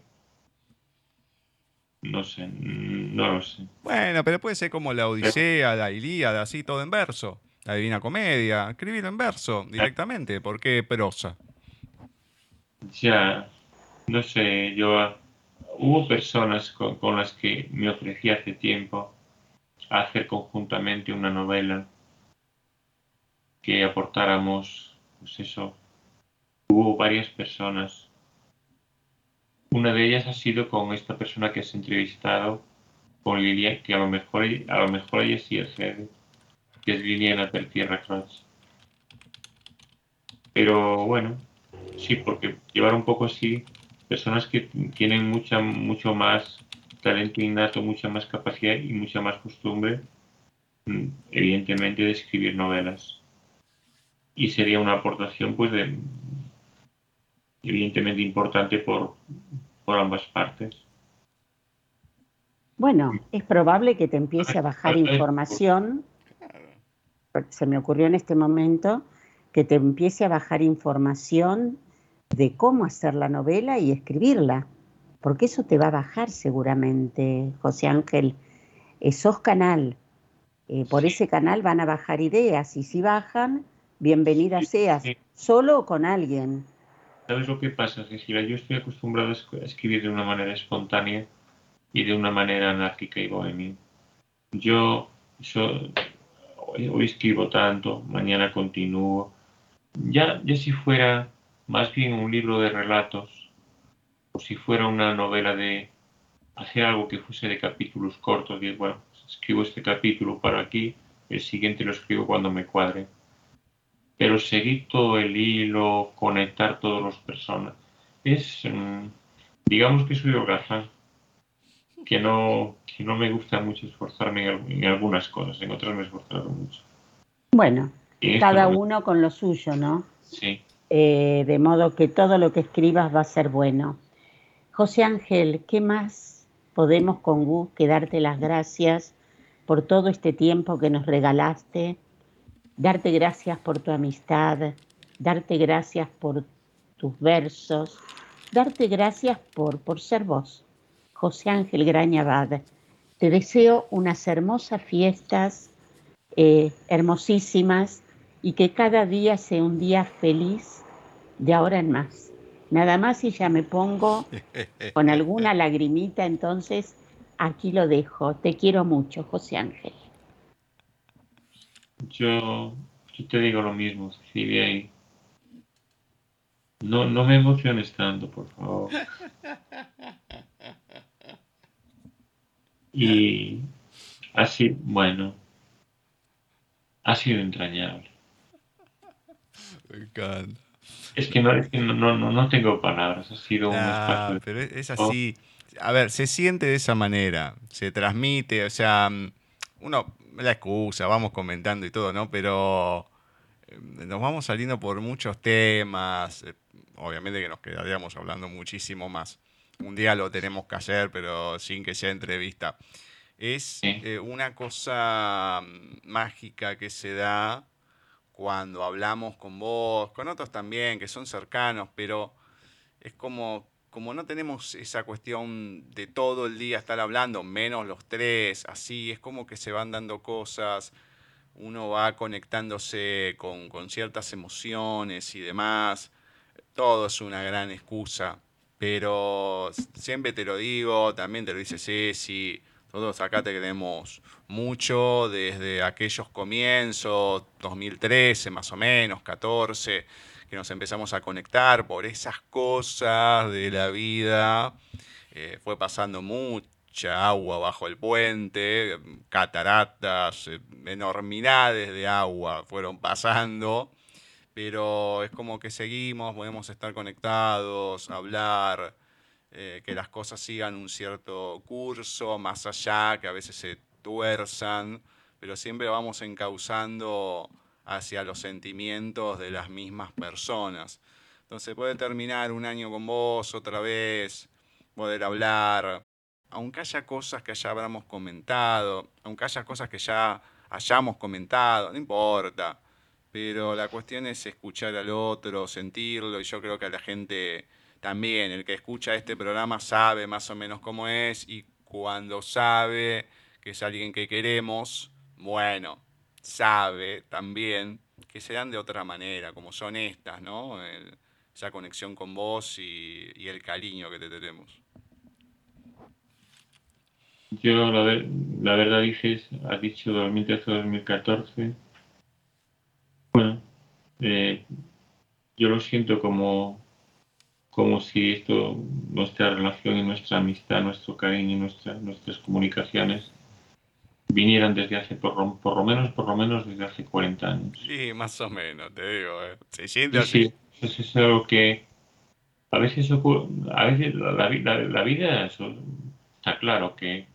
No sé, no lo sé. Bueno, pero puede ser como la Odisea, la Ilíada, así todo en verso. La Divina Comedia, escribirlo en verso directamente. ¿Por qué prosa? Ya, no sé, yo hubo personas con, las que me ofrecí hace tiempo hacer conjuntamente una novela que aportáramos, pues eso, hubo varias personas. Una de ellas ha sido con esta persona que has entrevistado, con Liliana, que a lo mejor, a lo mejor ella sí es que es Liliana Tierra Cross. Pero bueno, sí, porque llevar un poco así personas que tienen mucha, mucho más talento innato, mucha más capacidad y mucha más costumbre, mm, evidentemente, de escribir novelas. Y sería una aportación, pues, de, evidentemente importante por, por ambas partes. Bueno, es probable que te empiece a bajar información, se me ocurrió en este momento, que te empiece a bajar información de cómo hacer la novela y escribirla, porque eso te va a bajar seguramente, José Ángel. Eh, sos canal, eh, por ese canal van a bajar ideas y si bajan, bienvenida seas, solo o con alguien. ¿Sabes lo que pasa, Cecilia? Yo estoy acostumbrado a escribir de una manera espontánea y de una manera anárquica y bohemia. Yo, hoy escribo tanto, mañana continúo. Ya, ya si fuera más bien un libro de relatos, o si fuera una novela de hacer algo que fuese de capítulos cortos, y bueno, escribo este capítulo para aquí, el siguiente lo escribo cuando me cuadre. Pero seguir todo el hilo, conectar todas las personas, es, mm, digamos que soy holgazán, que no, que no me gusta mucho esforzarme en, algunas cosas, en otras me he esforzado mucho. Bueno, cada uno con lo suyo, ¿no? Sí. Eh, de modo que todo lo que escribas va a ser bueno. José Ángel, ¿qué más podemos con Gus que darte las gracias por todo este tiempo que nos regalaste? Darte gracias por tu amistad, darte gracias por tus versos, darte gracias por, por ser vos. José Ángel Grañabad, te deseo unas hermosas fiestas, eh, hermosísimas, y que cada día sea un día feliz de ahora en más. Nada más y ya me pongo con alguna lagrimita, entonces aquí lo dejo. Te quiero mucho, José Ángel. Yo, te digo lo mismo, Cecilia, y no, no me emociones tanto, por favor. Y así, bueno, ha sido entrañable. Me encanta. Es que no, no, tengo palabras, ha sido un espacio. Pero es así. A ver, se siente de esa manera, se transmite, o sea, mm, uno, la excusa, vamos comentando y todo, ¿no? Pero eh, nos vamos saliendo por muchos temas, eh, obviamente que nos quedaríamos hablando muchísimo más. Un día lo tenemos que hacer, pero sin que sea entrevista. Es eh, una cosa mm, mágica que se da cuando hablamos con vos, con otros también que son cercanos, pero es como, como no tenemos esa cuestión de todo el día estar hablando, menos los tres, así, es como que se van dando cosas, uno va conectándose con, con ciertas emociones y demás, todo es una gran excusa, pero siempre te lo digo, también te lo dice Ceci, todos acá te queremos mucho desde aquellos comienzos, 2013 más o menos, 14, que nos empezamos a conectar por esas cosas de la vida. Eh, fue pasando mucha agua bajo el puente, cataratas, enormidades de agua fueron pasando, pero es como que seguimos, podemos estar conectados, hablar eh, que las cosas sigan un cierto curso, más allá, que a veces se tuerzan, pero siempre vamos encauzando hacia los sentimientos de las mismas personas. Entonces puede terminar un año con vos otra vez, poder hablar, aunque haya cosas que ya habramos comentado, aunque haya cosas que ya hayamos comentado, no importa. Pero la cuestión es escuchar al otro, sentirlo, y yo creo que a la gente también, el que escucha este programa sabe más o menos cómo es, y cuando sabe que es alguien que queremos, bueno, sabe también que serán de otra manera, como son estas, ¿no? esa conexión con vos y, el cariño que te tenemos. Yo, la, verdad, dices, has dicho 2013-2014. Bueno, eh, yo lo siento como, como si esto, nuestra relación y nuestra amistad, nuestro cariño y nuestra, nuestras comunicaciones vinieran desde hace, por, por, lo menos, por lo menos desde hace 40 años. Sí, más o menos, te digo, ¿eh? siente así. Sí, es algo que a veces ocurre, a veces la, la, la vida está claro que,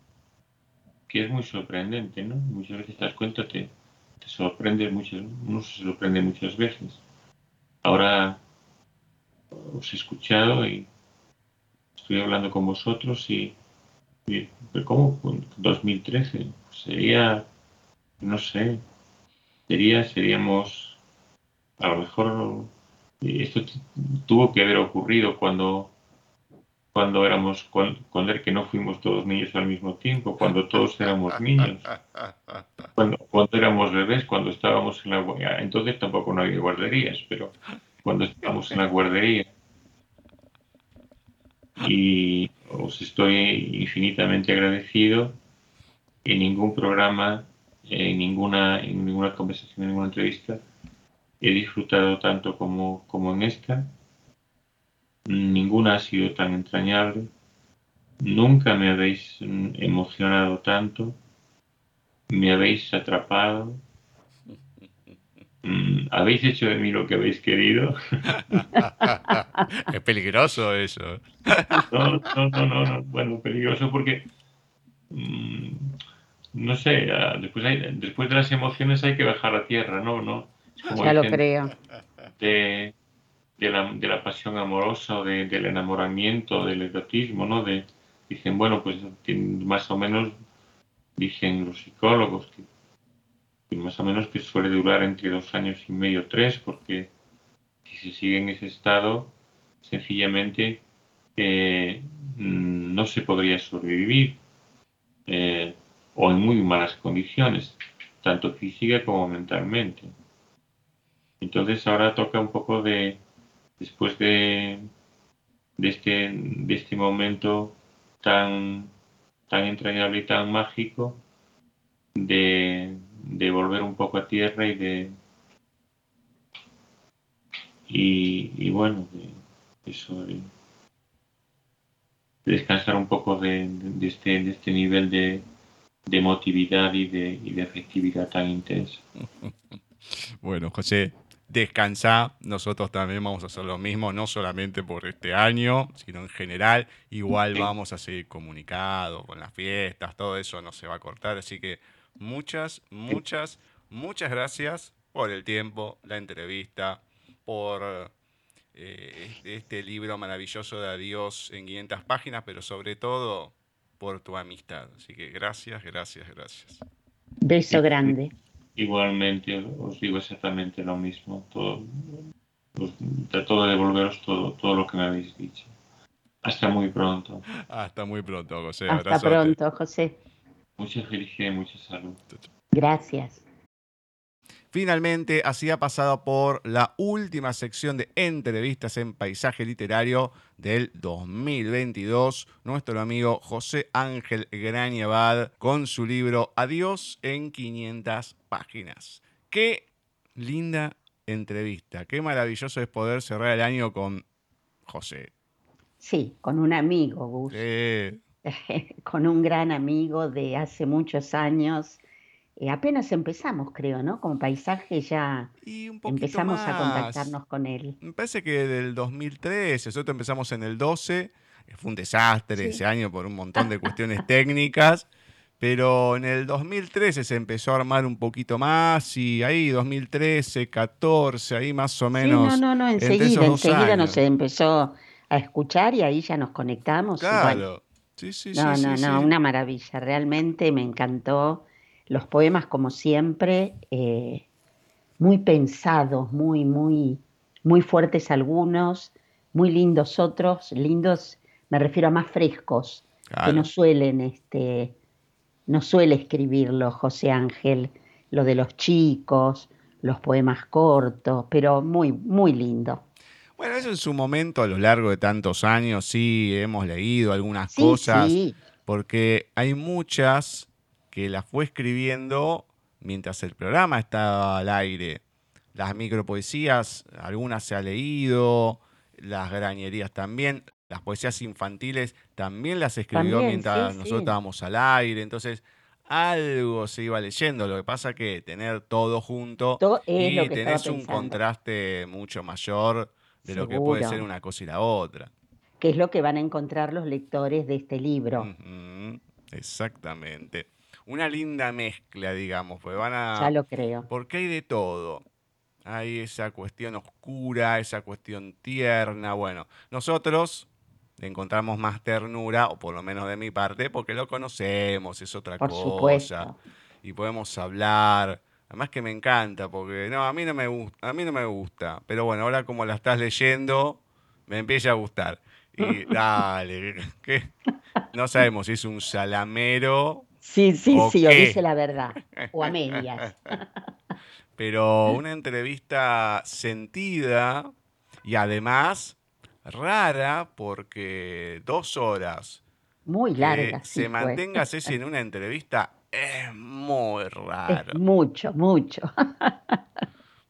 que es muy sorprendente, ¿no? Muchas veces te das cuenta, te, te sorprende, muchas, uno se sorprende muchas veces. Ahora os he escuchado y estoy hablando con vosotros y ¿Cómo? 2013. Sería, no sé, sería, seríamos, a lo mejor, esto tuvo que haber ocurrido cuando, cuando éramos, cuando, era que no fuimos todos niños al mismo tiempo, cuando todos éramos niños, cuando, cuando éramos bebés, cuando estábamos en la, entonces tampoco no había guarderías, pero cuando estábamos en la guardería y os estoy infinitamente agradecido. En ningún programa, en ninguna, en ninguna conversación, en ninguna entrevista, he disfrutado tanto como, como en esta. Ninguna ha sido tan entrañable. Nunca me habéis emocionado tanto. Me habéis atrapado Mm, ¿Habéis hecho de mí lo que habéis querido? es peligroso eso. no, no, no, no, bueno, peligroso porque, mm, no sé, ah, después, después de las emociones hay que bajar a tierra, ¿no? no ya lo creo. De, de, la, de la pasión amorosa o del enamoramiento, del erotismo, ¿no? De, dicen, bueno, pues más o menos, dicen los psicólogos, que más o menos que suele durar entre dos años y medio, tres, porque si se sigue en ese estado, sencillamente eh, no se podría sobrevivir eh, o en muy malas condiciones, tanto física como mentalmente. Entonces ahora toca un poco de, después de, de, este, de este momento tan, tan entrañable y tan mágico, de, de volver un poco a tierra y de y, bueno de, eso de, descansar un poco de, este, de este nivel de, de emotividad y de, y de afectividad tan intensa. Bueno, José, descansa. Nosotros también vamos a hacer lo mismo, no solamente por este año, sino en general. Igual vamos a seguir comunicados con las fiestas, todo eso no se va a cortar. Así que muchas, muchas, muchas gracias por el tiempo, la entrevista, por eh, este libro maravilloso de Adiós en 500 páginas, pero sobre todo por tu amistad. Así que gracias, gracias, gracias. Beso grande. Igualmente, os digo exactamente lo mismo. Todo, trato de devolveros todo, todo lo que me habéis dicho. Hasta muy pronto. Hasta muy pronto, José. Hasta pronto, José. Mucha felicidad y mucha salud. Gracias. Finalmente, así ha pasado por la última sección de entrevistas en paisaje literario del 2022, nuestro amigo José Ángel Grañabad con su libro Adiós en 500 páginas. Qué linda entrevista, qué maravilloso es poder cerrar el año con José. Sí, con un amigo, Gus. con un gran amigo de hace muchos años. Eh, apenas empezamos, creo, ¿no? Como paisaje ya empezamos a contactarnos con él. Me parece que del 2013, nosotros empezamos en el 12, fue un desastre ese año por un montón de cuestiones técnicas, pero en el 2013 se empezó a armar un poquito más y ahí 2013, 14, ahí más o menos. Sí, no, no, no, enseguida, enseguida nos empezó a escuchar y ahí ya nos conectamos. Claro. Sí, sí, no, sí, no, no, una maravilla. Realmente me encantó. Los poemas, como siempre, eh, muy pensados, muy, muy, muy fuertes algunos, muy lindos otros. Lindos, me refiero a más frescos, que no suelen, este, no suele escribirlo José Ángel, lo de los chicos, los poemas cortos, pero muy, muy lindo. Bueno, eso en su momento, a lo largo de tantos años, sí hemos leído algunas Sí, cosas, sí, porque hay muchas que las fue escribiendo mientras el programa estaba al aire. Las micropoesías, algunas se ha leído, las grañerías también, las poesías infantiles también las escribió también, mientras sí, nosotros estábamos al aire, entonces algo se iba leyendo, lo que pasa que tener todo junto To- es lo y tenés un pensando. contraste mucho mayor de lo que puede ser una cosa y la otra. que es lo que van a encontrar los lectores de este libro. Exactamente. Una linda mezcla, digamos, porque van Ya a... lo creo. Porque hay de todo. Hay esa cuestión oscura, esa cuestión tierna. Bueno, nosotros encontramos más ternura, o por lo menos de mi parte, porque lo conocemos, es otra Por cosa. supuesto. Y podemos hablar. Además que me encanta, porque no, a mí no me gusta, a mí no me gusta. Pero bueno, ahora como la estás leyendo, me empieza a gustar. Y dale, no sabemos si es un salamero Sí, sí, ¿O sí, o qué? dice la verdad. O a medias. pero una entrevista sentida y además rara porque dos horas Muy que larga, sí se mantenga Ceci en una entrevista es muy raro. Es mucho, mucho.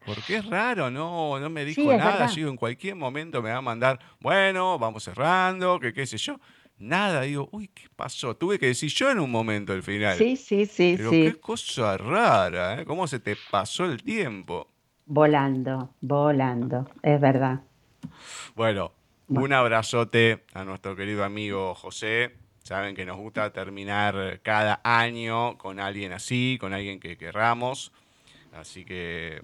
Porque es raro, no, no me dijo Sí, nada. digo, en cualquier momento me va a mandar, bueno, vamos cerrando, que qué sé yo. Nada, digo, uy, ¿qué pasó? Tuve que decir yo en un momento al final. Sí, sí, sí, Pero qué sí. cosa rara, ¿eh? ¿Cómo se te pasó el tiempo? Volando, volando, es verdad. Bueno, Bueno. un abrazote a nuestro querido amigo José. Saben que nos gusta terminar cada año con alguien así, con alguien que querramos. Así que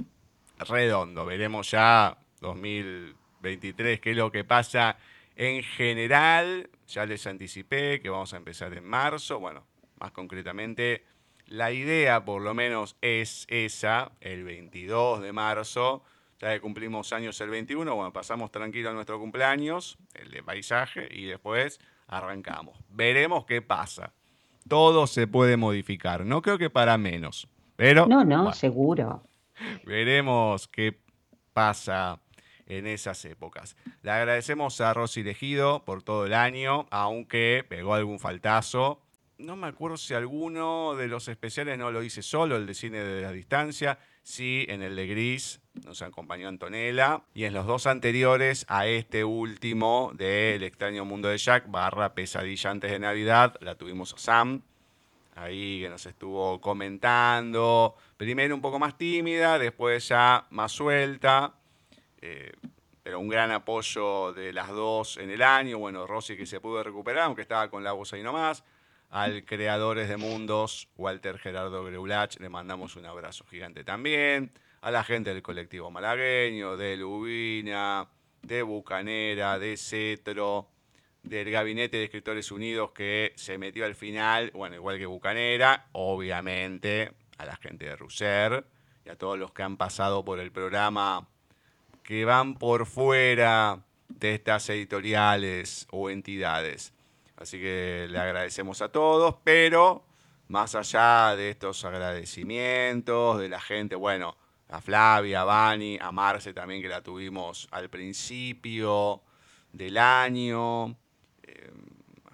redondo. Veremos ya 2023 qué es lo que pasa en general. Ya les anticipé que vamos a empezar en marzo. Bueno, más concretamente, la idea por lo menos es esa, el 22 de marzo. Ya que cumplimos años el 21, bueno, pasamos tranquilo a nuestro cumpleaños, el de paisaje, y después arrancamos. Veremos qué pasa. Todo se puede modificar. No creo que para menos. Pero No, no, bueno, seguro. veremos qué pasa en esas épocas. Le agradecemos a Rosy Legido por todo el año, aunque pegó algún faltazo. No me acuerdo si alguno de los especiales no lo hice solo, el de cine de la distancia. Sí, en el de Gris nos acompañó Antonella. Y en los dos anteriores a este último de El extraño mundo de Jack, barra Pesadilla antes de Navidad, la tuvimos a Sam ahí que nos estuvo comentando. Primero un poco más tímida, después ya más suelta. eh, pero un gran apoyo de las dos en el año. Bueno, Rosy que se pudo recuperar, aunque estaba con la voz ahí nomás. Al Creadores de Mundos, Walter Gerardo Greulach, le mandamos un abrazo gigante también. A la gente del colectivo malagueño, de Lubina, de Bucanera, de Cetro, del Gabinete de Escritores Unidos que se metió al final, bueno, igual que Bucanera, obviamente a la gente de Russer y a todos los que han pasado por el programa que van por fuera de estas editoriales o entidades. Así que le agradecemos a todos, pero más allá de estos agradecimientos, de la gente, bueno, a Flavia, a Vani, a Marce también que la tuvimos al principio del año, eh,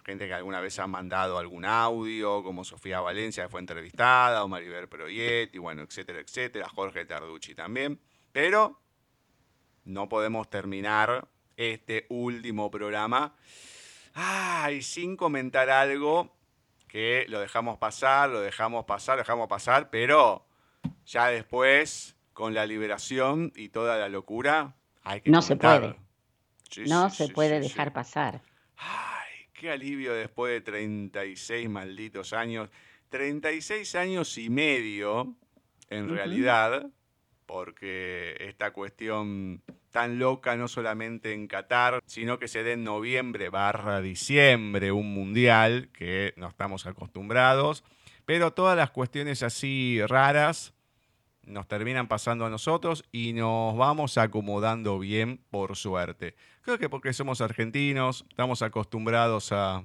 gente que alguna vez ha mandado algún audio, como Sofía Valencia que fue entrevistada, o Maribel Proietti, bueno, etcétera, etcétera, Jorge Tarducci también, pero no podemos terminar este último programa. Ay, sin comentar algo que lo dejamos pasar, lo dejamos pasar, lo dejamos pasar, pero ya después, con la liberación y toda la locura, hay que No se puede. Sí, No sí, se sí, puede dejar pasar. Ay, qué alivio después de 36 malditos años. 36 años y medio, en realidad, porque esta cuestión tan loca no solamente en Qatar, sino que se dé en noviembre barra diciembre un mundial, que no estamos acostumbrados, pero todas las cuestiones así raras nos terminan pasando a nosotros y nos vamos acomodando bien por suerte. Creo que porque somos argentinos, estamos acostumbrados a,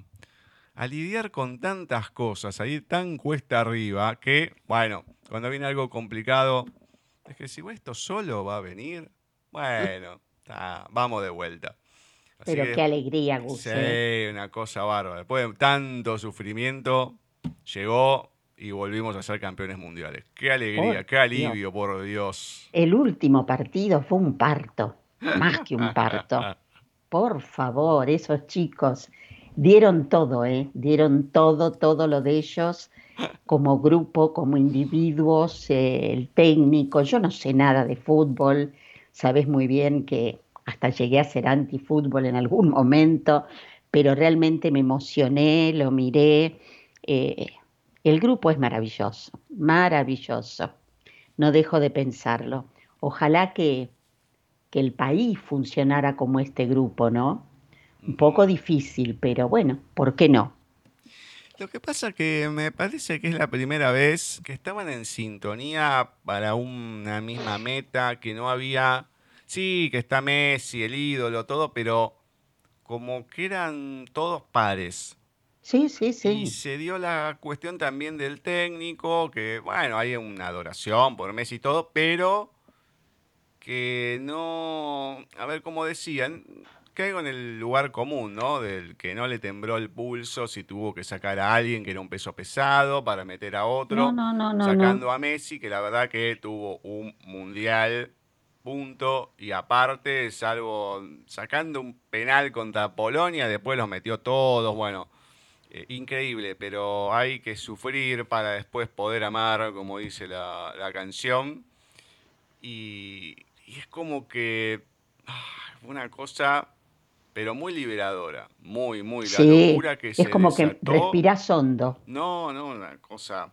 a lidiar con tantas cosas, a ir tan cuesta arriba, que, bueno, cuando viene algo complicado, es que si esto solo va a venir, bueno, vamos de vuelta. Pero qué alegría, Gus. Sí, una cosa bárbara. Después de tanto sufrimiento, llegó y volvimos a ser campeones mundiales. Qué alegría, qué alivio, por Dios. El último partido fue un parto, más que un parto. Por favor, esos chicos dieron todo, ¿eh? Dieron todo, todo lo de ellos como grupo, como individuos, eh, el técnico. Yo no sé nada de fútbol, sabes muy bien que hasta llegué a ser antifútbol en algún momento, pero realmente me emocioné, lo miré. Eh, el grupo es maravilloso, maravilloso. No dejo de pensarlo. Ojalá que, que el país funcionara como este grupo, ¿no? Un poco difícil, pero bueno, ¿por qué no? Lo que pasa que me parece que es la primera vez que estaban en sintonía para una misma meta, que no había, sí, que está Messi, el ídolo, todo, pero como que eran todos pares. Sí, sí, sí. Y se dio la cuestión también del técnico, que bueno, hay una adoración por Messi y todo, pero que no, a ver, como decían, caigo en el lugar común, ¿no? Del que no le tembló el pulso si tuvo que sacar a alguien que era un peso pesado para meter a otro. No, no, no, sacando a Messi, que la verdad que tuvo un mundial, punto. Y aparte, salvo sacando un penal contra Polonia, después los metió todos. Bueno, eh, increíble, pero hay que sufrir para después poder amar, como dice la, canción. Y, es como que. Ah, una cosa pero muy liberadora, muy, muy. La locura que es como que respiras hondo. No, no, una cosa.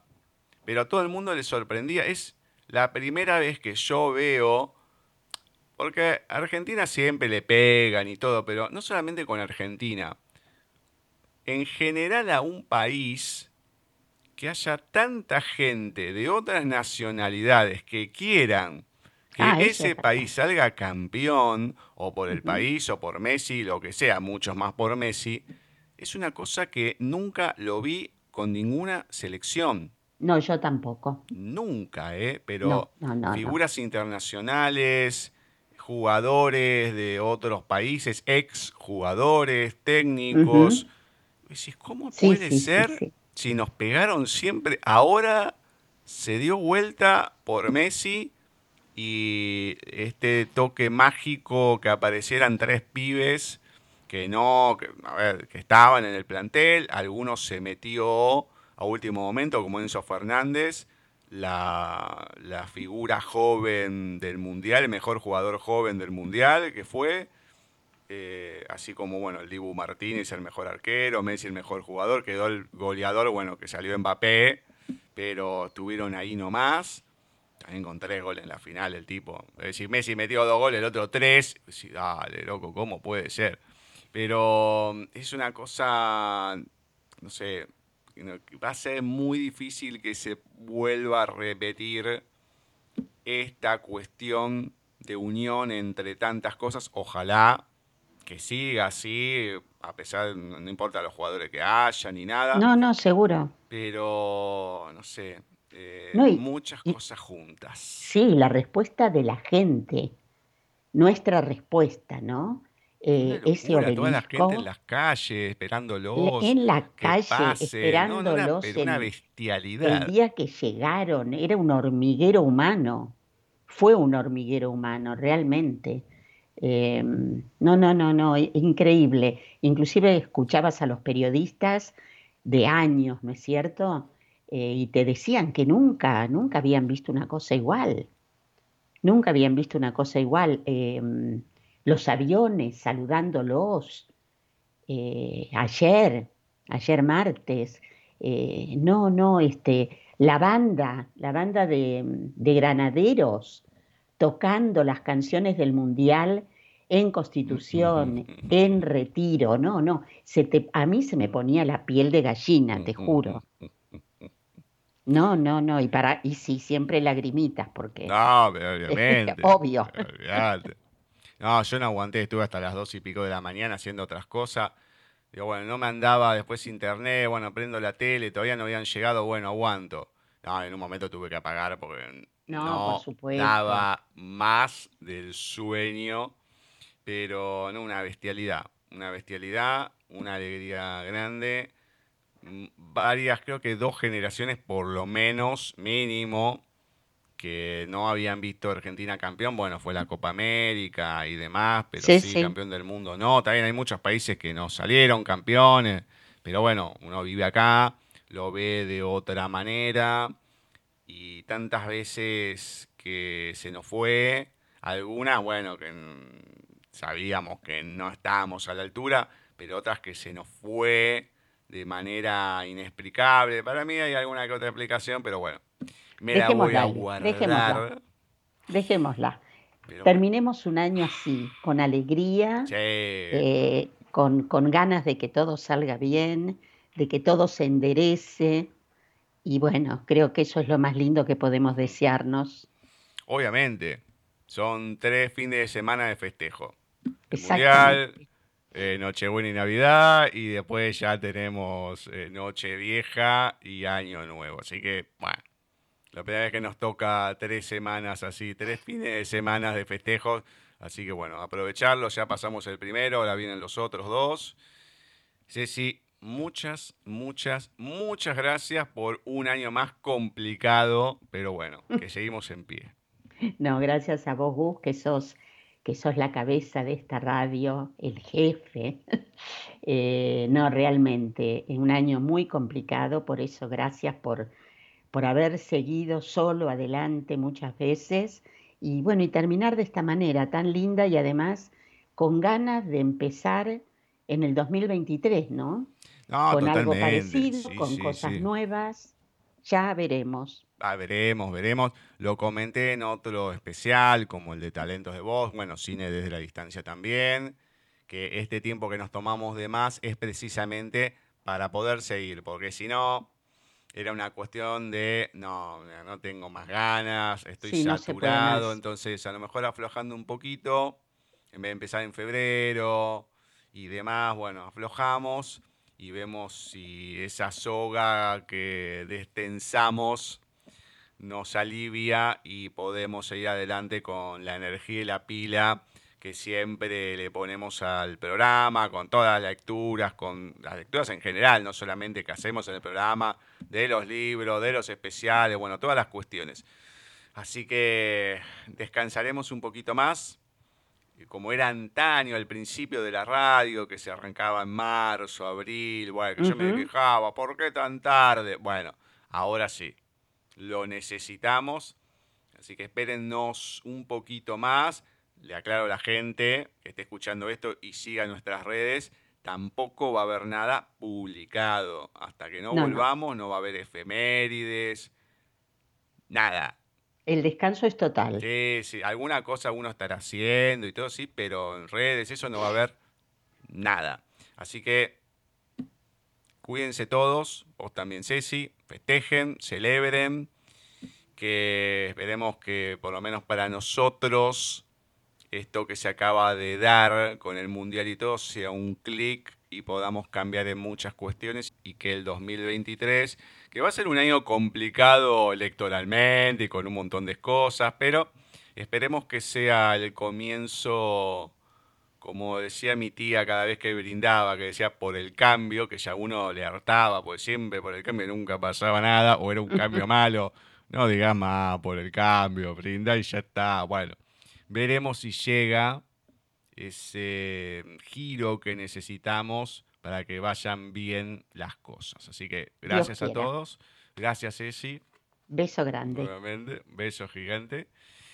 Pero a todo el mundo le sorprendía. Es la primera vez que yo veo. Porque a Argentina siempre le pegan y todo, pero no solamente con Argentina. En general a un país que haya tanta gente de otras nacionalidades que quieran que ah, ese país salga campeón, o por el país, o por Messi, lo que sea, muchos más por Messi, es una cosa que nunca lo vi con ninguna selección. No, yo tampoco. Nunca, ¿eh? Pero figuras internacionales, jugadores de otros países, ex jugadores, técnicos. ¿Cómo puede ser si nos pegaron siempre? Ahora se dio vuelta por Messi y este toque mágico que aparecieran tres pibes que no, que, a ver, que estaban en el plantel, algunos se metió a último momento, como Enzo Fernández, la, figura joven del Mundial, el mejor jugador joven del Mundial, que fue, eh, así como, bueno, el Dibu Martínez, el mejor arquero, Messi el mejor jugador, quedó el goleador, bueno, que salió Mbappé, pero estuvieron ahí nomás también con tres goles en la final el tipo. Es decir, Messi metió dos goles, el otro tres. dale, loco, ¿cómo puede ser? Pero mm, es una cosa, no sé, va a ser muy difícil que se vuelva a repetir esta cuestión de unión entre tantas cosas. Ojalá que siga así, a pesar, no importa los jugadores que haya ni nada. No, no, seguro. Pero, no sé, eh, muchas cosas juntas. Sí, la respuesta de la gente, nuestra respuesta, ¿no? Eh, ese obelisco, toda la gente en las calles esperándolos. En la calle esperándolos. una, bestialidad. El día que llegaron era un hormiguero humano. Fue un hormiguero humano, realmente. Em, no, no, no, no, increíble. Inclusive escuchabas a los periodistas de años, ¿no es cierto? Eh, y te decían que nunca, nunca habían visto una cosa igual. Nunca habían visto una cosa igual. Em, los aviones saludándolos. Eh, ayer, ayer martes. Eh, no, no, este, la banda, la banda de, granaderos tocando las canciones del Mundial en Constitución, en Retiro, no, no, se te, a mí se me ponía la piel de gallina, te juro. No, no, no, y para y sí, siempre lagrimitas porque No, obviamente. obvio. No, yo no aguanté, estuve hasta las dos y pico de la mañana haciendo otras cosas. Digo, bueno, no me andaba después internet, bueno, prendo la tele, todavía no habían llegado, bueno, aguanto. No, en un momento tuve que apagar porque no, daba más del sueño, pero no, una bestialidad, una bestialidad, una alegría grande. Mm, varias, creo que dos generaciones por lo menos, mínimo, que no habían visto Argentina campeón, bueno, fue la Copa América y demás, pero sí, campeón del mundo no. También hay muchos países que no salieron campeones, pero bueno, uno vive acá, lo ve de otra manera y tantas veces que se nos fue, algunas, bueno, que sabíamos que no estábamos a la altura, pero otras que se nos fue de manera inexplicable. Para mí hay alguna que otra explicación, pero bueno me la voy a guardar. Dejémosla. Terminemos un año así, con alegría, eh, con, con ganas de que todo salga bien, de que todo se enderece. Y bueno, creo que eso es lo más lindo que podemos desearnos. Obviamente, son tres fines de semana de festejo. Mundial, eh, Nochebuena y Navidad, y después ya tenemos eh, Noche Vieja y Año Nuevo. Así que, bueno, la primera vez que nos toca tres semanas así, tres fines de semana de festejos. Así que bueno, aprovecharlo. Ya pasamos el primero, ahora vienen los otros dos. Ceci, muchas, muchas, muchas gracias por un año más complicado, pero bueno, que seguimos en pie. No, gracias a vos, Gus, que sos, que sos la cabeza de esta radio, el jefe. Eh, no, realmente, en un año muy complicado, por eso gracias por por haber seguido solo adelante muchas veces y bueno, y terminar de esta manera tan linda y además con ganas de empezar en el 2023, ¿no? Con algo parecido, con cosas nuevas, ya veremos. Ah, veremos, veremos. Lo comenté en otro especial, como el de Talentos de Voz, bueno, cine desde la distancia también, que este tiempo que nos tomamos de más es precisamente para poder seguir, porque si no, era una cuestión de, no, no tengo más ganas, estoy saturado, entonces a lo mejor aflojando un poquito, en vez de empezar en febrero y demás, bueno, aflojamos y vemos si esa soga que destensamos nos alivia y podemos seguir adelante con la energía y la pila que siempre le ponemos al programa, con todas las lecturas, con las lecturas en general, no solamente que hacemos en el programa, de los libros, de los especiales, bueno, todas las cuestiones. Así que descansaremos un poquito más, como era antaño al principio de la radio, que se arrancaba en marzo, abril, bueno, que yo me quejaba, ¿por qué tan tarde? Bueno, ahora sí, lo necesitamos, así que espérennos un poquito más le aclaro a la gente que esté escuchando esto y siga nuestras redes, tampoco va a haber nada publicado. Hasta que no, volvamos, no. va a haber efemérides, nada. El descanso es total. Sí, sí, alguna cosa uno estará haciendo y todo, sí, pero en redes eso no va a haber nada. Así que cuídense todos, vos también Ceci, festejen, celebren, que esperemos que por lo menos para nosotros esto que se acaba de dar con el Mundial y todo sea un clic y podamos cambiar en muchas cuestiones y que el 2023, que va a ser un año complicado electoralmente y con un montón de cosas, pero esperemos que sea el comienzo, como decía mi tía cada vez que brindaba, que decía por el cambio, que ya uno le hartaba, pues siempre por el cambio nunca pasaba nada, o era un cambio malo, no digas más por el cambio, brinda y ya está, bueno Veremos si llega ese giro que necesitamos para que vayan bien las cosas. Así que gracias a todos. Gracias, Ceci. Beso grande. Nuevamente, beso gigante.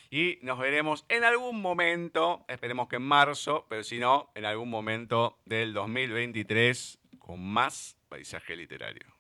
Y nos veremos en algún momento, esperemos que en marzo, pero si no, en algún momento del 2023 con más paisaje literario.